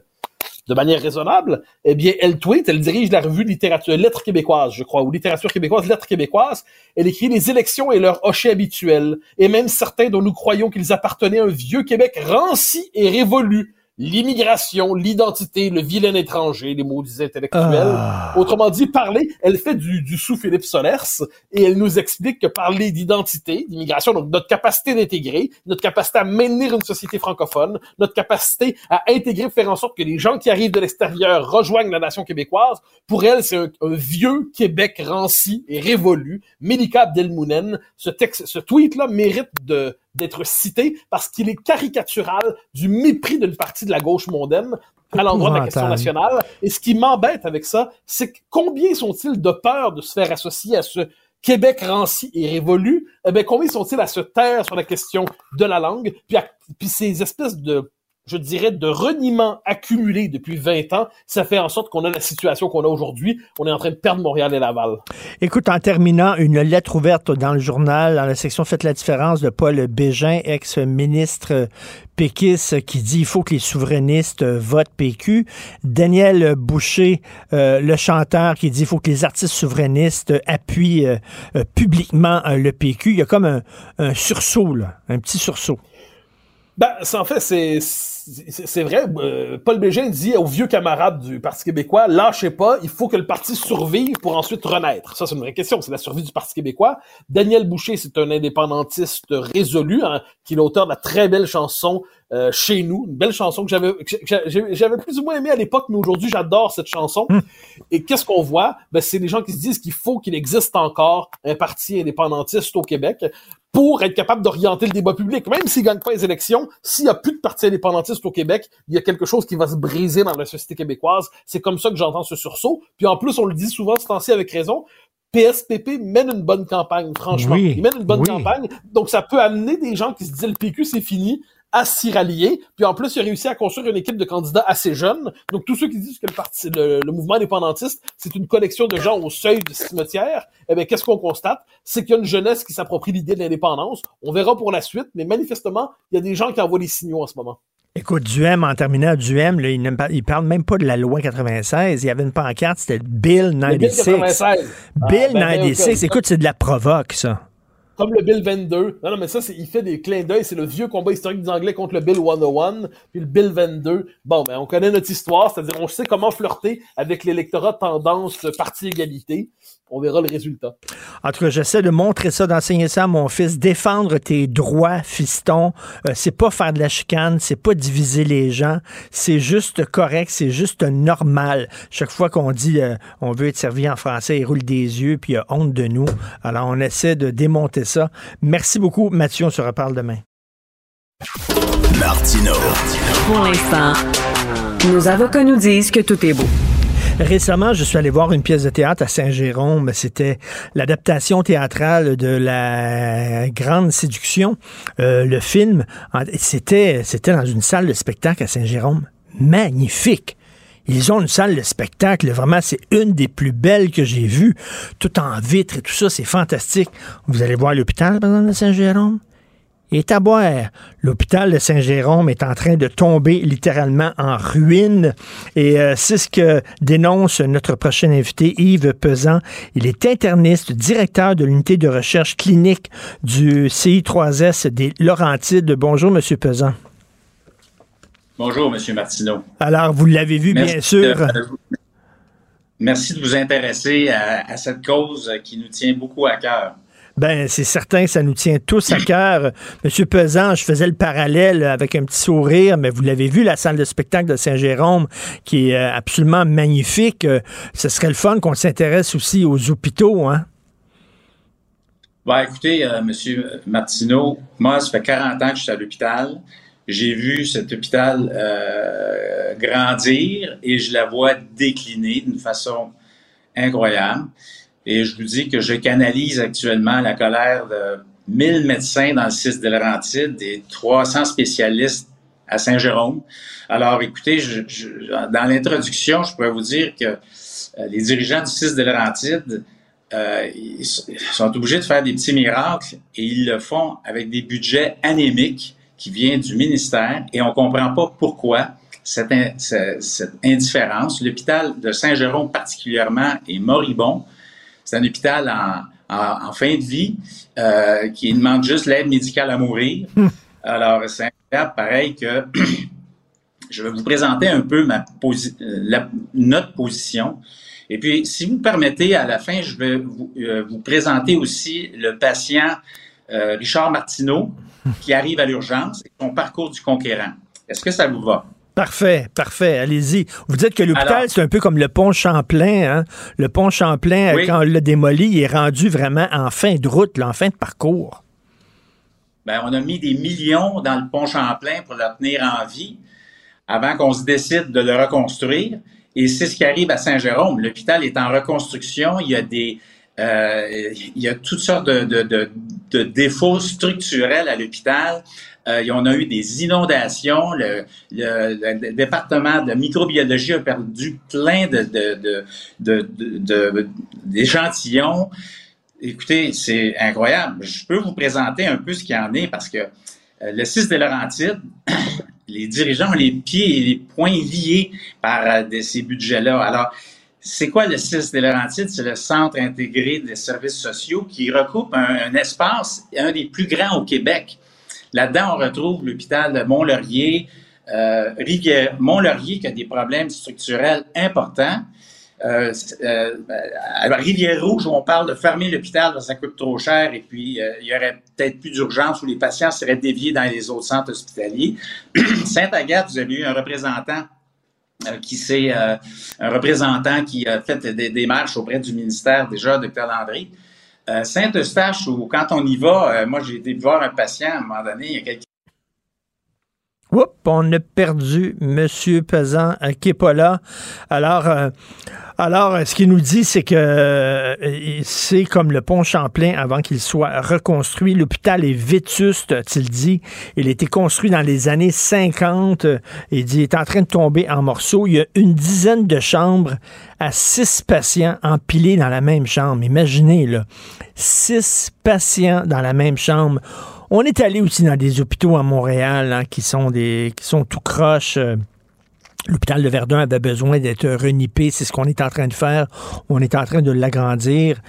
de manière raisonnable, eh bien, elle tweet, elle dirige la revue littérature, lettres québécoises, je crois, ou littérature québécoise, lettres québécoises. Elle écrit les élections et leur hocher habituel, et même certains dont nous croyons qu'ils appartenaient à un vieux Québec ranci et révolu, l'immigration, l'identité, le vilain étranger, les maudits intellectuels. Ah. Autrement dit, parler, elle fait du, du sous-Philippe Solers et elle nous explique que parler d'identité, d'immigration, donc notre capacité d'intégrer, notre capacité à maintenir une société francophone, notre capacité à intégrer, faire en sorte que les gens qui arrivent de l'extérieur rejoignent la nation québécoise, pour elle, c'est un, vieux Québec ranci et révolu. Melika Abdelmounen, ce texte, ce tweet-là mérite de, d'être cité parce qu'il est caricatural du mépris d'une partie de la gauche mondaine à l'endroit de la question nationale. Et ce qui m'embête avec ça, c'est combien sont-ils de peur de se faire associer à ce Québec ranci et révolu? Eh bien, combien sont-ils à se taire sur la question de la langue? Puis, puis ces espèces de je dirais, de reniement accumulé depuis 20 ans, ça fait en sorte qu'on a la situation qu'on a aujourd'hui. On est en train de perdre Montréal et Laval. Écoute, en terminant, une lettre ouverte dans le journal, dans la section Faites la différence de Paul Bégin, ex-ministre péquiste, qui dit il faut que les souverainistes votent PQ. Daniel Boucher, euh, le chanteur, qui dit il faut que les artistes souverainistes appuient euh, euh, publiquement le PQ. Il y a comme un, sursaut, un petit sursaut. Ben, en fait, c'est vrai, euh, Paul Bégin dit aux vieux camarades du Parti québécois, lâchez pas, il faut que le parti survive pour ensuite renaître. Ça, c'est une vraie question, c'est la survie du Parti québécois. Daniel Boucher, c'est un indépendantiste résolu, hein, qui est l'auteur de la très belle chanson euh, Chez nous, une belle chanson que j'avais j'avais plus ou moins aimé à l'époque, mais aujourd'hui, j'adore cette chanson. Hmm. Et qu'est-ce qu'on voit? Ben, c'est des gens qui se disent qu'il faut qu'il existe encore un parti indépendantiste au Québec pour être capable d'orienter le débat public. Même s'il gagne pas les élections, s'il y a plus de parti indépendantiste au Québec, il y a quelque chose qui va se briser dans la société québécoise. C'est comme ça que j'entends ce sursaut. Puis en plus, on le dit souvent ce temps-ci avec raison, PSPP mène une bonne campagne, franchement. Il mène une bonne campagne. Donc, ça peut amener des gens qui se disent le PQ, c'est fini, à s'y rallier. Puis en plus, il a réussi à construire une équipe de candidats assez jeunes. Donc tous ceux qui disent que le, parti, le, mouvement indépendantiste, c'est une collection de gens au seuil du cimetière, eh bien, qu'est-ce qu'on constate? C'est qu'il y a une jeunesse qui s'approprie l'idée de l'indépendance. On verra pour la suite, mais manifestement, il y a des gens qui envoient des signaux en ce moment. Écoute, Duhem, en terminant, Duhem, là, il, ne parle même pas de la loi 96. Il y avait une pancarte, c'était Bill 96. Bill 96. Bill 96. Ah, ben, ben, Écoute, c'est de la provoque, ça comme le Bill 22. Non, non, mais ça, il fait des clins d'œil. C'est le vieux combat historique des Anglais contre le Bill 101, puis le Bill 22. Bon, ben, on connaît notre histoire, c'est-à-dire on sait comment flirter avec l'électorat tendance parti-égalité. On verra le résultat. En tout cas, j'essaie de montrer ça, d'enseigner ça à mon fils. Défendre tes droits, fiston. Euh, c'est pas faire de la chicane, c'est pas diviser les gens. C'est juste correct, c'est juste normal. Chaque fois qu'on dit euh, on veut être servi en français, il roule des yeux puis il a honte de nous. Alors, on essaie de démonter ça. Merci beaucoup, Mathieu. On se reparle demain. Martino. Pour l'instant, nos avocats nous disent que tout est beau. Récemment, je suis allé voir une pièce de théâtre à Saint-Jérôme. C'était l'adaptation théâtrale de la Grande Séduction. Euh, le film, c'était, c'était dans une salle de spectacle à Saint-Jérôme. Magnifique. Ils ont une salle de spectacle, vraiment, c'est une des plus belles que j'ai vues. Tout en vitre et tout ça, c'est fantastique. Vous allez voir l'hôpital, par de Saint-Jérôme? Est à boire. L'hôpital de Saint-Jérôme est en train de tomber littéralement en ruine et euh, c'est ce que dénonce notre prochain invité, Yves Pesant. Il est interniste, directeur de l'unité de recherche clinique du CI3S des Laurentides. Bonjour, Monsieur Pesant. Bonjour, Monsieur Martineau. Alors, vous l'avez vu, bien sûr. merci de vous intéresser à cette cause qui nous tient beaucoup à cœur. Ben, c'est certain, ça nous tient tous à cœur. Monsieur Pesant, je faisais le parallèle avec un petit sourire, mais vous l'avez vu, la salle de spectacle de Saint-Jérôme, qui est euh, absolument magnifique. Euh, ce serait le fun qu'on s'intéresse aussi aux hôpitaux, hein? Ben, écoutez, euh, Monsieur Martineau, moi, ça fait 40 ans que je suis à l'hôpital. J'ai vu cet hôpital grandir et je la vois décliner d'une façon incroyable. Et je vous dis que je canalise actuellement la colère de 1000 médecins dans le 6 de Laurentides et 300 spécialistes à Saint-Jérôme. Alors, écoutez, dans l'introduction, je pourrais vous dire que euh, les dirigeants du 6 de Laurentides euh, sont obligés de faire des petits miracles et ils le font avec des budgets anémiques qui viennent du ministère et on comprend pas pourquoi cette, cette indifférence. L'hôpital de Saint-Jérôme particulièrement est moribond. C'est un hôpital en, fin de vie euh, qui demande juste l'aide médicale à mourir. Hmm. Alors, c'est incroyable, pareil que je vais vous présenter un peu ma notre position. Et puis, si vous permettez, à la fin, je vais vous, euh, présenter aussi le patient euh, Richard Martineau qui arrive à l'urgence et son parcours du conquérant. Est-ce que ça vous va? Parfait, parfait. Allez-y. Vous dites que l'hôpital, c'est un peu comme le pont Champlain. Hein? Le pont Champlain, quand on l'a démoli, il est rendu vraiment en fin de route, en fin de parcours. Ben, on a mis des millions dans le pont Champlain pour le tenir en vie avant qu'on se décide de le reconstruire. Et c'est ce qui arrive à Saint-Jérôme. L'hôpital est en reconstruction. Il y a des, euh, il y a toutes sortes de, de défauts structurels à l'hôpital. Euh, on a eu des inondations. Le, département de microbiologie a perdu plein de, d'échantillons. Écoutez, c'est incroyable. Je peux vous présenter un peu ce qu'il y en est parce que euh, le 6 de Laurentides, les dirigeants ont les pieds et les poings liés par euh, ces budgets-là. Alors, c'est quoi le 6 de Laurentides? C'est le Centre intégré des services sociaux qui recoupe un espace, un des plus grands au Québec. Là-dedans, on retrouve l'hôpital de Mont-Laurier, euh, Mont-Laurier qui a des problèmes structurels importants. Euh, euh, Rivière-Rouge, où on parle de fermer l'hôpital parce que ça coûte trop cher et puis euh, il y aurait peut-être plus d'urgence où les patients seraient déviés dans les autres centres hospitaliers. Sainte-Agathe, vous avez eu un représentant euh, qui c'est un représentant qui a fait des démarches auprès du ministère déjà, Dr. Landry, euh, Saint-Eustache, où quand on y va, euh, moi j'ai été voir un patient à un moment donné, il y a quelques Oups, on a perdu M. Pesant euh, qui n'est pas là. Alors, alors, ce qu'il nous dit, c'est que c'est comme le pont Champlain avant qu'il soit reconstruit. L'hôpital est vétuste, a-t-il dit. Il a été construit dans les années 50. Il dit il est en train de tomber en morceaux. Il y a une dizaine de chambres à six patients empilés dans la même chambre. Imaginez, là, six patients dans la même chambre. On est allé aussi dans des hôpitaux à Montréal hein, qui sont des qui sont tout croches. Euh, l'hôpital de Verdun avait besoin d'être renippé. C'est ce qu'on est en train de faire. On est en train de l'agrandir.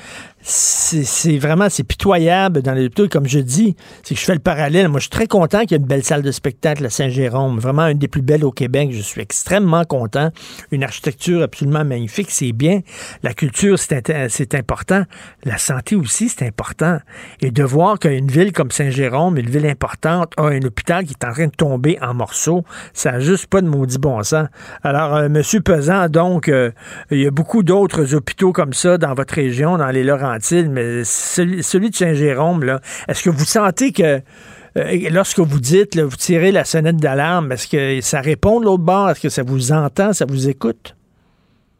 C'est vraiment, c'est pitoyable dans les hôpitaux. Comme je dis, c'est que je fais le parallèle. Moi, je suis très content qu'il y ait une belle salle de spectacle à Saint-Jérôme. Vraiment une des plus belles au Québec. Je suis extrêmement content. Une architecture absolument magnifique. C'est bien. La culture, c'est important. La santé aussi, c'est important. Et de voir qu'une ville comme Saint-Jérôme, une ville importante, a un hôpital qui est en train de tomber en morceaux, ça n'a juste pas de maudit bon sens. Alors, euh, Monsieur Pesant, donc, euh, il y a beaucoup d'autres hôpitaux comme ça dans votre région, dans les Laurentides mais celui, de Saint-Jérôme, est-ce que vous sentez que euh, lorsque vous dites, vous tirez la sonnette d'alarme, est-ce que ça répond de l'autre bord? Est-ce que ça vous entend, ça vous écoute?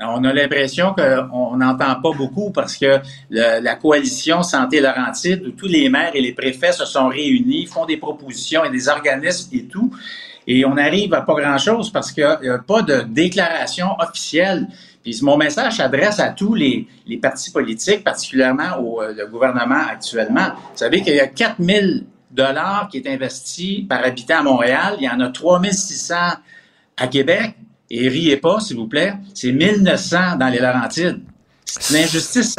On a l'impression qu'on n'entend pas beaucoup parce que la coalition Santé Laurentide, où tous les maires et les préfets se sont réunis, font des propositions et des organismes et tout, et on arrive à pas grand-chose parce qu'il n'y a, pas de déclaration officielle. Puis mon message s'adresse à tous les, partis politiques, particulièrement au euh, gouvernement actuellement. Vous savez qu'il y a 4 000 dollars qui est investi par habitant à Montréal. Il y en a 3 600 à Québec. Et riez pas, s'il vous plaît, c'est 1900 dans les Laurentides. C'est une injustice.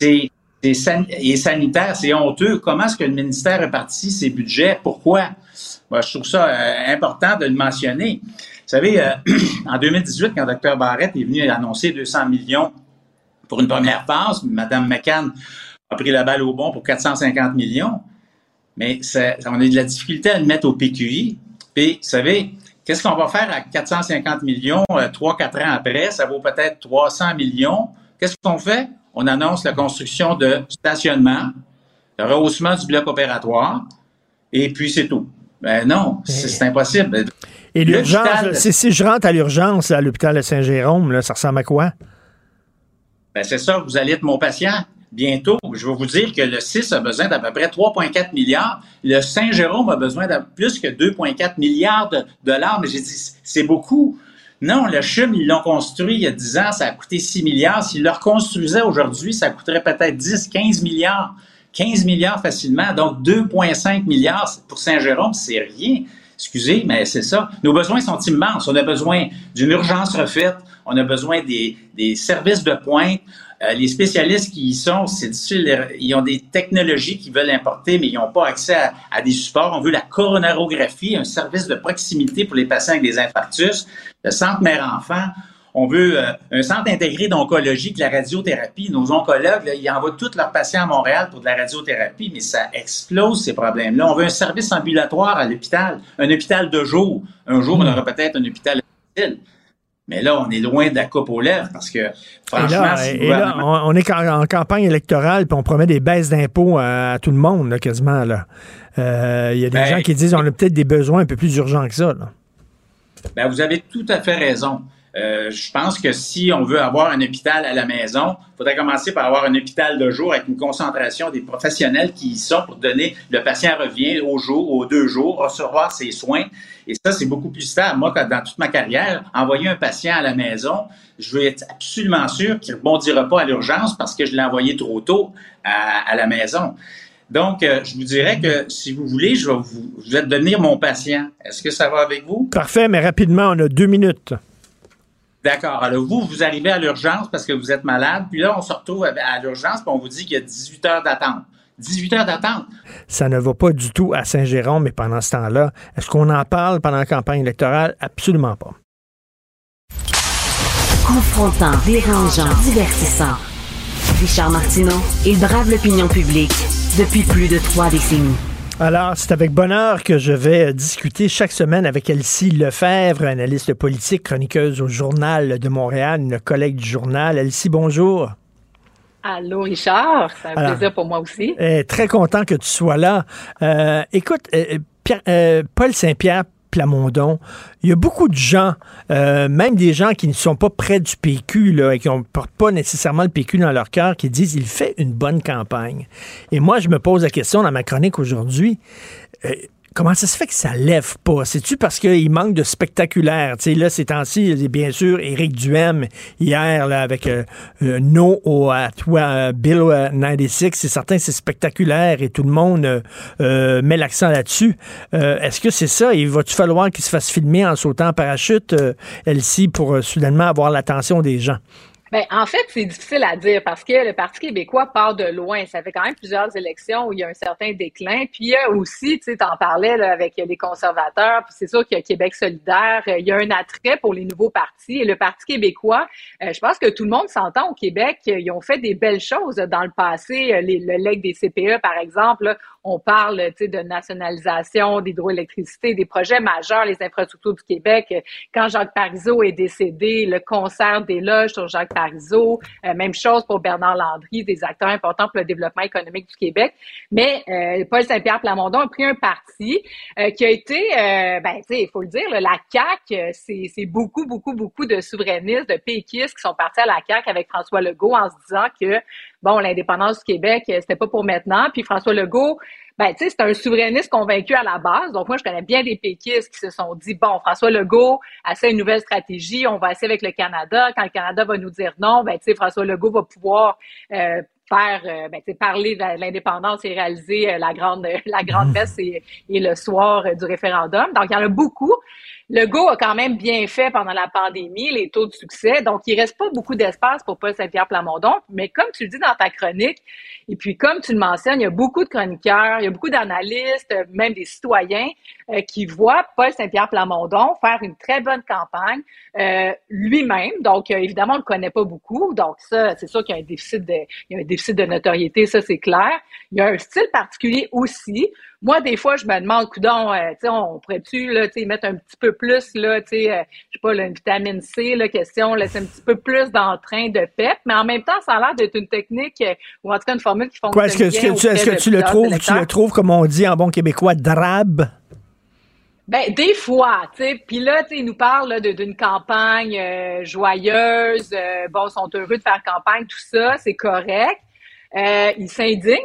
C'est et sanitaire, c'est honteux. Comment est-ce que le ministère répartit ses budgets? Pourquoi? Moi, je trouve ça euh, important de le mentionner. Vous savez, euh, en 2018, quand Dr. Barrett est venu annoncer 200 millions pour une première phase, Mme McCann a pris la balle au bon pour 450 millions, mais on a de la difficulté à le mettre au PQI. Puis, vous savez, qu'est-ce qu'on va faire à 450 millions euh, trois, quatre ans après? Ça vaut peut-être 300 millions. Qu'est-ce qu'on fait? On annonce la construction de stationnement, le rehaussement du bloc opératoire, et puis c'est tout. Ben non, c'est impossible. Et l'urgence, si, je rentre à l'urgence à l'hôpital de Saint-Jérôme, ça ressemble à quoi? Ben c'est ça, vous allez être mon patient. Bientôt, je vais vous dire que le 6 a besoin d'à peu près 3,4 milliards. Le Saint-Jérôme a besoin de plus que 2,4 milliards de dollars. Mais j'ai dit, c'est beaucoup. Non, le CHUM, ils l'ont construit il y a 10 ans, ça a coûté 6 milliards. S'ils le reconstruisaient aujourd'hui, ça coûterait peut-être 10, 15 milliards. 15 milliards facilement. Donc, 2,5 milliards pour Saint-Jérôme, c'est rien. Excusez, mais c'est ça. Nos besoins sont immenses. On a besoin d'une urgence refaite. On a besoin des, des services de pointe. Euh, les spécialistes qui y sont, c'est difficile. Ils ont des technologies qu'ils veulent importer, mais ils n'ont pas accès à, à, des supports. On veut la coronarographie, un service de proximité pour les patients avec des infarctus. Le centre mère-enfant. On veut euh, un centre intégré d'oncologie, de la radiothérapie. Nos oncologues, là, ils envoient tous leurs patients à Montréal pour de la radiothérapie, mais ça explose ces problèmes-là. On veut un service ambulatoire à l'hôpital, un hôpital de jour. Un jour, on aura peut-être un hôpital à mais là, on est loin de la coupe aux lèvres parce que, franchement, on, est en, campagne électorale puis on promet des baisses d'impôts à, tout le monde, quasiment. Là. Euh, il y a des ben, gens qui disent qu'on a peut-être des besoins un peu plus urgents que ça. Ben, vous avez tout à fait raison. Euh, je pense que si on veut avoir un hôpital à la maison, il faudrait commencer par avoir un hôpital de jour avec une concentration des professionnels qui y sont pour donner le patient revient au jour, aux deux jours, recevoir ses soins. Et ça, c'est beaucoup plus stable. Moi, dans toute ma carrière, envoyer un patient à la maison, je veux être absolument sûr qu'il ne rebondira pas à l'urgence parce que je l'ai envoyé trop tôt à, la maison. Donc, euh, je vous dirais que si vous voulez, je vais, vous, je vais devenir mon patient. Est-ce que ça va avec vous? Parfait, mais rapidement, on a deux minutes. D'accord. Alors, vous, vous arrivez à l'urgence parce que vous êtes malade, puis là, on se retrouve à l'urgence, puis on vous dit qu'il y a 18 heures d'attente. 18 heures d'attente. Ça ne va pas du tout à Saint-Jérôme, mais pendant ce temps-là, est-ce qu'on en parle pendant la campagne électorale? Absolument pas. Confrontant, dérangeant, divertissant. Richard Martineau, il brave l'opinion publique depuis plus de trois décennies. Alors, c'est avec bonheur que je vais discuter chaque semaine avec Elsie Lefebvre, analyste politique, chroniqueuse au Journal de Montréal, une collègue du journal. Elsie, bonjour. Allô, Richard. C'est un plaisir pour moi aussi. Eh, très content que tu sois là. Euh, écoute, euh, euh, Paul Saint-Pierre Plamondon. Il y a beaucoup de gens, euh, même des gens qui ne sont pas près du PQ là, et qui n'ont pas nécessairement le PQ dans leur cœur, qui disent il fait une bonne campagne. Et moi, je me pose la question dans ma chronique aujourd'hui. Euh, Comment ça se fait que ça lève pas? C'est-tu parce qu'il manque de spectaculaire? Sais, là, ces temps-ci, bien sûr, Éric Duhem, hier, là, avec euh, euh No au, à toi, euh, Bill 96, euh, c'est certain c'est spectaculaire et tout le monde met l'accent là-dessus. Est-ce que c'est ça? Il va-tu falloir qu'il se fasse filmer en sautant en parachute, Elsie, pour soudainement avoir l'attention des gens? Ben, en fait, c'est difficile à dire parce que le Parti québécois part de loin. Ça fait quand même plusieurs élections où il y a un certain déclin. Puis aussi, tu sais, t'en parlais là, avec les conservateurs, puis c'est sûr qu'il y a Québec solidaire. Il y a un attrait pour les nouveaux partis. Et le Parti québécois, euh, je pense que tout le monde s'entend au Québec. Ils ont fait des belles choses dans le passé. Les, le leg des CPE, par exemple, on parle, de nationalisation d'hydroélectricité, des projets majeurs, les infrastructures du Québec. Quand Jacques Parizeau est décédé, le concert des sur Jacques Parizeau. Euh, même chose pour Bernard Landry, des acteurs importants pour le développement économique du Québec. Mais euh, Paul Saint-Pierre Plamondon a pris un parti euh, qui a été, ben, il faut le dire, la CAQ, c'est beaucoup, beaucoup, beaucoup de souverainistes, de péquistes qui sont partis à la CAQ avec François Legault en se disant que, bon, l'indépendance du Québec, c'était pas pour maintenant. Puis François Legault, ben, tu sais, c'est un souverainiste convaincu à la base. Donc, moi, je connais bien des péquistes qui se sont dit, bon, François Legault essaie une nouvelle stratégie, on va essayer avec le Canada. Quand le Canada va nous dire non, ben, tu sais, François Legault va pouvoir euh, faire, euh, ben, parler de l'indépendance et réaliser euh, la grande, la grande messe et, et le soir du référendum. Donc, il y en a beaucoup. Le go a quand même bien fait pendant la pandémie, les taux de succès. Donc, il reste pas beaucoup d'espace pour Paul Saint-Pierre Plamondon. Mais comme tu le dis dans ta chronique, et puis comme tu le mentionnes, il y a beaucoup de chroniqueurs, il y a beaucoup d'analystes, même des citoyens euh, qui voient Paul Saint-Pierre Plamondon faire une très bonne campagne euh, lui-même. Donc, euh, évidemment, on le connaît pas beaucoup. Donc, ça, c'est sûr qu'il y a un déficit de, il y a un déficit de notoriété, ça, c'est clair. Il y a un style particulier aussi. Moi, des fois, je me demande, coudon, euh, tu sais, on pourrait-tu, là, tu sais, mettre un petit peu plus, là, tu sais, euh, je sais pas, là, une vitamine C, la question, laisser un petit peu plus d'entrain de pep, mais en même temps, ça a l'air d'être une technique, euh, ou en tout cas une formule qui fonctionne est-ce que, bien est-ce que, tu, est-ce que tu le trouves, tu le trouves, comme on dit en bon québécois, drabe? Ben des fois, tu sais. Puis là, tu sais, ils nous parlent de- d'une campagne euh, joyeuse. euh, bon, ils sont heureux de faire campagne, tout ça, c'est correct. Euh, il s'indigne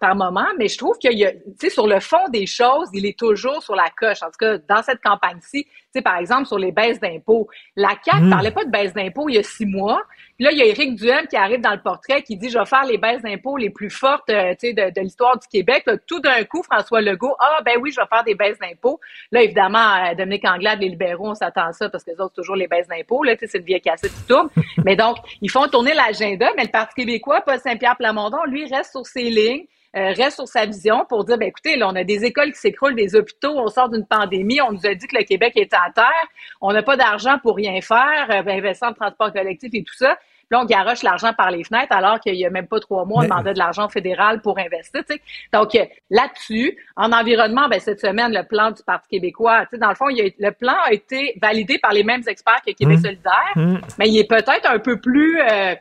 par- moment, mais je trouve qu'il y a, tu sais, sur le fond des choses, il est toujours sur la coche. En tout cas, dans cette campagne-ci, tu sais, par exemple, sur les baisses d'impôts. La CAQ Mm. parlait pas de baisse d'impôts il y a six mois. Puis là, il y a Éric Duhem qui arrive dans le portrait qui dit, je vais faire les baisses d'impôts les plus fortes, euh, de, de l'histoire du Québec. Là, tout d'un coup, François Legault, ah, ben oui, je vais faire des baisses d'impôts. Là, évidemment, euh, Dominique Anglade, les libéraux, on s'attend à ça parce que les autres, c'est toujours les baisses d'impôts. Là, c'est le vieil cassette qui tourne. mais donc, ils font tourner l'agenda, mais le Parti québécois, Paul Saint-Pierre Plamondon, lui, reste sur ses lignes. Euh, reste sur sa vision pour dire, ben écoutez, là, on a des écoles qui s'écroulent, des hôpitaux, on sort d'une pandémie, on nous a dit que le Québec était à terre, on n'a pas d'argent pour rien faire, euh, ben, investir en transport collectif et tout ça. Puis là, on garoche l'argent par les fenêtres alors qu'il y a même pas trois mois, on demandait de l'argent fédéral pour investir. Donc euh, là-dessus, en environnement, ben, cette semaine, le plan du Parti québécois, tu sais, dans le fond, il a- le plan a été validé par les mêmes experts que Québec Mmh. solidaire, Mmh. mais il est peut-être un peu plus, euh,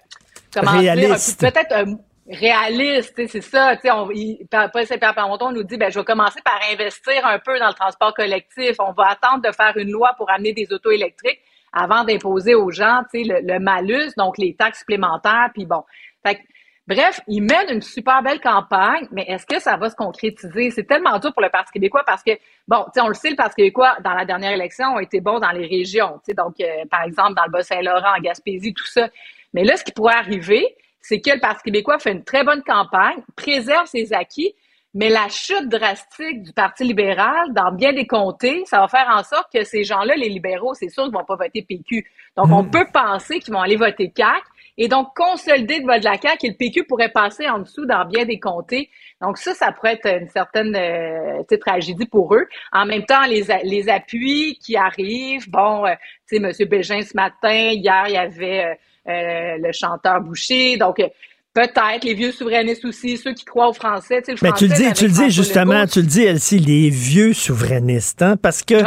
comment Réaliste. dire, peut-être un- réaliste, c'est ça. On, il, Paul Saint-Pierre nous dit, ben, je vais commencer par investir un peu dans le transport collectif. On va attendre de faire une loi pour amener des autos électriques avant d'imposer aux gens, le, le malus, donc les taxes supplémentaires, puis bon. Fait Bref, il mène une super belle campagne, mais est-ce que ça va se concrétiser? C'est tellement dur pour le Parti québécois parce que, bon, on le sait, le Parti québécois, dans la dernière élection, a été bon dans les régions, donc, euh, par exemple, dans le Bas-Saint-Laurent, en Gaspésie, tout ça. Mais là, ce qui pourrait arriver, c'est que le Parti québécois fait une très bonne campagne, préserve ses acquis, mais la chute drastique du Parti libéral dans bien des comtés, ça va faire en sorte que ces gens-là, les libéraux, c'est sûr qu'ils vont pas voter PQ. Donc, on peut penser qu'ils vont aller voter CAQ et donc consolider le vote de la CAQ et le PQ pourrait passer en dessous dans bien des comtés. Donc, ça, ça pourrait être une certaine euh, tragédie pour eux. En même temps, les, les appuis qui arrivent, bon, euh, tu sais, M. Bégin ce matin, hier, il y avait euh, le chanteur Boucher. Donc, euh, peut-être les vieux souverainistes aussi, ceux qui croient aux Français. Tu sais, le Mais tu le dis, tu le dis justement, tu le dis, Elsie, les vieux souverainistes, hein, parce que Ouais.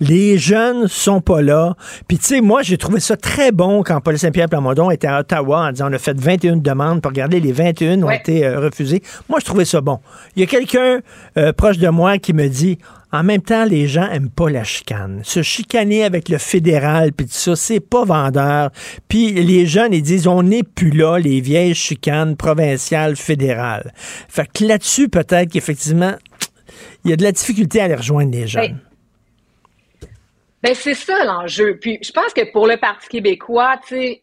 les jeunes sont pas là. Puis tu sais, moi, j'ai trouvé ça très bon quand Paul Saint-Pierre Plamondon était à Ottawa en disant on a fait 21 demandes pour regarder les 21 ont été euh, refusées. Moi, je trouvais ça bon. Il y a quelqu'un euh, proche de moi qui me dit en même temps, les gens aiment pas la chicane. Se chicaner avec le fédéral, puis tout ça, c'est pas vendeur. Puis les jeunes, ils disent, on n'est plus là, les vieilles chicanes provinciales, fédérales. Fait que là-dessus, peut-être qu'effectivement, il y a de la difficulté à les rejoindre, les jeunes. Ben c'est ça l'enjeu. Puis je pense que pour le Parti québécois, euh,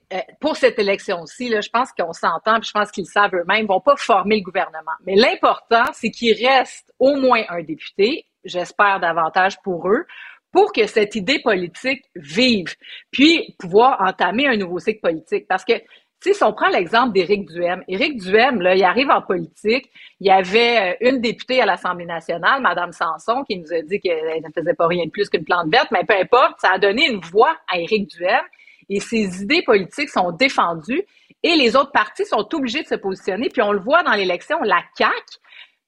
pour cette élection-ci, je pense qu'on s'entend, puis je pense qu'ils savent eux-mêmes, ils vont pas former le gouvernement. Mais l'important, c'est qu'il reste au moins un député, j'espère davantage pour eux, pour que cette idée politique vive, puis pouvoir entamer un nouveau cycle politique. Parce que si on prend l'exemple d'Éric Duhem, Éric Duhem, là, il arrive en politique, il y avait euh, une députée à l'Assemblée nationale, Madame Sanson, qui nous a dit qu'elle ne faisait pas rien de plus qu'une plante verte, mais peu importe, ça a donné une voix à Éric Duhem et ses idées politiques sont défendues et les autres partis sont obligés de se positionner. Puis on le voit dans l'élection, la CAQ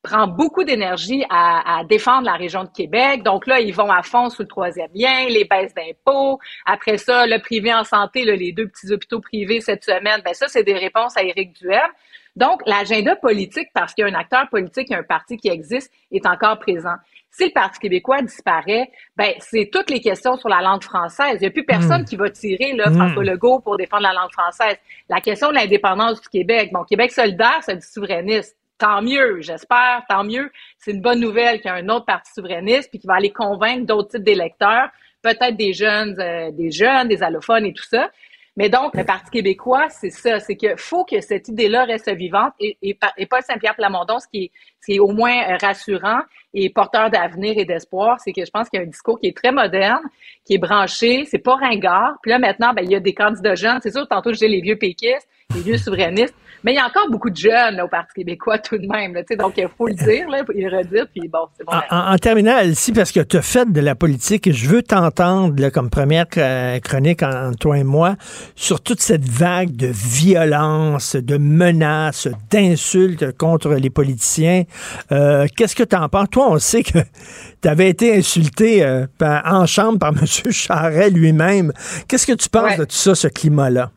prend beaucoup d'énergie à, défendre la région de Québec. Donc là, ils vont à fond sous le troisième lien, les baisses d'impôts. Après ça, le privé en santé, les deux petits hôpitaux privés cette semaine, ben ça, c'est des réponses à Éric Duhem. Donc, l'agenda politique, parce qu'il y a un acteur politique, il y a un parti qui existe, est encore présent. Si le Parti québécois disparaît, ben c'est toutes les questions sur la langue française. Il n'y a plus personne hmm. qui va tirer là, François hmm. Legault pour défendre la langue française. La question de l'indépendance du Québec. Bon, Québec solidaire, c'est du souverainiste tant mieux, j'espère, tant mieux. C'est une bonne nouvelle qu'il y a un autre parti souverainiste puis qui va aller convaincre d'autres types d'électeurs, peut-être des jeunes, euh, des jeunes, des allophones et tout ça. Mais donc, le Parti québécois, c'est ça, c'est qu'il faut que cette idée-là reste vivante et, et, et Paul Saint-Pierre Plamondon, ce qui, est, ce qui est au moins euh, rassurant et porteur d'avenir et d'espoir, c'est que je pense qu'il y a un discours qui est très moderne, qui est branché, c'est pas ringard. Puis là, maintenant, ben, il y a des candidats jeunes. C'est sûr, tantôt, je dis les vieux péquistes, les vieux souverainistes. Mais il y a encore beaucoup de jeunes au Parti québécois tout de même. donc, il faut le dire, là, il le redire, puis bon, c'est bon. En, en, terminant, Elsie, parce que tu as fait de la politique, je veux t'entendre comme première chronique entre toi et moi sur toute cette vague de violence, de menaces, d'insultes contre les politiciens. Euh, qu'est-ce que tu en penses? Toi, on sait que tu avais été insulté euh, en chambre par M. Charret lui-même. Qu'est-ce que tu penses de tout ça, ce climat-là?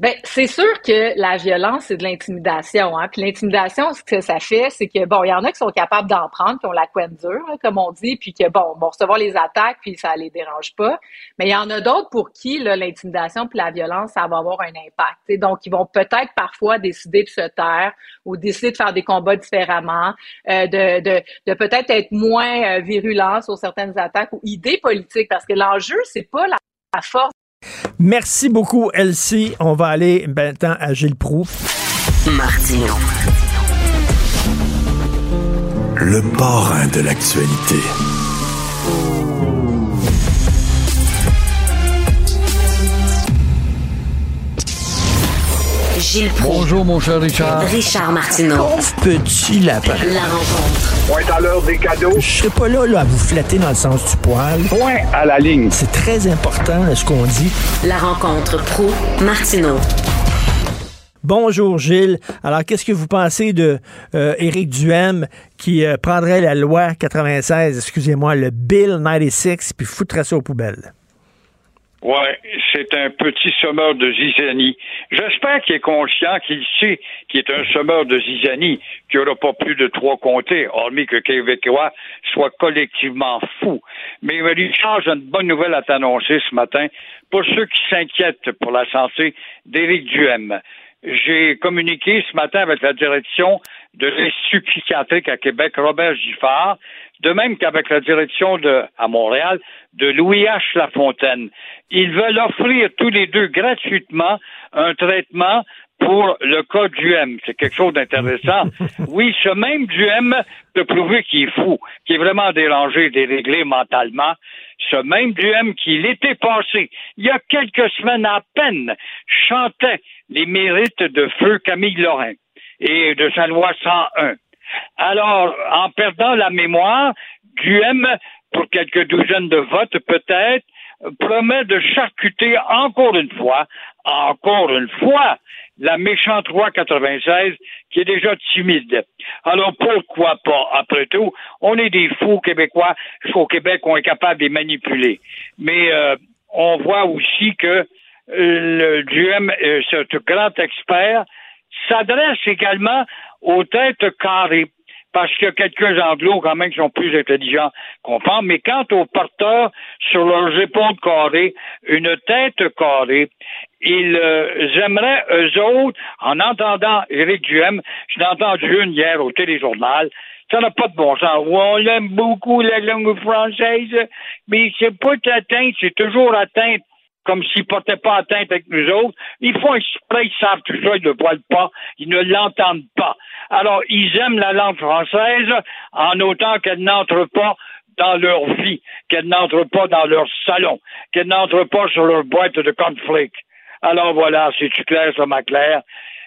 Ben, c'est sûr que la violence, c'est de l'intimidation. Hein? Puis l'intimidation, ce que ça fait, c'est que, bon, il y en a qui sont capables d'en prendre, qui ont la couenne dure, comme on dit, puis que, bon, vont recevoir les attaques, puis ça les dérange pas. Mais il y en a d'autres pour qui, l'intimidation puis la violence, ça va avoir un impact. Donc, ils vont peut-être parfois décider de se taire ou décider de faire des combats différemment, euh, de, de, de peut-être être moins euh, virulents sur certaines attaques ou idées politiques, parce que l'enjeu, c'est pas la force Merci beaucoup, Elsie. On va aller maintenant à Gilles Proux. Martino. Le parrain de l'actualité. Gilles. Bonjour, mon cher Richard. Richard Martineau. Pauvre petit lapin. La rencontre. Point à l'heure des cadeaux. Je serai pas là, là, à vous flatter dans le sens du poil. Point à la ligne. C'est très important, ce qu'on dit. La rencontre Proux-Martineau. Bonjour Gilles. Alors, qu'est-ce que vous pensez de euh, Éric Duhem qui euh, prendrait la loi 96, excusez-moi, le Bill 96, puis foutrait ça aux poubelles? Ouais, c'est un petit sommeur de zizanie. J'espère qu'il est conscient, qu'il sait qu'il est un sommeur de zizanie, qu'il n'y aura pas plus de trois comtés, hormis que Québécois soit collectivement fou. Mais Richard, j'ai une bonne nouvelle à t'annoncer ce matin pour ceux qui s'inquiètent pour la santé d'Éric Duhem. J'ai communiqué ce matin avec la direction de l'Institut psychiatrique à Québec, Robert Giffard, de même qu'avec la direction de, à Montréal de Louis H. Lafontaine. Ils veulent offrir tous les deux gratuitement un traitement pour le cas du M. C'est quelque chose d'intéressant. Oui, ce même du M peut prouver qu'il est fou, qu'il est vraiment dérangé, déréglé mentalement. Ce même du M qui l'été passé, il y a quelques semaines à peine, chantait les mérites de feu Camille Lorrain et de sa loi 101. Alors, en perdant la mémoire, Duhem, pour quelques douzaines de votes peut-être, promet de charcuter encore une fois, encore une fois, la méchante loi 96 qui est déjà timide. Alors pourquoi pas? Après tout, on est des fous québécois. Au Québec, on est capable de les manipuler. Mais euh, on voit aussi que euh, le Duhem, euh, ce grand expert, s'adresse également aux têtes carrées. Parce qu'il y a quelques anglos quand même qui sont plus intelligents qu'on pense, mais quant aux porteurs sur leurs épaules carrées, une tête carrée, ils euh, aimeraient, eux autres, en entendant Éric Duhem, je l'ai entendu une hier au téléjournal, ça n'a pas de bon sens. On aime beaucoup la langue française, mais c'est pas atteinte, c'est toujours atteinte comme s'ils portaient pas atteinte avec nous autres. Ils font exprès, ils savent tout ça, ils ne le voient pas, ils ne l'entendent pas. Alors, ils aiment la langue française en autant qu'elle n'entre pas dans leur vie, qu'elle n'entre pas dans leur salon, qu'elle n'entre pas sur leur boîte de conflict. Alors voilà, c'est-tu clair, ça m'a clair.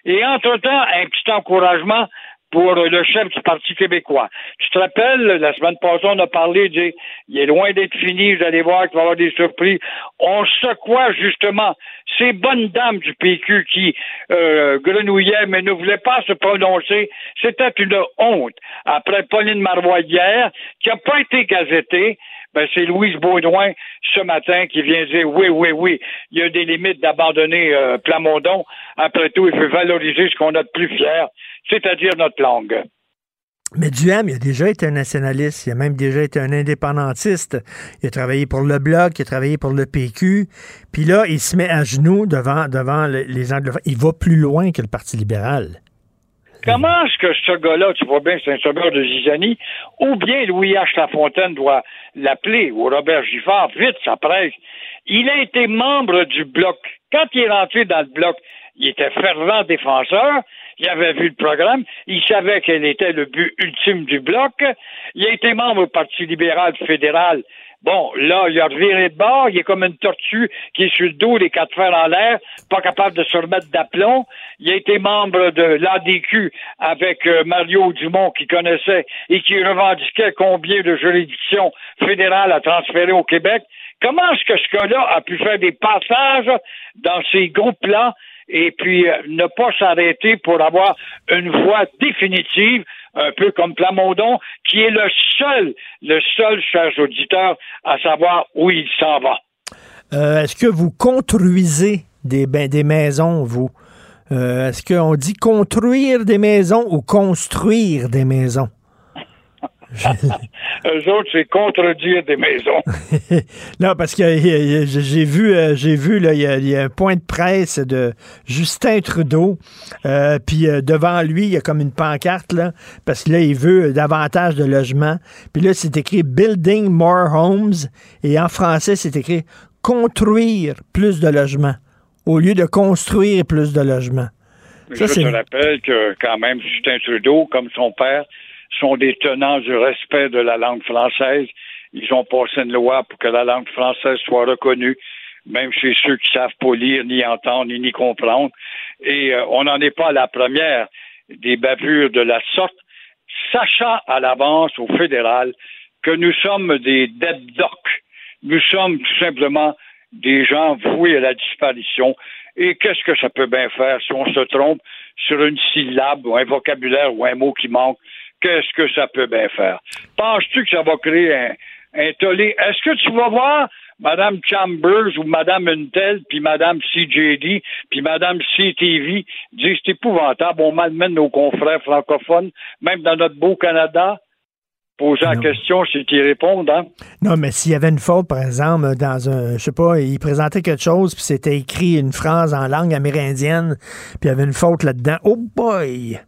Et entre-temps, un petit encouragement pour le chef du Parti québécois. Tu te rappelles, la semaine passée, on a parlé de il est loin d'être fini, vous allez voir qu'il va y avoir des surprises. On secouait justement ces bonnes dames du PQ qui euh, grenouillaient mais ne voulaient pas se prononcer. C'était une honte. Après Pauline Marois hier, qui n'a pas été gazettée, ben, c'est Louise Baudouin ce matin qui vient dire oui, oui, oui, il y a des limites d'abandonner euh, Plamondon. Après tout, il faut valoriser ce qu'on a de plus fier, c'est-à-dire notre langue. Mais Duham, il a déjà été un nationaliste, il a même déjà été un indépendantiste. Il a travaillé pour le Bloc, il a travaillé pour le PQ. Puis là, il se met à genoux devant, devant les anglophones. Il va plus loin que le Parti libéral. Comment est-ce que ce gars-là, tu vois bien, c'est un sauveur de Zizanie, ou bien Louis H. Lafontaine doit l'appeler, ou Robert Giffard, vite, ça presse. Il a été membre du Bloc. Quand il est rentré dans le Bloc, il était fervent défenseur, il avait vu le programme, il savait quel était le but ultime du bloc, il a été membre du Parti libéral fédéral. Bon, là, il a reviré de bord, il est comme une tortue qui est sur le dos, les quatre fers en l'air, pas capable de se remettre d'aplomb. Il a été membre de l'ADQ avec euh, Mario Dumont qui connaissait et qui revendiquait combien de juridictions fédérales a transféré au Québec. Comment est-ce que ce gars-là a pu faire des passages dans ces groupes-là? Et puis euh, ne pas s'arrêter pour avoir une voix définitive, un peu comme Plamondon, qui est le seul, le seul, chers auditeurs, à savoir où il s'en va. Euh, est-ce que vous construisez des, ben, des maisons, vous? Euh, est-ce qu'on dit construire des maisons ou construire des maisons? Eux autres, c'est contredire des maisons. non, parce que j'ai vu, euh, j'ai vu, là, il y, a, un point de presse de Justin Trudeau, euh, puis euh, devant lui, il y a comme une pancarte, là, parce que là, il veut davantage de logements. Puis là, c'est écrit Building More Homes, et en français, c'est écrit Construire plus de logements, au lieu de construire plus de logements. je te rappelle que quand même, Justin Trudeau, comme son père, sont des tenants du respect de la langue française. Ils ont passé une loi pour que la langue française soit reconnue, même chez ceux qui savent pas lire, ni entendre, ni, comprendre. Et euh, on n'en est pas à la première des bavures de la sorte, sachant à l'avance au fédéral que nous sommes des dead docs. Nous sommes tout simplement des gens voués à la disparition. Et qu'est-ce que ça peut bien faire si on se trompe sur une syllabe ou un vocabulaire ou un mot qui manque? Qu'est-ce que ça peut bien faire? Penses-tu que ça va créer un, un tollé? Est-ce que tu vas voir Mme Chambers ou Mme Untel, puis Mme CJD, puis Mme CTV dire c'est épouvantable, on malmène nos confrères francophones, même dans notre beau Canada? Poser la question, c'est qu'ils répondent, hein? Non, mais s'il y avait une faute, par exemple, dans un, je sais pas, il présentait quelque chose, puis c'était écrit une phrase en langue amérindienne, puis il y avait une faute là-dedans. Oh boy!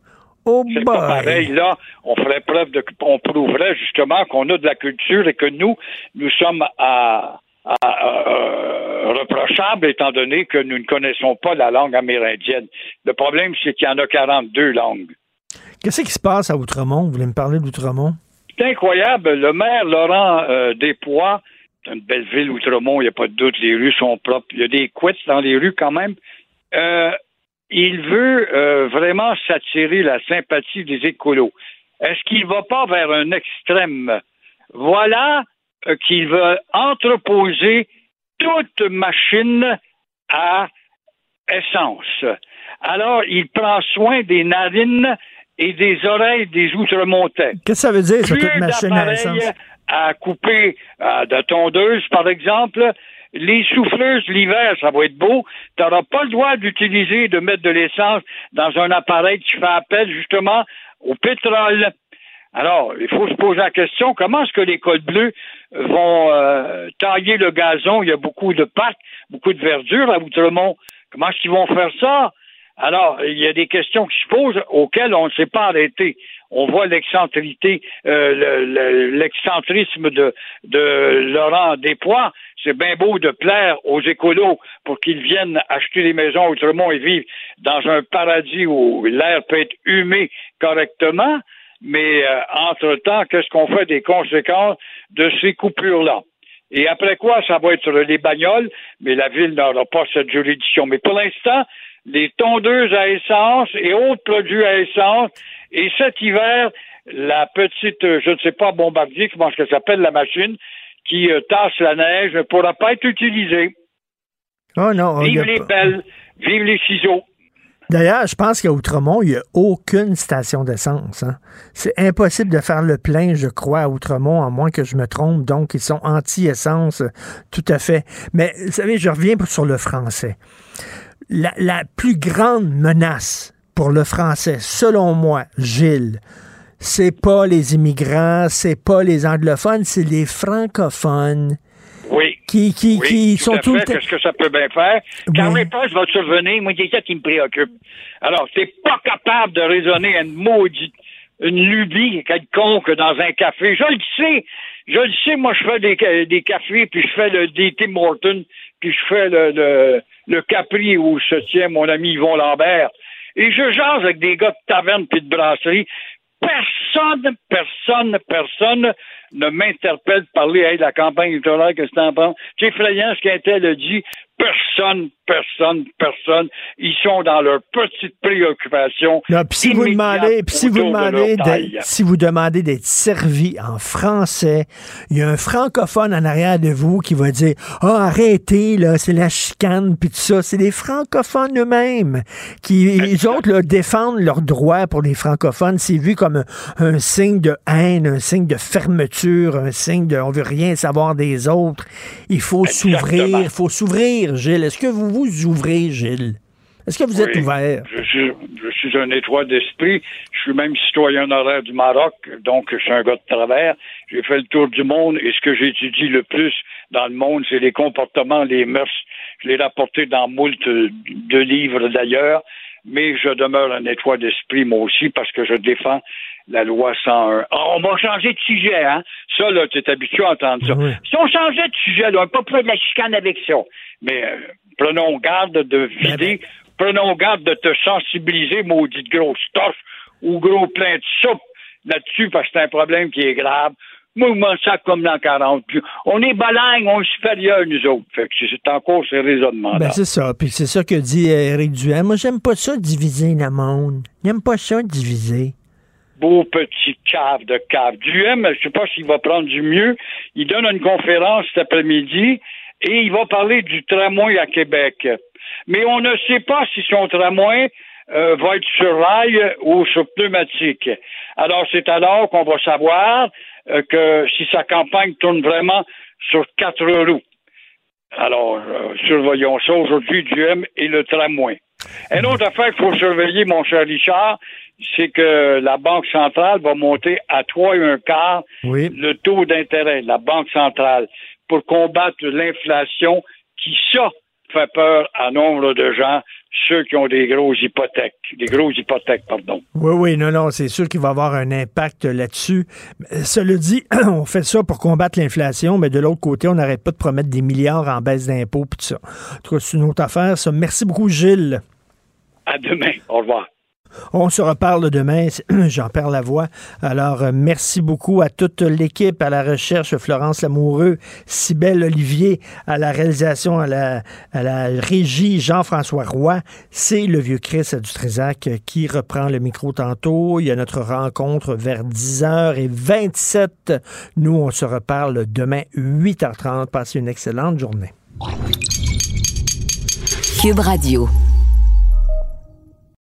Oh c'est pas pareil, là. On ferait preuve de, on prouverait justement qu'on a de la culture et que nous, nous sommes à, euh, reprochables étant donné que nous ne connaissons pas la langue amérindienne. Le problème, c'est qu'il y en a 42 langues. Qu'est-ce qui se passe à Outremont? Vous voulez me parler d'Outremont? C'est incroyable. Le maire Laurent euh, Despois, c'est une belle ville, Outremont, il n'y a pas de doute, les rues sont propres. Il y a des couettes dans les rues quand même. Euh, il veut euh, vraiment s'attirer la sympathie des écolos. Est-ce qu'il va pas vers un extrême? Voilà euh, qu'il veut entreposer toute machine à essence. Alors, il prend soin des narines et des oreilles des outre-montais. Qu'est-ce que ça veut dire, toute machine à essence? à couper euh, de tondeuse, par exemple, les souffleuses l'hiver, ça va être beau. Tu n'auras pas le droit d'utiliser, de mettre de l'essence dans un appareil qui fait appel justement au pétrole. Alors, il faut se poser la question, comment est-ce que les cols bleus vont euh, tailler le gazon? Il y a beaucoup de parcs, beaucoup de verdure à Outremont. Comment est-ce qu'ils vont faire ça? Alors, il y a des questions qui se posent auxquelles on ne s'est pas arrêté. On voit l'excentrité, euh, l'excentrisme de, Laurent Despois. C'est bien beau de plaire aux écolos pour qu'ils viennent acheter des maisons autrement et vivre dans un paradis où l'air peut être humé correctement. Mais euh, entre-temps, qu'est-ce qu'on fait des conséquences de ces coupures-là? Et après quoi, ça va être les bagnoles, mais la ville n'aura pas cette juridiction. Mais pour l'instant, les tondeuses à essence et autres produits à essence. Et cet hiver, la petite, je ne sais pas, bombardier, comment ça s'appelle la machine, qui euh, tasse la neige, ne pourra pas être utilisée. Oh non. Vive les pelles, vive les ciseaux. D'ailleurs, je pense qu'à Outremont, il n'y a aucune station d'essence. Hein. C'est impossible de faire le plein, je crois, à Outremont, à moins que je me trompe. Donc, ils sont anti-essence, tout à fait. Mais, vous savez, je reviens sur le français. La, la plus grande menace pour le français, selon moi, Gilles, c'est pas les immigrants, c'est pas les anglophones, c'est les francophones. Oui. Qui, qui, Oui, qui tout sont à tout fait. Qu'est-ce que ça peut bien faire? Quand réponse va te survenir, moi, c'est ça qui me préoccupe. Alors, t'es pas capable de raisonner à une maudite, une lubie quelconque dans un café. Je le sais. Je le sais, moi, je fais des, des cafés, puis je fais le des Tim Hortons, puis je fais le, le, le Capri où se tient mon ami Yvon Lambert. Et je jase avec des gars de taverne puis de brasserie. Personne, personne, personne ne m'interpelle de parler, hey, la campagne électorale, qu'est-ce que t'en penses? C'est effrayant ce qu'Intel a dit. Personne, personne, personne. Ils sont dans leur petite préoccupation. Non, puis si vous demandez, si vous de demandez, si vous demandez d'être servi en français, il y a un francophone en arrière de vous qui va dire, ah arrêtez là, c'est la chicane puis tout ça. C'est les francophones eux-mêmes qui, les autres là, défendent leurs droits pour les francophones. C'est vu comme un, un signe de haine, un signe de fermeture, un signe de, on veut rien savoir des autres. Il faut s'ouvrir, il faut s'ouvrir, Gilles. Est-ce que vous vous ouvrez, Gilles? Est-ce que vous êtes ouvert? Je suis, je suis un étroit d'esprit. Je suis même citoyen honoraire du Maroc, donc je suis un gars de travers. J'ai fait le tour du monde et ce que j'étudie le plus dans le monde, c'est les comportements, les mœurs. Je l'ai rapporté dans moult euh, de livres d'ailleurs, mais je demeure un étroit d'esprit moi aussi parce que je défends la loi 101. Ah, on va changer de sujet, hein? Ça, là, tu es habitué à entendre ça. Si on changeait de sujet, là, on n'est pas près de la chicane avec ça. Mais euh, prenons garde de vider, prenons garde de te sensibiliser, maudite grosse torche ou gros plein de soupe là-dessus, parce que c'est un problème qui est grave. M'en sac comme dans 40. Puis on est balagne, on est supérieur, nous autres. Fait que c'est encore ces raisonnements-là. Ben, c'est ça. Puis c'est ça que dit euh, Éric Duhem. Moi, j'aime pas ça diviser le monde. J'aime pas ça diviser. beau petit cave de cave. Duhem, je sais pas s'il va prendre du mieux. Il donne une conférence cet après-midi et il va parler du tramway à Québec. Mais on ne sait pas si son tramway euh, va être sur rail ou sur pneumatique. Alors c'est alors qu'on va savoir euh, que si sa campagne tourne vraiment sur quatre roues. Alors, euh, surveillons ça aujourd'hui, Duhem et le tramway. Une autre affaire qu'il faut surveiller, mon cher Richard, c'est que la Banque centrale va monter à 3 et un quart le taux d'intérêt, la Banque centrale, pour combattre l'inflation qui, ça, fait peur à nombre de gens, ceux qui ont des grosses hypothèques, des grosses hypothèques, pardon. Oui, oui, non, non, c'est sûr qu'il va avoir un impact là-dessus. Mais Cela dit, on fait ça pour combattre l'inflation, mais de l'autre côté, on n'arrête pas de promettre des milliards en baisse d'impôts puis tout ça. En tout cas, c'est une autre affaire, ça. Merci beaucoup, Gilles. À demain. Au revoir. On se reparle demain. J'en perds la voix. Alors, euh, merci beaucoup à toute l'équipe, à la recherche, Florence Lamoureux, Cybelle Olivier, à la réalisation, à la, à la régie, Jean-François Roy. C'est le vieux Chris du Trésac qui reprend le micro tantôt. Il y a notre rencontre vers 10h27. Nous, on se reparle demain, 8h30. Passez une excellente journée. Cube Radio.